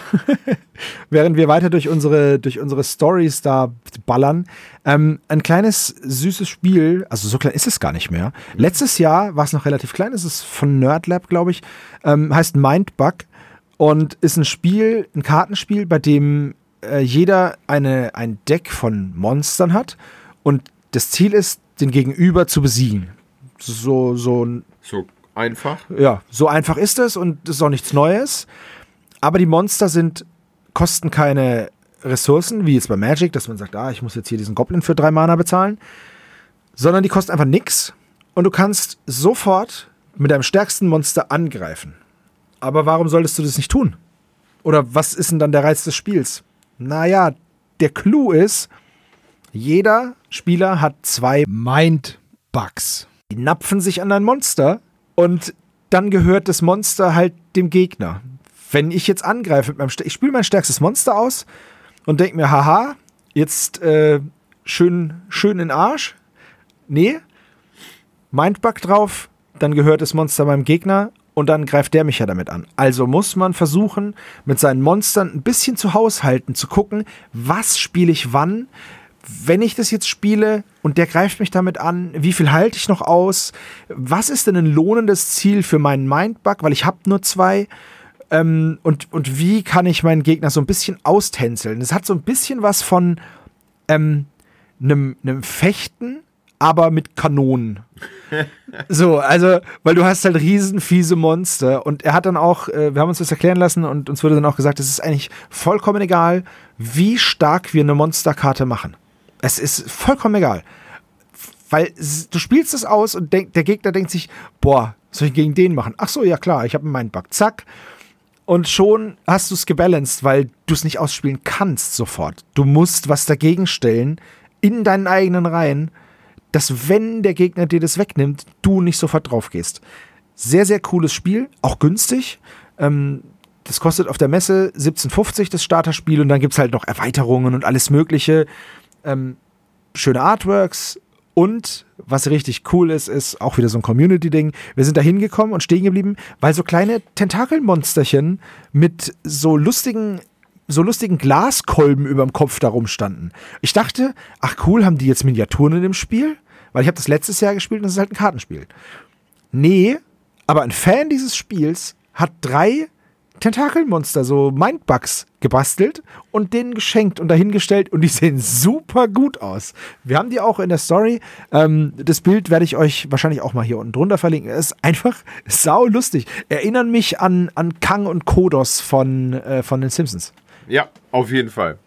A: [LAUGHS] während wir weiter durch unsere, durch unsere Stories da ballern. Ähm, ein kleines, süßes Spiel, also so klein ist es gar nicht mehr. Letztes Jahr war es noch relativ klein, es ist von Nerdlab, glaube ich, ähm, heißt Mindbug und ist ein Spiel, ein Kartenspiel, bei dem äh, jeder eine, ein Deck von Monstern hat und das Ziel ist, den Gegenüber zu besiegen. So, so ein.
B: So Einfach.
A: Ja, so einfach ist es und es ist auch nichts Neues. Aber die Monster sind, kosten keine Ressourcen, wie jetzt bei Magic, dass man sagt, ah, ich muss jetzt hier diesen Goblin für drei Mana bezahlen. Sondern die kosten einfach nichts und du kannst sofort mit deinem stärksten Monster angreifen. Aber warum solltest du das nicht tun? Oder was ist denn dann der Reiz des Spiels? Naja, der Clou ist, jeder Spieler hat zwei Mind-Bugs. Die napfen sich an dein Monster und dann gehört das Monster halt dem Gegner. Wenn ich jetzt angreife mit meinem, St ich spiele mein stärkstes Monster aus und denke mir, haha, jetzt äh, schön, schön in Arsch. Nee, Mindbug drauf, dann gehört das Monster meinem Gegner und dann greift der mich ja damit an. Also muss man versuchen, mit seinen Monstern ein bisschen zu haushalten, zu gucken, was spiele ich wann, wenn ich das jetzt spiele und der greift mich damit an, wie viel halte ich noch aus? Was ist denn ein lohnendes Ziel für meinen Mindbug? Weil ich habe nur zwei. Ähm, und, und wie kann ich meinen Gegner so ein bisschen austänzeln? Es hat so ein bisschen was von ähm, einem, einem Fechten, aber mit Kanonen. [LAUGHS] so, also, weil du hast halt riesen fiese Monster und er hat dann auch, äh, wir haben uns das erklären lassen und uns wurde dann auch gesagt, es ist eigentlich vollkommen egal, wie stark wir eine Monsterkarte machen. Es ist vollkommen egal. Weil du spielst es aus und denk, der Gegner denkt sich, boah, soll ich gegen den machen? Ach so, ja klar, ich habe meinen Bug. Zack. Und schon hast du es gebalanced, weil du es nicht ausspielen kannst sofort. Du musst was dagegen stellen in deinen eigenen Reihen, dass wenn der Gegner dir das wegnimmt, du nicht sofort drauf gehst. Sehr, sehr cooles Spiel, auch günstig. Ähm, das kostet auf der Messe 17,50 das Starterspiel und dann gibt es halt noch Erweiterungen und alles Mögliche ähm, schöne Artworks und was richtig cool ist, ist auch wieder so ein Community-Ding. Wir sind da hingekommen und stehen geblieben, weil so kleine Tentakelmonsterchen mit so lustigen so lustigen Glaskolben über dem Kopf darum standen. Ich dachte, ach cool, haben die jetzt Miniaturen in dem Spiel? Weil ich habe das letztes Jahr gespielt und das ist halt ein Kartenspiel. Nee, aber ein Fan dieses Spiels hat drei Tentakelmonster, so Mindbugs gebastelt und denen geschenkt und dahingestellt und die sehen super gut aus. Wir haben die auch in der Story. Ähm, das Bild werde ich euch wahrscheinlich auch mal hier unten drunter verlinken. Es ist einfach [LAUGHS] sau lustig. Erinnern mich an, an Kang und Kodos von, äh, von den Simpsons.
B: Ja, auf jeden Fall.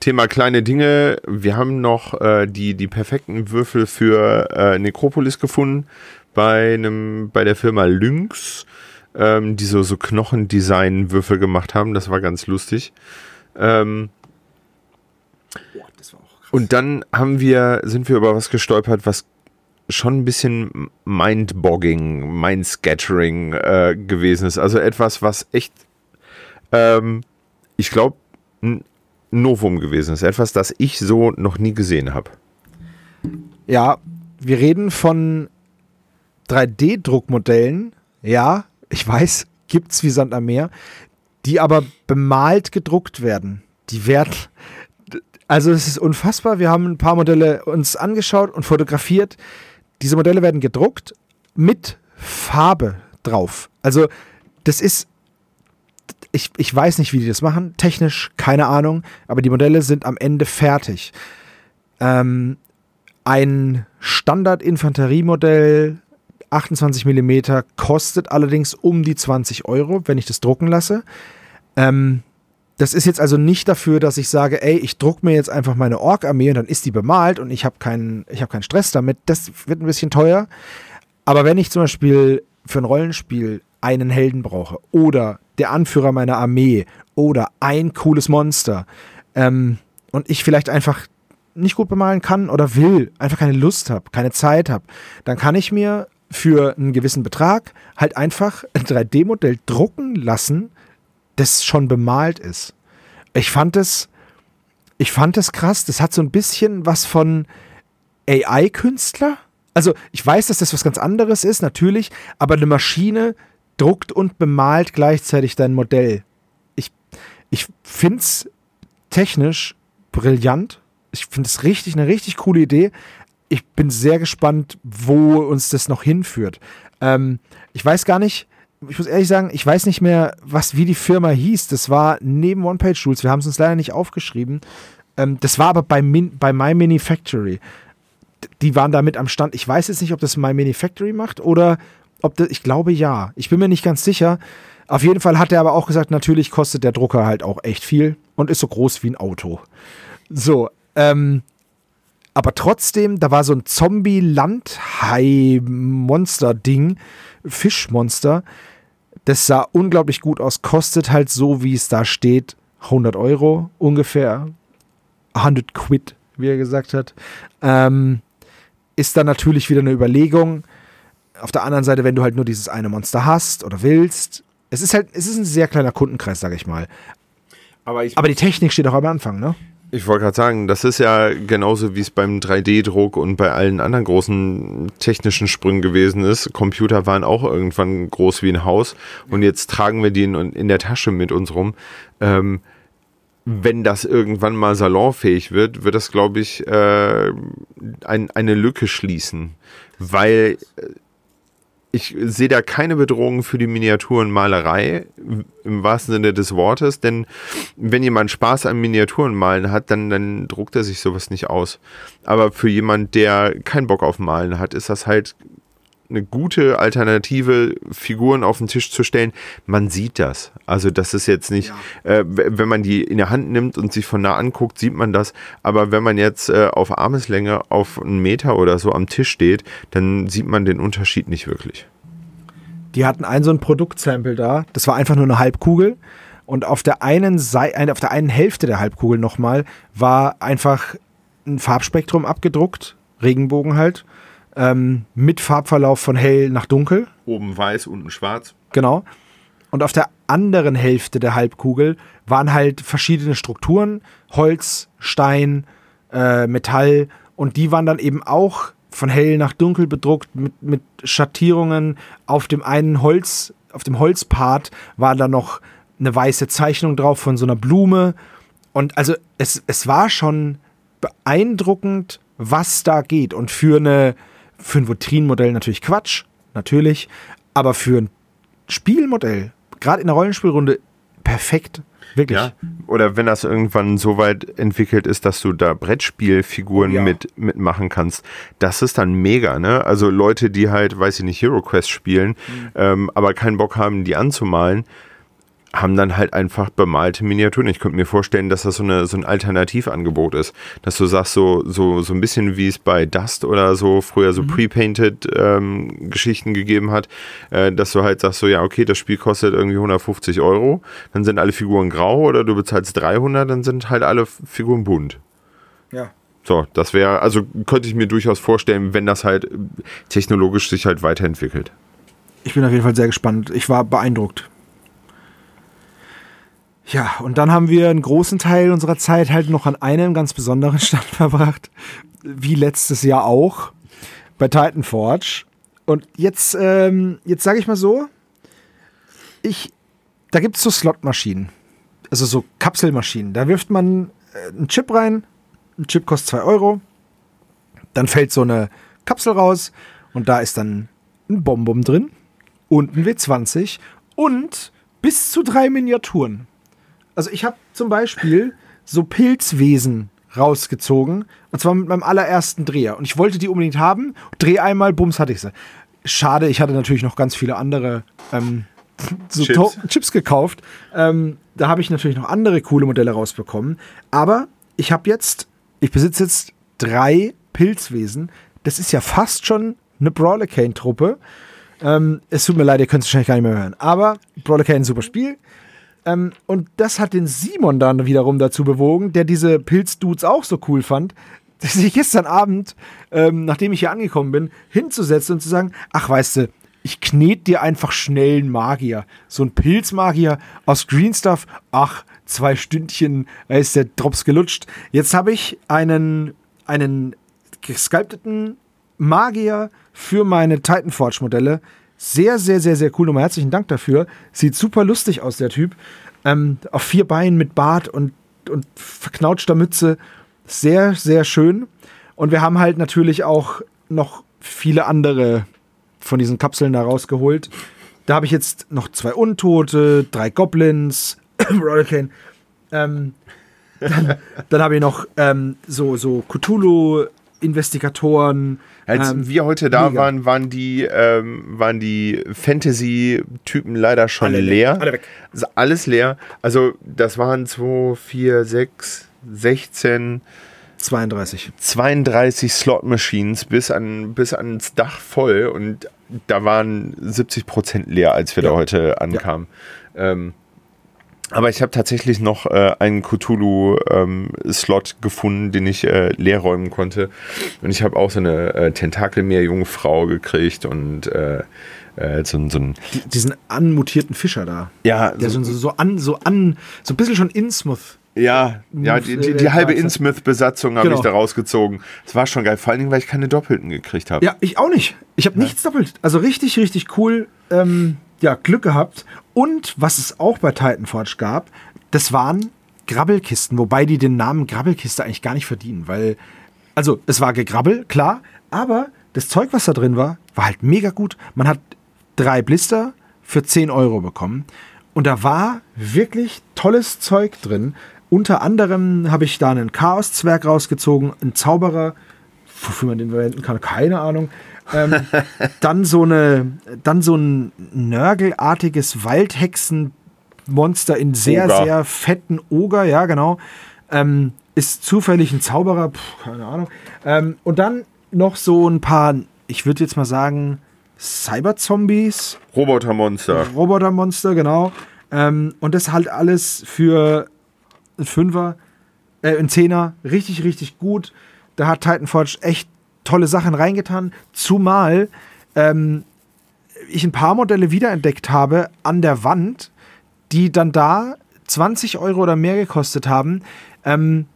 B: Thema kleine Dinge. Wir haben noch äh, die, die perfekten Würfel für äh, Necropolis gefunden bei einem bei der Firma Lynx ähm, die so, so Knochendesign-Würfel gemacht haben. Das war ganz lustig. Ähm, Boah, das war auch krass. Und dann haben wir, sind wir über was gestolpert, was schon ein bisschen Mindbogging, Mindscattering äh, gewesen ist. Also etwas, was echt, ähm, ich glaube, ein Novum gewesen ist. Etwas, das ich so noch nie gesehen habe.
A: Ja, wir reden von 3D-Druckmodellen, ja, ich weiß, gibt's wie Sand am Meer, die aber bemalt gedruckt werden. Die werden, also es ist unfassbar. Wir haben ein paar Modelle uns angeschaut und fotografiert. Diese Modelle werden gedruckt mit Farbe drauf. Also das ist, ich, ich weiß nicht, wie die das machen. Technisch keine Ahnung, aber die Modelle sind am Ende fertig. Ähm, ein Standard-Infanteriemodell 28 mm kostet allerdings um die 20 Euro, wenn ich das drucken lasse. Ähm, das ist jetzt also nicht dafür, dass ich sage, ey, ich druck mir jetzt einfach meine Ork-Armee und dann ist die bemalt und ich habe keinen, hab keinen Stress damit. Das wird ein bisschen teuer. Aber wenn ich zum Beispiel für ein Rollenspiel einen Helden brauche oder der Anführer meiner Armee oder ein cooles Monster ähm, und ich vielleicht einfach nicht gut bemalen kann oder will, einfach keine Lust habe, keine Zeit habe, dann kann ich mir für einen gewissen Betrag halt einfach ein 3D-Modell drucken lassen, das schon bemalt ist. Ich fand es, ich fand es krass. Das hat so ein bisschen was von AI-Künstler. Also ich weiß, dass das was ganz anderes ist, natürlich, aber eine Maschine druckt und bemalt gleichzeitig dein Modell. Ich, ich finde es technisch brillant. Ich finde es richtig, eine richtig coole Idee ich bin sehr gespannt, wo uns das noch hinführt. Ähm, ich weiß gar nicht, ich muss ehrlich sagen, ich weiß nicht mehr, was wie die Firma hieß. Das war neben One-Page-Tools. Wir haben es uns leider nicht aufgeschrieben. Ähm, das war aber bei, Min bei My Mini Factory. Die waren da mit am Stand. Ich weiß jetzt nicht, ob das My Mini Factory macht oder ob das, ich glaube ja. Ich bin mir nicht ganz sicher. Auf jeden Fall hat er aber auch gesagt, natürlich kostet der Drucker halt auch echt viel und ist so groß wie ein Auto. So, ähm, aber trotzdem, da war so ein Zombie-Landhai-Monster-Ding, Fischmonster. Das sah unglaublich gut aus, kostet halt so, wie es da steht, 100 Euro ungefähr. 100 Quid, wie er gesagt hat. Ähm, ist dann natürlich wieder eine Überlegung. Auf der anderen Seite, wenn du halt nur dieses eine Monster hast oder willst, es ist halt, es ist ein sehr kleiner Kundenkreis, sage ich mal. Aber, ich Aber die Technik steht auch am Anfang, ne?
B: Ich wollte gerade sagen, das ist ja genauso wie es beim 3D-Druck und bei allen anderen großen technischen Sprüngen gewesen ist. Computer waren auch irgendwann groß wie ein Haus und jetzt tragen wir die in, in der Tasche mit uns rum. Ähm, wenn das irgendwann mal salonfähig wird, wird das, glaube ich, äh, ein, eine Lücke schließen. Weil äh, ich sehe da keine Bedrohung für die Miniaturenmalerei im wahrsten Sinne des Wortes, denn wenn jemand Spaß am Miniaturenmalen hat, dann, dann druckt er sich sowas nicht aus. Aber für jemand, der keinen Bock auf Malen hat, ist das halt eine gute Alternative, Figuren auf den Tisch zu stellen. Man sieht das. Also das ist jetzt nicht, ja. äh, wenn man die in der Hand nimmt und sich von nah anguckt, sieht man das. Aber wenn man jetzt äh, auf Armeslänge auf einen Meter oder so am Tisch steht, dann sieht man den Unterschied nicht wirklich.
A: Die hatten ein so ein Produktsample da. Das war einfach nur eine Halbkugel. Und auf der einen Seite, auf der einen Hälfte der Halbkugel nochmal war einfach ein Farbspektrum abgedruckt, Regenbogen halt ähm, mit Farbverlauf von hell nach dunkel.
B: Oben weiß, unten schwarz.
A: Genau. Und auf der anderen Hälfte der Halbkugel waren halt verschiedene Strukturen, Holz, Stein, äh, Metall und die waren dann eben auch von hell nach dunkel bedruckt mit, mit Schattierungen. Auf dem einen Holz, auf dem Holzpart war da noch eine weiße Zeichnung drauf von so einer Blume. Und also es, es war schon beeindruckend, was da geht. Und für, eine, für ein Vitrinenmodell natürlich Quatsch, natürlich. Aber für ein Spielmodell, gerade in der Rollenspielrunde, perfekt. Wirklich. Ja,
B: oder wenn das irgendwann so weit entwickelt ist, dass du da Brettspielfiguren ja. mit, mitmachen kannst, das ist dann mega, ne? Also Leute, die halt, weiß ich nicht, Hero Quest spielen, mhm. ähm, aber keinen Bock haben, die anzumalen, haben dann halt einfach bemalte Miniaturen. Ich könnte mir vorstellen, dass das so, eine, so ein Alternativangebot ist. Dass du sagst, so, so, so ein bisschen wie es bei Dust oder so früher so mhm. pre-painted ähm, Geschichten gegeben hat, äh, dass du halt sagst, so ja, okay, das Spiel kostet irgendwie 150 Euro, dann sind alle Figuren grau oder du bezahlst 300, dann sind halt alle Figuren bunt.
A: Ja.
B: So, das wäre, also könnte ich mir durchaus vorstellen, wenn das halt technologisch sich halt weiterentwickelt.
A: Ich bin auf jeden Fall sehr gespannt. Ich war beeindruckt. Ja, und dann haben wir einen großen Teil unserer Zeit halt noch an einem ganz besonderen [LAUGHS] Stand verbracht, wie letztes Jahr auch, bei Titan Forge. Und jetzt, ähm, jetzt sage ich mal so, ich, da gibt es so Slotmaschinen, also so Kapselmaschinen. Da wirft man äh, einen Chip rein, ein Chip kostet 2 Euro, dann fällt so eine Kapsel raus. Und da ist dann ein Bonbon drin. Und ein W20 und bis zu drei Miniaturen. Also ich habe zum Beispiel so Pilzwesen rausgezogen. Und zwar mit meinem allerersten Dreher. Und ich wollte die unbedingt haben. Dreh einmal, bums, hatte ich sie. Schade, ich hatte natürlich noch ganz viele andere ähm, [LAUGHS] so Chips. Chips gekauft. Ähm, da habe ich natürlich noch andere coole Modelle rausbekommen. Aber ich habe jetzt, ich besitze jetzt drei Pilzwesen. Das ist ja fast schon eine Brawler-Cane-Truppe. Ähm, es tut mir leid, ihr könnt es wahrscheinlich gar nicht mehr hören. Aber Brawler-Cane, super Spiel. Ähm, und das hat den Simon dann wiederum dazu bewogen, der diese Pilzdudes auch so cool fand, [LAUGHS] sich gestern Abend, ähm, nachdem ich hier angekommen bin, hinzusetzen und zu sagen, ach weißt du, ich knet dir einfach schnell einen Magier. So ein Pilzmagier aus Green Stuff. Ach, zwei Stündchen, ist der Drops gelutscht. Jetzt habe ich einen, einen gesculpteten Magier für meine Titanforge-Modelle sehr, sehr, sehr, sehr cool. Nochmal herzlichen Dank dafür. Sieht super lustig aus, der Typ. Ähm, auf vier Beinen mit Bart und, und verknautschter Mütze. Sehr, sehr schön. Und wir haben halt natürlich auch noch viele andere von diesen Kapseln da rausgeholt. Da habe ich jetzt noch zwei Untote, drei Goblins, [CLEARS THROAT] Hurricane. Ähm, dann, dann habe ich noch ähm, so, so Cthulhu-Investigatoren,
B: als ähm, wir heute da mega. waren, waren die, ähm, waren die Fantasy-Typen leider schon Alle leer. Alle weg. Also alles leer. Also das waren 2, 4, 6, 16.
A: 32.
B: 32 Slot-Machines bis, an, bis ans Dach voll und da waren 70 Prozent leer, als wir ja. da heute ankamen. Ja. Ähm, aber ich habe tatsächlich noch äh, einen Cthulhu-Slot ähm, gefunden, den ich äh, leer räumen konnte. Und ich habe auch so eine äh, Tentakelmeerjungfrau gekriegt und äh, äh, so, so ein.
A: Die, diesen anmutierten Fischer da.
B: Ja.
A: Der so, so, so an, so an, so ein bisschen schon Innsmouth.
B: Ja, ja, die, die, die halbe Innsmouth-Besatzung habe genau. ich da rausgezogen. Das war schon geil, vor allen Dingen, weil ich keine Doppelten gekriegt habe.
A: Ja, ich auch nicht. Ich habe ja. nichts doppelt. Also richtig, richtig cool. Ähm, ja, Glück gehabt. Und was es auch bei Titanforge gab, das waren Grabbelkisten, wobei die den Namen Grabbelkiste eigentlich gar nicht verdienen, weil, also es war gegrabbel, klar, aber das Zeug, was da drin war, war halt mega gut. Man hat drei Blister für 10 Euro bekommen und da war wirklich tolles Zeug drin. Unter anderem habe ich da einen Chaos-Zwerg rausgezogen, einen Zauberer, wofür man den verwenden kann, keine Ahnung. Ähm, [LAUGHS] dann so eine, dann so ein nörgelartiges Waldhexenmonster in sehr, Oger. sehr fetten Oger, ja, genau. Ähm, ist zufällig ein Zauberer, Puh, keine Ahnung. Ähm, und dann noch so ein paar, ich würde jetzt mal sagen, Cyber-Zombies.
B: Robotermonster.
A: Robotermonster, genau. Ähm, und das halt alles für ein Fünfer, äh, ein Zehner, richtig, richtig gut. Da hat Titanforge echt tolle Sachen reingetan, zumal ähm, ich ein paar Modelle wiederentdeckt habe an der Wand, die dann da 20 Euro oder mehr gekostet haben, ähm,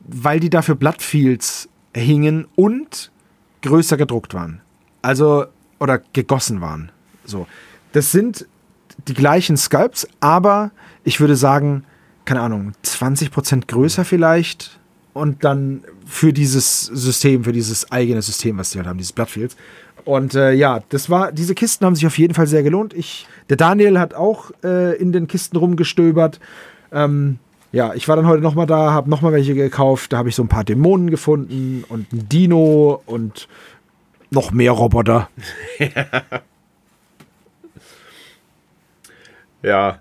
A: weil die dafür Bloodfields hingen und größer gedruckt waren. Also, oder gegossen waren. So. Das sind die gleichen Sculpts, aber ich würde sagen, keine Ahnung, 20% größer vielleicht. Und dann für dieses System, für dieses eigene System, was die halt haben, dieses Bloodfields. Und äh, ja, das war, diese Kisten haben sich auf jeden Fall sehr gelohnt. Ich, der Daniel hat auch äh, in den Kisten rumgestöbert. Ähm, ja, ich war dann heute nochmal da, habe nochmal welche gekauft. Da habe ich so ein paar Dämonen gefunden und ein Dino und noch mehr Roboter. [LAUGHS]
B: ja.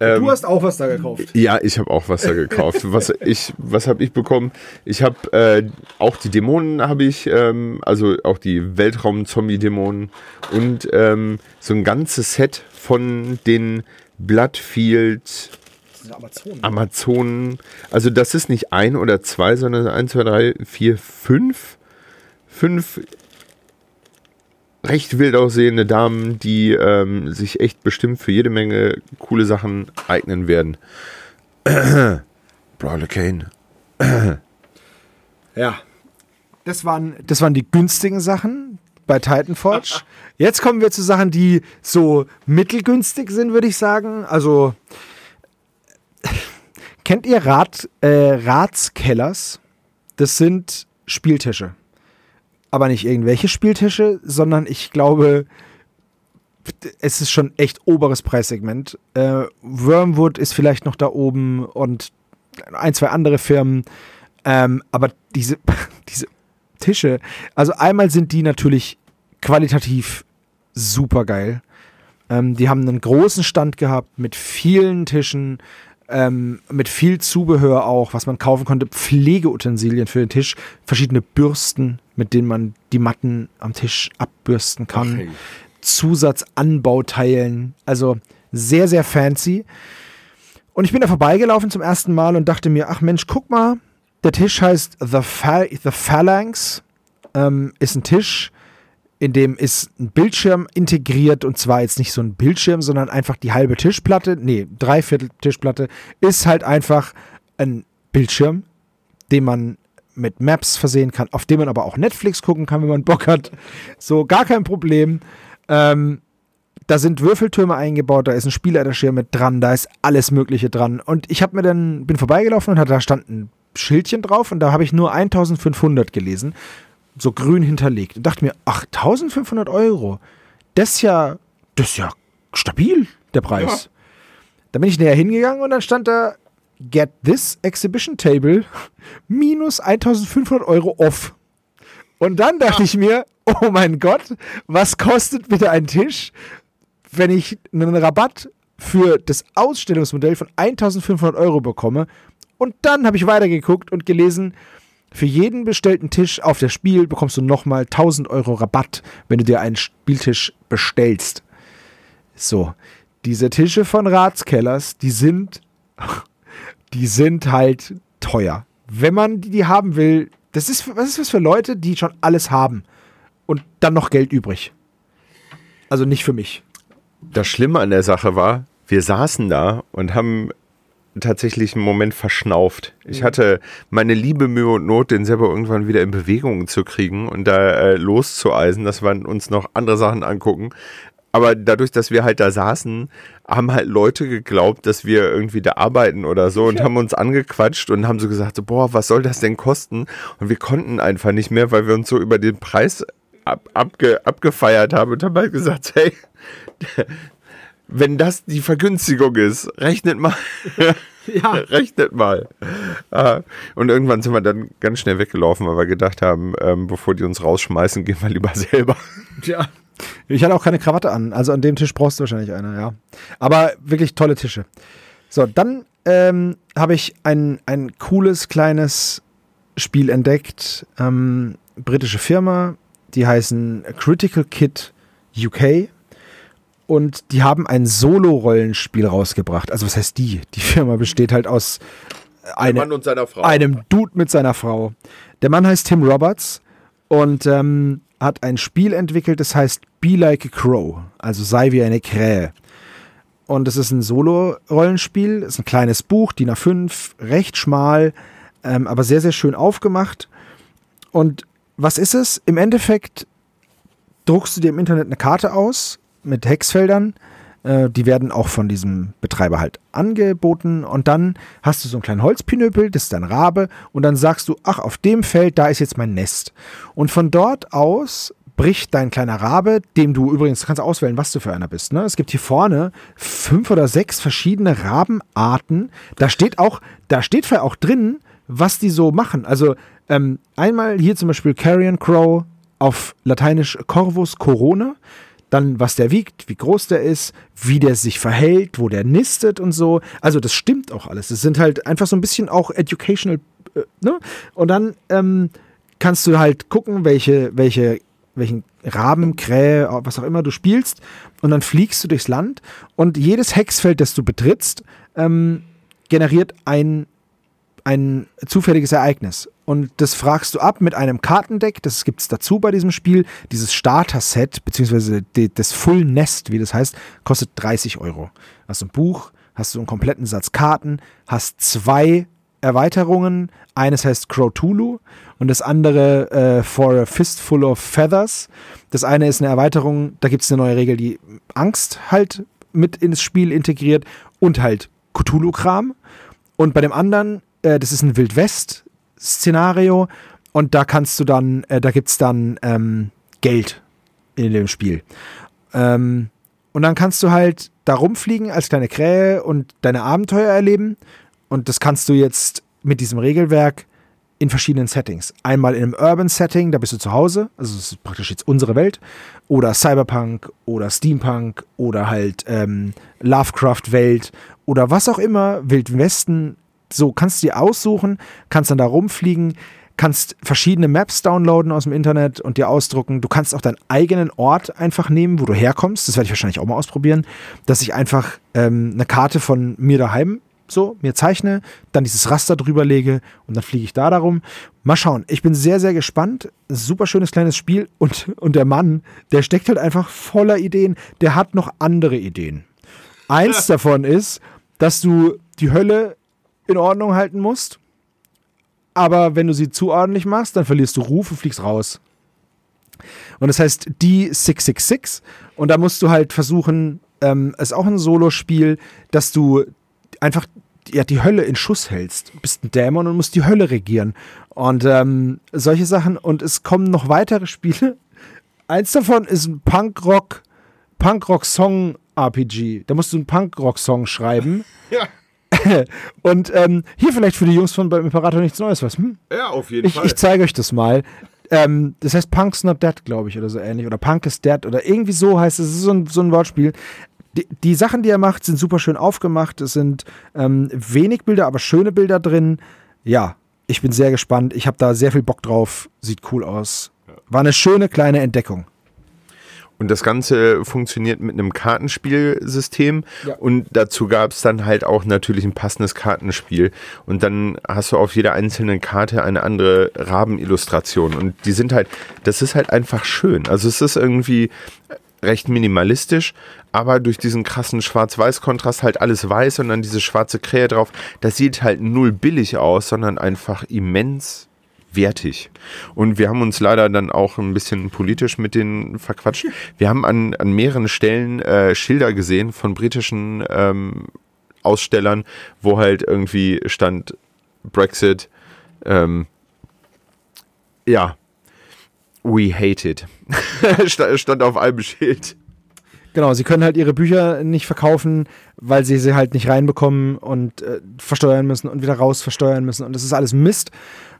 A: Ähm, du hast auch was da gekauft.
B: Ja, ich habe auch was da gekauft. was ich, was habe ich bekommen? Ich habe äh, auch die Dämonen habe ich, ähm, also auch die Weltraum-Zombie-Dämonen und ähm, so ein ganzes Set von den Bloodfield Amazonen. Amazonen. Also das ist nicht ein oder zwei, sondern eins, zwei, drei, vier, fünf. Fünf recht wild aussehende Damen, die ähm, sich echt bestimmt für jede Menge coole Sachen eignen werden. [CLEARS THROAT] Brawler Kane.
A: ja. Das waren, das waren die günstigen Sachen bei Titanforge. [LAUGHS] Jetzt kommen wir zu Sachen, die so mittelgünstig sind, würde ich sagen. Also, kennt ihr Rat, äh, Ratskellers? Das sind Spieltische aber nicht irgendwelche Spieltische, sondern ich glaube, es ist schon echt oberes Preissegment. Äh, Wormwood ist vielleicht noch da oben und ein, zwei andere Firmen. Ähm, aber diese, [LAUGHS] diese Tische, also einmal sind die natürlich qualitativ super geil. Ähm, die haben einen großen Stand gehabt mit vielen Tischen, ähm, mit viel Zubehör auch, was man kaufen konnte, Pflegeutensilien für den Tisch, verschiedene Bürsten, mit denen man die Matten am Tisch abbürsten kann, okay. Zusatzanbauteilen, also sehr, sehr fancy. Und ich bin da vorbeigelaufen zum ersten Mal und dachte mir, ach Mensch, guck mal, der Tisch heißt The, Phal The Phalanx, ähm, ist ein Tisch, in dem ist ein Bildschirm integriert und zwar jetzt nicht so ein Bildschirm, sondern einfach die halbe Tischplatte, nee, dreiviertel Tischplatte, ist halt einfach ein Bildschirm, den man mit Maps versehen kann, auf dem man aber auch Netflix gucken kann, wenn man Bock hat. So, gar kein Problem. Ähm, da sind Würfeltürme eingebaut, da ist ein Spielereschirm mit dran, da ist alles Mögliche dran. Und ich habe mir dann, bin vorbeigelaufen und da stand ein Schildchen drauf und da habe ich nur 1500 gelesen so grün hinterlegt. Und dachte mir, ach, 1500 Euro, das ist ja, das ist ja stabil, der Preis. Ja. Da bin ich näher hingegangen und dann stand da, get this exhibition table [LAUGHS] minus 1500 Euro off. Und dann dachte ja. ich mir, oh mein Gott, was kostet bitte ein Tisch, wenn ich einen Rabatt für das Ausstellungsmodell von 1500 Euro bekomme? Und dann habe ich weitergeguckt und gelesen, für jeden bestellten Tisch auf das Spiel bekommst du nochmal 1000 Euro Rabatt, wenn du dir einen Spieltisch bestellst. So, diese Tische von Ratskellers, die sind, [LAUGHS] die sind halt teuer. Wenn man die, die haben will, das ist, was ist das für Leute, die schon alles haben und dann noch Geld übrig? Also nicht für mich.
B: Das Schlimme an der Sache war, wir saßen da und haben tatsächlich einen Moment verschnauft. Ich mhm. hatte meine liebe Mühe und Not, den selber irgendwann wieder in Bewegung zu kriegen und da äh, loszueisen, dass wir uns noch andere Sachen angucken. Aber dadurch, dass wir halt da saßen, haben halt Leute geglaubt, dass wir irgendwie da arbeiten oder so und haben uns angequatscht und haben so gesagt, so, boah, was soll das denn kosten? Und wir konnten einfach nicht mehr, weil wir uns so über den Preis ab, abge, abgefeiert haben und haben halt gesagt, hey, [LAUGHS] wenn das die Vergünstigung ist, rechnet mal. [LAUGHS] ja. [LAUGHS] rechnet mal. Ah, und irgendwann sind wir dann ganz schnell weggelaufen, weil wir gedacht haben, ähm, bevor die uns rausschmeißen, [LAUGHS] gehen wir lieber selber.
A: Ja. Ich hatte auch keine Krawatte an. Also an dem Tisch brauchst du wahrscheinlich eine, ja. Aber wirklich tolle Tische. So, dann ähm, habe ich ein, ein cooles kleines Spiel entdeckt. Ähm, britische Firma, die heißen Critical Kit UK und die haben ein Solo-Rollenspiel rausgebracht. Also was heißt die? Die Firma besteht halt aus eine, einem Dude mit seiner Frau. Der Mann heißt Tim Roberts und ähm, hat ein Spiel entwickelt, das heißt Be Like a Crow, also sei wie eine Krähe. Und es ist ein Solo-Rollenspiel, ist ein kleines Buch, DIN A5, recht schmal, ähm, aber sehr, sehr schön aufgemacht. Und was ist es? Im Endeffekt druckst du dir im Internet eine Karte aus mit Hexfeldern. Äh, die werden auch von diesem Betreiber halt angeboten. Und dann hast du so einen kleinen Holzpinöpel, das ist dein Rabe. Und dann sagst du, ach, auf dem Feld, da ist jetzt mein Nest. Und von dort aus bricht dein kleiner Rabe, dem du übrigens, kannst auswählen, was du für einer bist. Ne? Es gibt hier vorne fünf oder sechs verschiedene Rabenarten. Da steht auch, da steht auch drin, was die so machen. Also ähm, einmal hier zum Beispiel Carrion Crow auf Lateinisch Corvus Corona. Dann, was der wiegt, wie groß der ist, wie der sich verhält, wo der nistet und so. Also, das stimmt auch alles. Es sind halt einfach so ein bisschen auch educational, äh, ne? Und dann ähm, kannst du halt gucken, welche, welche welchen Raben, Krähe, was auch immer du spielst. Und dann fliegst du durchs Land und jedes Hexfeld, das du betrittst, ähm, generiert ein, ein zufälliges Ereignis. Und das fragst du ab mit einem Kartendeck, das gibt es dazu bei diesem Spiel. Dieses Starter-Set, beziehungsweise das Full Nest, wie das heißt, kostet 30 Euro. Hast du ein Buch, hast du einen kompletten Satz Karten, hast zwei Erweiterungen. Eines heißt Crow Tulu und das andere äh, For a Fistful of Feathers. Das eine ist eine Erweiterung, da gibt es eine neue Regel, die Angst halt mit ins Spiel integriert und halt Cthulhu-Kram. Und bei dem anderen, äh, das ist ein Wildwest-Szenario und da kannst du dann, äh, da gibt es dann ähm, Geld in dem Spiel. Ähm, und dann kannst du halt da rumfliegen als kleine Krähe und deine Abenteuer erleben. Und das kannst du jetzt mit diesem Regelwerk in verschiedenen Settings. Einmal in einem Urban Setting, da bist du zu Hause, also das ist praktisch jetzt unsere Welt, oder Cyberpunk oder Steampunk oder halt ähm, Lovecraft-Welt oder was auch immer, Wild Westen. So kannst du dir aussuchen, kannst dann da rumfliegen, kannst verschiedene Maps downloaden aus dem Internet und dir ausdrucken. Du kannst auch deinen eigenen Ort einfach nehmen, wo du herkommst. Das werde ich wahrscheinlich auch mal ausprobieren, dass ich einfach ähm, eine Karte von mir daheim so mir zeichne, dann dieses Raster drüber lege und dann fliege ich da darum. Mal schauen. Ich bin sehr, sehr gespannt. Super schönes kleines Spiel und, und der Mann, der steckt halt einfach voller Ideen. Der hat noch andere Ideen. Eins [LAUGHS] davon ist, dass du die Hölle in Ordnung halten musst. Aber wenn du sie zu ordentlich machst, dann verlierst du Ruf und fliegst raus. Und das heißt die 666. Und da musst du halt versuchen, ähm, ist auch ein Solospiel, dass du einfach ja, die Hölle in Schuss hältst. Du bist ein Dämon und musst die Hölle regieren. Und ähm, solche Sachen. Und es kommen noch weitere Spiele. [LAUGHS] Eins davon ist ein Punkrock, Punkrock-Song-RPG. Da musst du einen Punkrock-Song schreiben. [LAUGHS]
B: Ja. [LAUGHS]
A: und ähm, hier vielleicht für die Jungs von beim Imperator nichts Neues was. Hm?
B: Ja, auf jeden
A: ich,
B: Fall.
A: Ich zeige euch das mal. Ähm, das heißt Punk's Not Dead, glaube ich, oder so ähnlich. Oder Punk is Dead oder irgendwie so heißt es. Es ist so ein, so ein Wortspiel die, die, Sachen, die er macht, sind super schön aufgemacht. Es sind ähm, wenig Bilder, aber schöne Bilder drin. Ja, ich bin sehr gespannt. Ich habe da sehr viel Bock drauf. Sieht cool aus. War eine schöne kleine Entdeckung.
B: Und das Ganze funktioniert mit einem Kartenspielsystem. Ja. Und dazu gab es dann halt auch natürlich ein passendes Kartenspiel. Und dann hast du auf jeder einzelnen Karte eine andere Rabenillustration. Und die sind halt, das ist halt einfach schön. Also es ist irgendwie recht minimalistisch, aber durch diesen krassen Schwarz-Weiß-Kontrast halt alles weiß und dann diese schwarze Krähe drauf. Das sieht halt null billig aus, sondern einfach immens wertig. Und wir haben uns leider dann auch ein bisschen politisch mit denen verquatscht. Wir haben an, an mehreren Stellen äh, Schilder gesehen von britischen ähm, Ausstellern, wo halt irgendwie stand Brexit, ähm, ja, We hate it. [LAUGHS] Stand auf einem Schild.
A: Genau, sie können halt ihre Bücher nicht verkaufen, weil sie sie halt nicht reinbekommen und äh, versteuern müssen und wieder raus versteuern müssen. Und das ist alles Mist.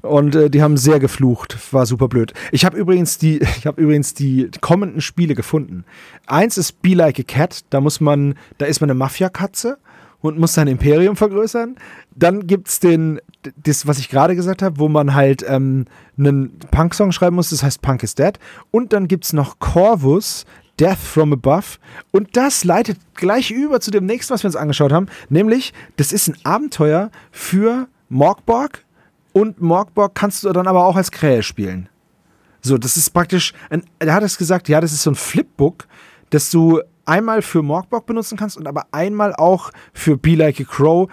A: Und äh, die haben sehr geflucht. War super blöd. Ich habe übrigens die, [LAUGHS] ich habe übrigens die kommenden Spiele gefunden. Eins ist Be Like a Cat. Da muss man, da ist man eine Mafia-Katze und muss sein Imperium vergrößern. Dann gibt es den, das, was ich gerade gesagt habe, wo man halt ähm, einen Punk-Song schreiben muss, das heißt Punk is Dead. Und dann gibt es noch Corvus, Death from Above. Und das leitet gleich über zu dem nächsten, was wir uns angeschaut haben. Nämlich, das ist ein Abenteuer für Morgborg. Und Morgborg kannst du dann aber auch als Krähe spielen. So, das ist praktisch, ein, er hat es gesagt, ja, das ist so ein Flipbook, dass du einmal für Morgborg benutzen kannst und aber einmal auch für Be Like a Crow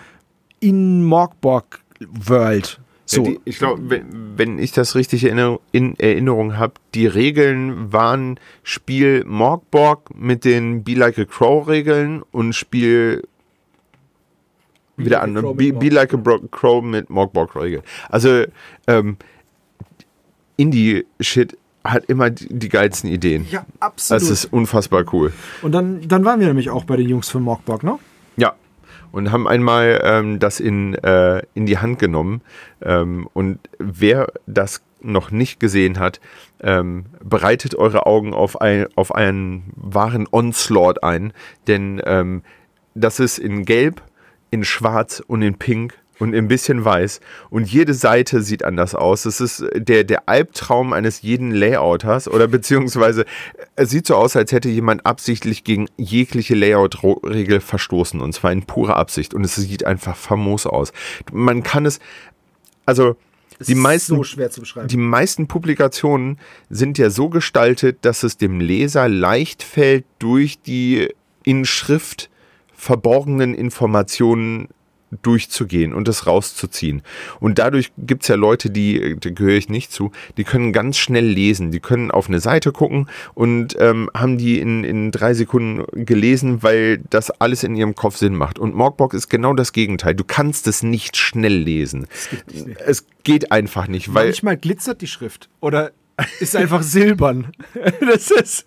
A: in Morgborg World. So.
B: Ja, die, ich glaube, wenn, wenn, ich das richtig in, in Erinnerung habe, die Regeln waren Spiel Morgborg mit den Be Like a Crow Regeln und Spiel Be wieder like an, Be, Be, Like a Crow mit Morgborg Regeln. Also ähm, Indie-Shit hat immer die, die, geilsten Ideen.
A: Ja, absolut.
B: Das ist unfassbar cool.
A: Und dann, dann waren wir nämlich auch bei den Jungs von Morgborg, ne?
B: Ja, und haben einmal ähm, das in, äh, in die Hand genommen. Ähm, und wer das noch nicht gesehen hat, ähm, bereitet eure Augen auf, ein, auf einen wahren Onslaught ein, denn ähm, das ist in Gelb, in Schwarz und in Pink und ein bisschen weiß und jede Seite sieht anders aus. Das ist der, der Albtraum eines jeden Layouters oder beziehungsweise es sieht so aus, als hätte jemand absichtlich gegen jegliche Layout-Regel verstoßen und zwar in purer Absicht und es sieht einfach famos aus. Man kann es, also die meisten,
A: so
B: die meisten Publikationen sind ja so gestaltet, dass es dem Leser leicht fällt, durch die in Schrift verborgenen Informationen durchzugehen und das rauszuziehen. Und dadurch gibt es ja Leute, die, da gehöre ich nicht zu, die können ganz schnell lesen. Die können auf eine Seite gucken und ähm, haben die in, in drei Sekunden gelesen, weil das alles in ihrem Kopf Sinn macht. Und Morgbock ist genau das Gegenteil. Du kannst es nicht schnell lesen. Geht nicht. Es geht einfach nicht. Weil
A: Manchmal glitzert die Schrift oder ist einfach [LAUGHS] silbern. Das ist,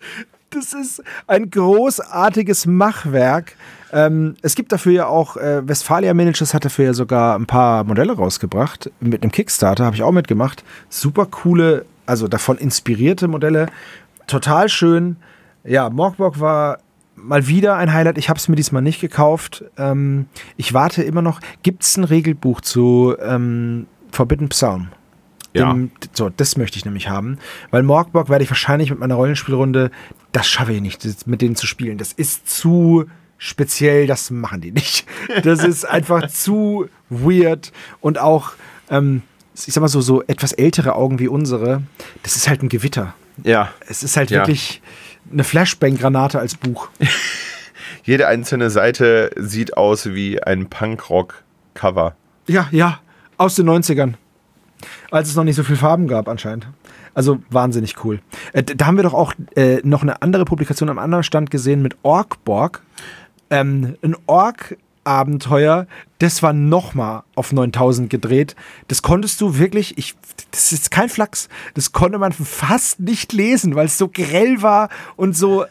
A: das ist ein großartiges Machwerk. Ähm, es gibt dafür ja auch, äh, Westfalia Managers hat dafür ja sogar ein paar Modelle rausgebracht. Mit einem Kickstarter habe ich auch mitgemacht. Super coole, also davon inspirierte Modelle. Total schön. Ja, Morgbock war mal wieder ein Highlight. Ich habe es mir diesmal nicht gekauft. Ähm, ich warte immer noch. Gibt es ein Regelbuch zu ähm, Forbidden Psalm?
B: Ja.
A: Dem, so, das möchte ich nämlich haben. Weil Morgbock werde ich wahrscheinlich mit meiner Rollenspielrunde, das schaffe ich nicht, mit denen zu spielen. Das ist zu speziell, das machen die nicht. [LAUGHS] Das ist einfach zu weird und auch, ähm, ich sag mal so, so etwas ältere Augen wie unsere, das ist halt ein Gewitter.
B: Ja.
A: Es ist halt
B: Ja.
A: wirklich eine Flashbang-Granate als Buch. [LAUGHS]
B: jede einzelne Seite sieht aus wie ein Punkrock-Cover.
A: Ja, ja, aus den 90ern. Als es noch nicht so viel Farben gab anscheinend. Also wahnsinnig cool. Äh, da haben wir doch auch äh, noch eine andere Publikation am anderen Stand gesehen mit Orkborg. Ähm, ein Ork-Abenteuer, das war nochmal auf 9000 gedreht. Das konntest du wirklich, ich, das ist kein Flachs, das konnte man fast nicht lesen, weil es so grell war und so,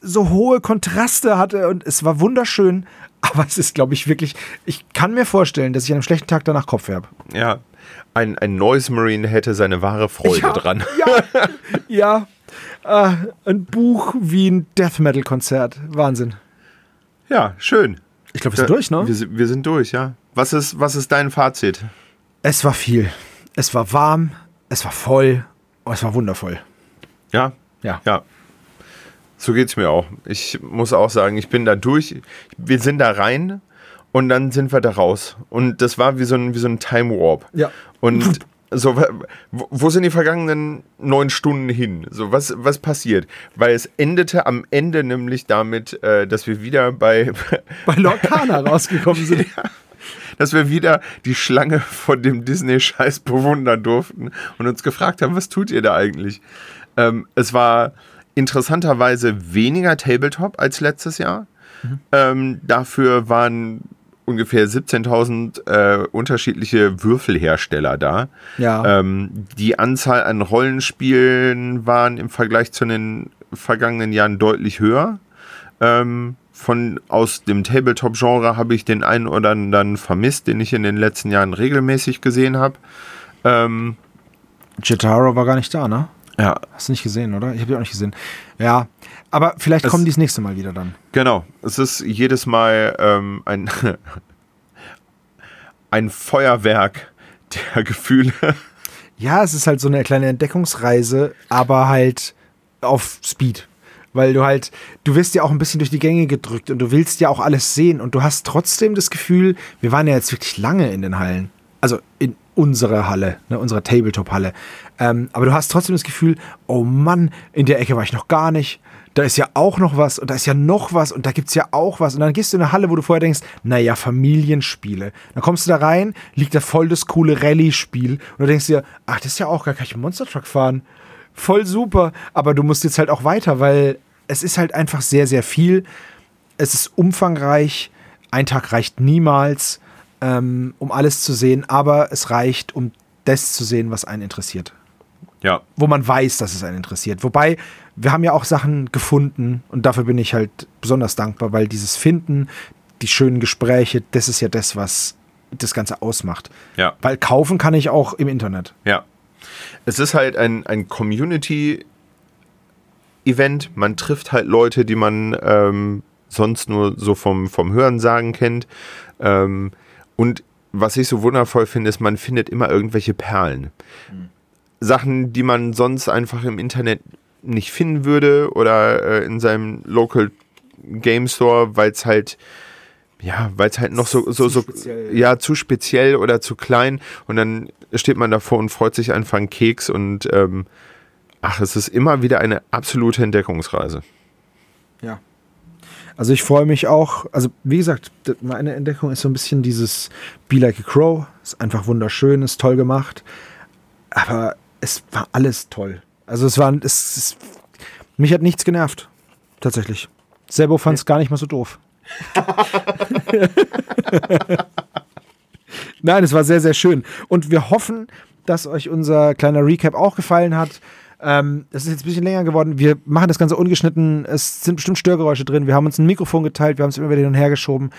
A: so hohe Kontraste hatte und es war wunderschön. Aber es ist, glaube ich, wirklich, ich kann mir vorstellen, dass ich an einem schlechten Tag danach Kopf habe.
B: Ja. Ein, ein Noise Marine hätte seine wahre Freude
A: Ja,
B: dran.
A: Ja, [LAUGHS] ja. Äh, ein Buch wie ein Death Metal Konzert. Wahnsinn.
B: Ja, schön.
A: Ich glaube, wir sind durch, ne?
B: Wir, sind- wir sind durch, ja. Was ist, was ist dein Fazit?
A: Es war viel. Es war warm, es war voll, und es war wundervoll.
B: Ja?
A: Ja.
B: Ja. So geht's mir auch. Ich muss auch sagen, ich bin da durch. Wir sind da rein und dann sind wir da raus. Und das war wie so ein, wie so ein Time Warp.
A: Ja.
B: Und [LAUGHS] so, wo, sind die vergangenen neun Stunden hin? So, was, was passiert? Weil es endete am Ende nämlich damit, äh, dass wir wieder bei, [LAUGHS]
A: Bei Lorcana [LAUGHS] rausgekommen sind.
B: dass wir wieder die Schlange von dem Disney-Scheiß bewundern durften und uns gefragt haben, was tut ihr da eigentlich? Ähm, es war interessanterweise weniger Tabletop als letztes Jahr. Ähm, dafür waren ungefähr 17.000 äh, unterschiedliche Würfelhersteller da.
A: Ja.
B: Ähm, die Anzahl an Rollenspielen waren im Vergleich zu den vergangenen Jahren deutlich höher. Ähm, von aus dem Tabletop-Genre habe ich den einen oder anderen vermisst, den ich in den letzten Jahren regelmäßig gesehen habe. Ähm,
A: Jitaro war gar nicht da, ne?
B: Ja,
A: Hast du nicht gesehen, oder? Ich habe die auch nicht gesehen. Ja, aber vielleicht
B: Es-
A: kommen die das nächste Mal wieder dann.
B: genau. Es ist jedes Mal ähm, ein, [LAUGHS] ein Feuerwerk der Gefühle.
A: Ja, es ist halt so eine kleine Entdeckungsreise, aber halt auf Speed. Weil du halt, du wirst ja auch ein bisschen durch die Gänge gedrückt und du willst ja auch alles sehen und du hast trotzdem das Gefühl, wir waren ja jetzt wirklich lange in den Hallen. Also in unserer Halle, ne, unserer Tabletop-Halle. Ähm, aber du hast trotzdem das Gefühl, oh Mann, in der Ecke war ich noch gar nicht. da ist ja auch noch was und da ist ja noch was und da gibt es ja auch was. Und dann gehst du in eine Halle, wo du vorher denkst, naja, Familienspiele. Dann kommst du da rein, liegt da voll das coole Rallye-Spiel und du denkst dir, ach, das ist ja auch gar kein Monster Truck fahren. Voll super. Aber du musst jetzt halt auch weiter, weil es ist halt einfach sehr, sehr viel. Es ist umfangreich. Ein Tag reicht niemals, ähm, um alles zu sehen, aber es reicht, um das zu sehen, was einen interessiert.
B: Ja.
A: Wo man weiß, dass es einen interessiert. Wobei, wir haben ja auch Sachen gefunden und dafür bin ich halt besonders dankbar, weil dieses Finden, die schönen Gespräche, das ist ja das, was das Ganze ausmacht.
B: Ja.
A: Weil kaufen kann ich auch im Internet.
B: Ja. Es ist halt ein, ein Community-Event. Man trifft halt Leute, die man ähm, sonst nur so vom, vom Hörensagen kennt. Ähm, und was ich so wundervoll finde, ist, man findet immer irgendwelche Perlen. Mhm. Sachen, die man sonst einfach im Internet nicht finden würde oder äh, in seinem Local Game Store, weil es halt ja, weil es halt noch so, so, so, ja, zu speziell oder zu klein und dann steht man davor und freut sich einfach einen Keks und ähm, ach, es ist immer wieder eine absolute Entdeckungsreise.
A: Ja. Also ich freue mich auch, also wie gesagt, meine Entdeckung ist so ein bisschen dieses Be Like a Crow, ist einfach wunderschön, ist toll gemacht, aber es war alles toll. Also es war, es, es mich hat nichts genervt, tatsächlich. Sebo fand es gar nicht mal so doof. [LAUGHS] Nein, es war sehr, sehr schön. Und wir hoffen, dass euch unser kleiner Recap auch gefallen hat. Ähm, es ist jetzt ein bisschen länger geworden. Wir machen das Ganze ungeschnitten. Es sind bestimmt Störgeräusche drin. Wir haben uns ein Mikrofon geteilt. Wir haben es immer wieder hin und her geschoben.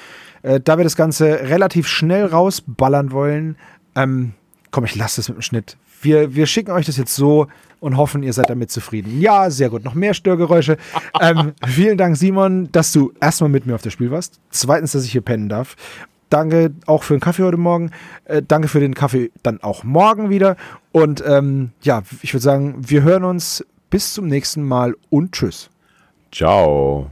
A: Äh, da wir das Ganze relativ schnell rausballern wollen, ähm, komm, ich lasse es mit dem Schnitt. Wir, wir schicken euch das jetzt so und hoffen, ihr seid damit zufrieden. Ja, sehr gut. Noch mehr Störgeräusche. [LAUGHS] ähm, vielen Dank, Simon, dass du erstmal mit mir auf das Spiel warst. Zweitens, dass ich hier pennen darf. Danke auch für den Kaffee heute Morgen. Äh, danke für den Kaffee dann auch morgen wieder. Und ähm, ja, ich würde sagen, wir hören uns bis zum nächsten Mal und tschüss.
B: Ciao.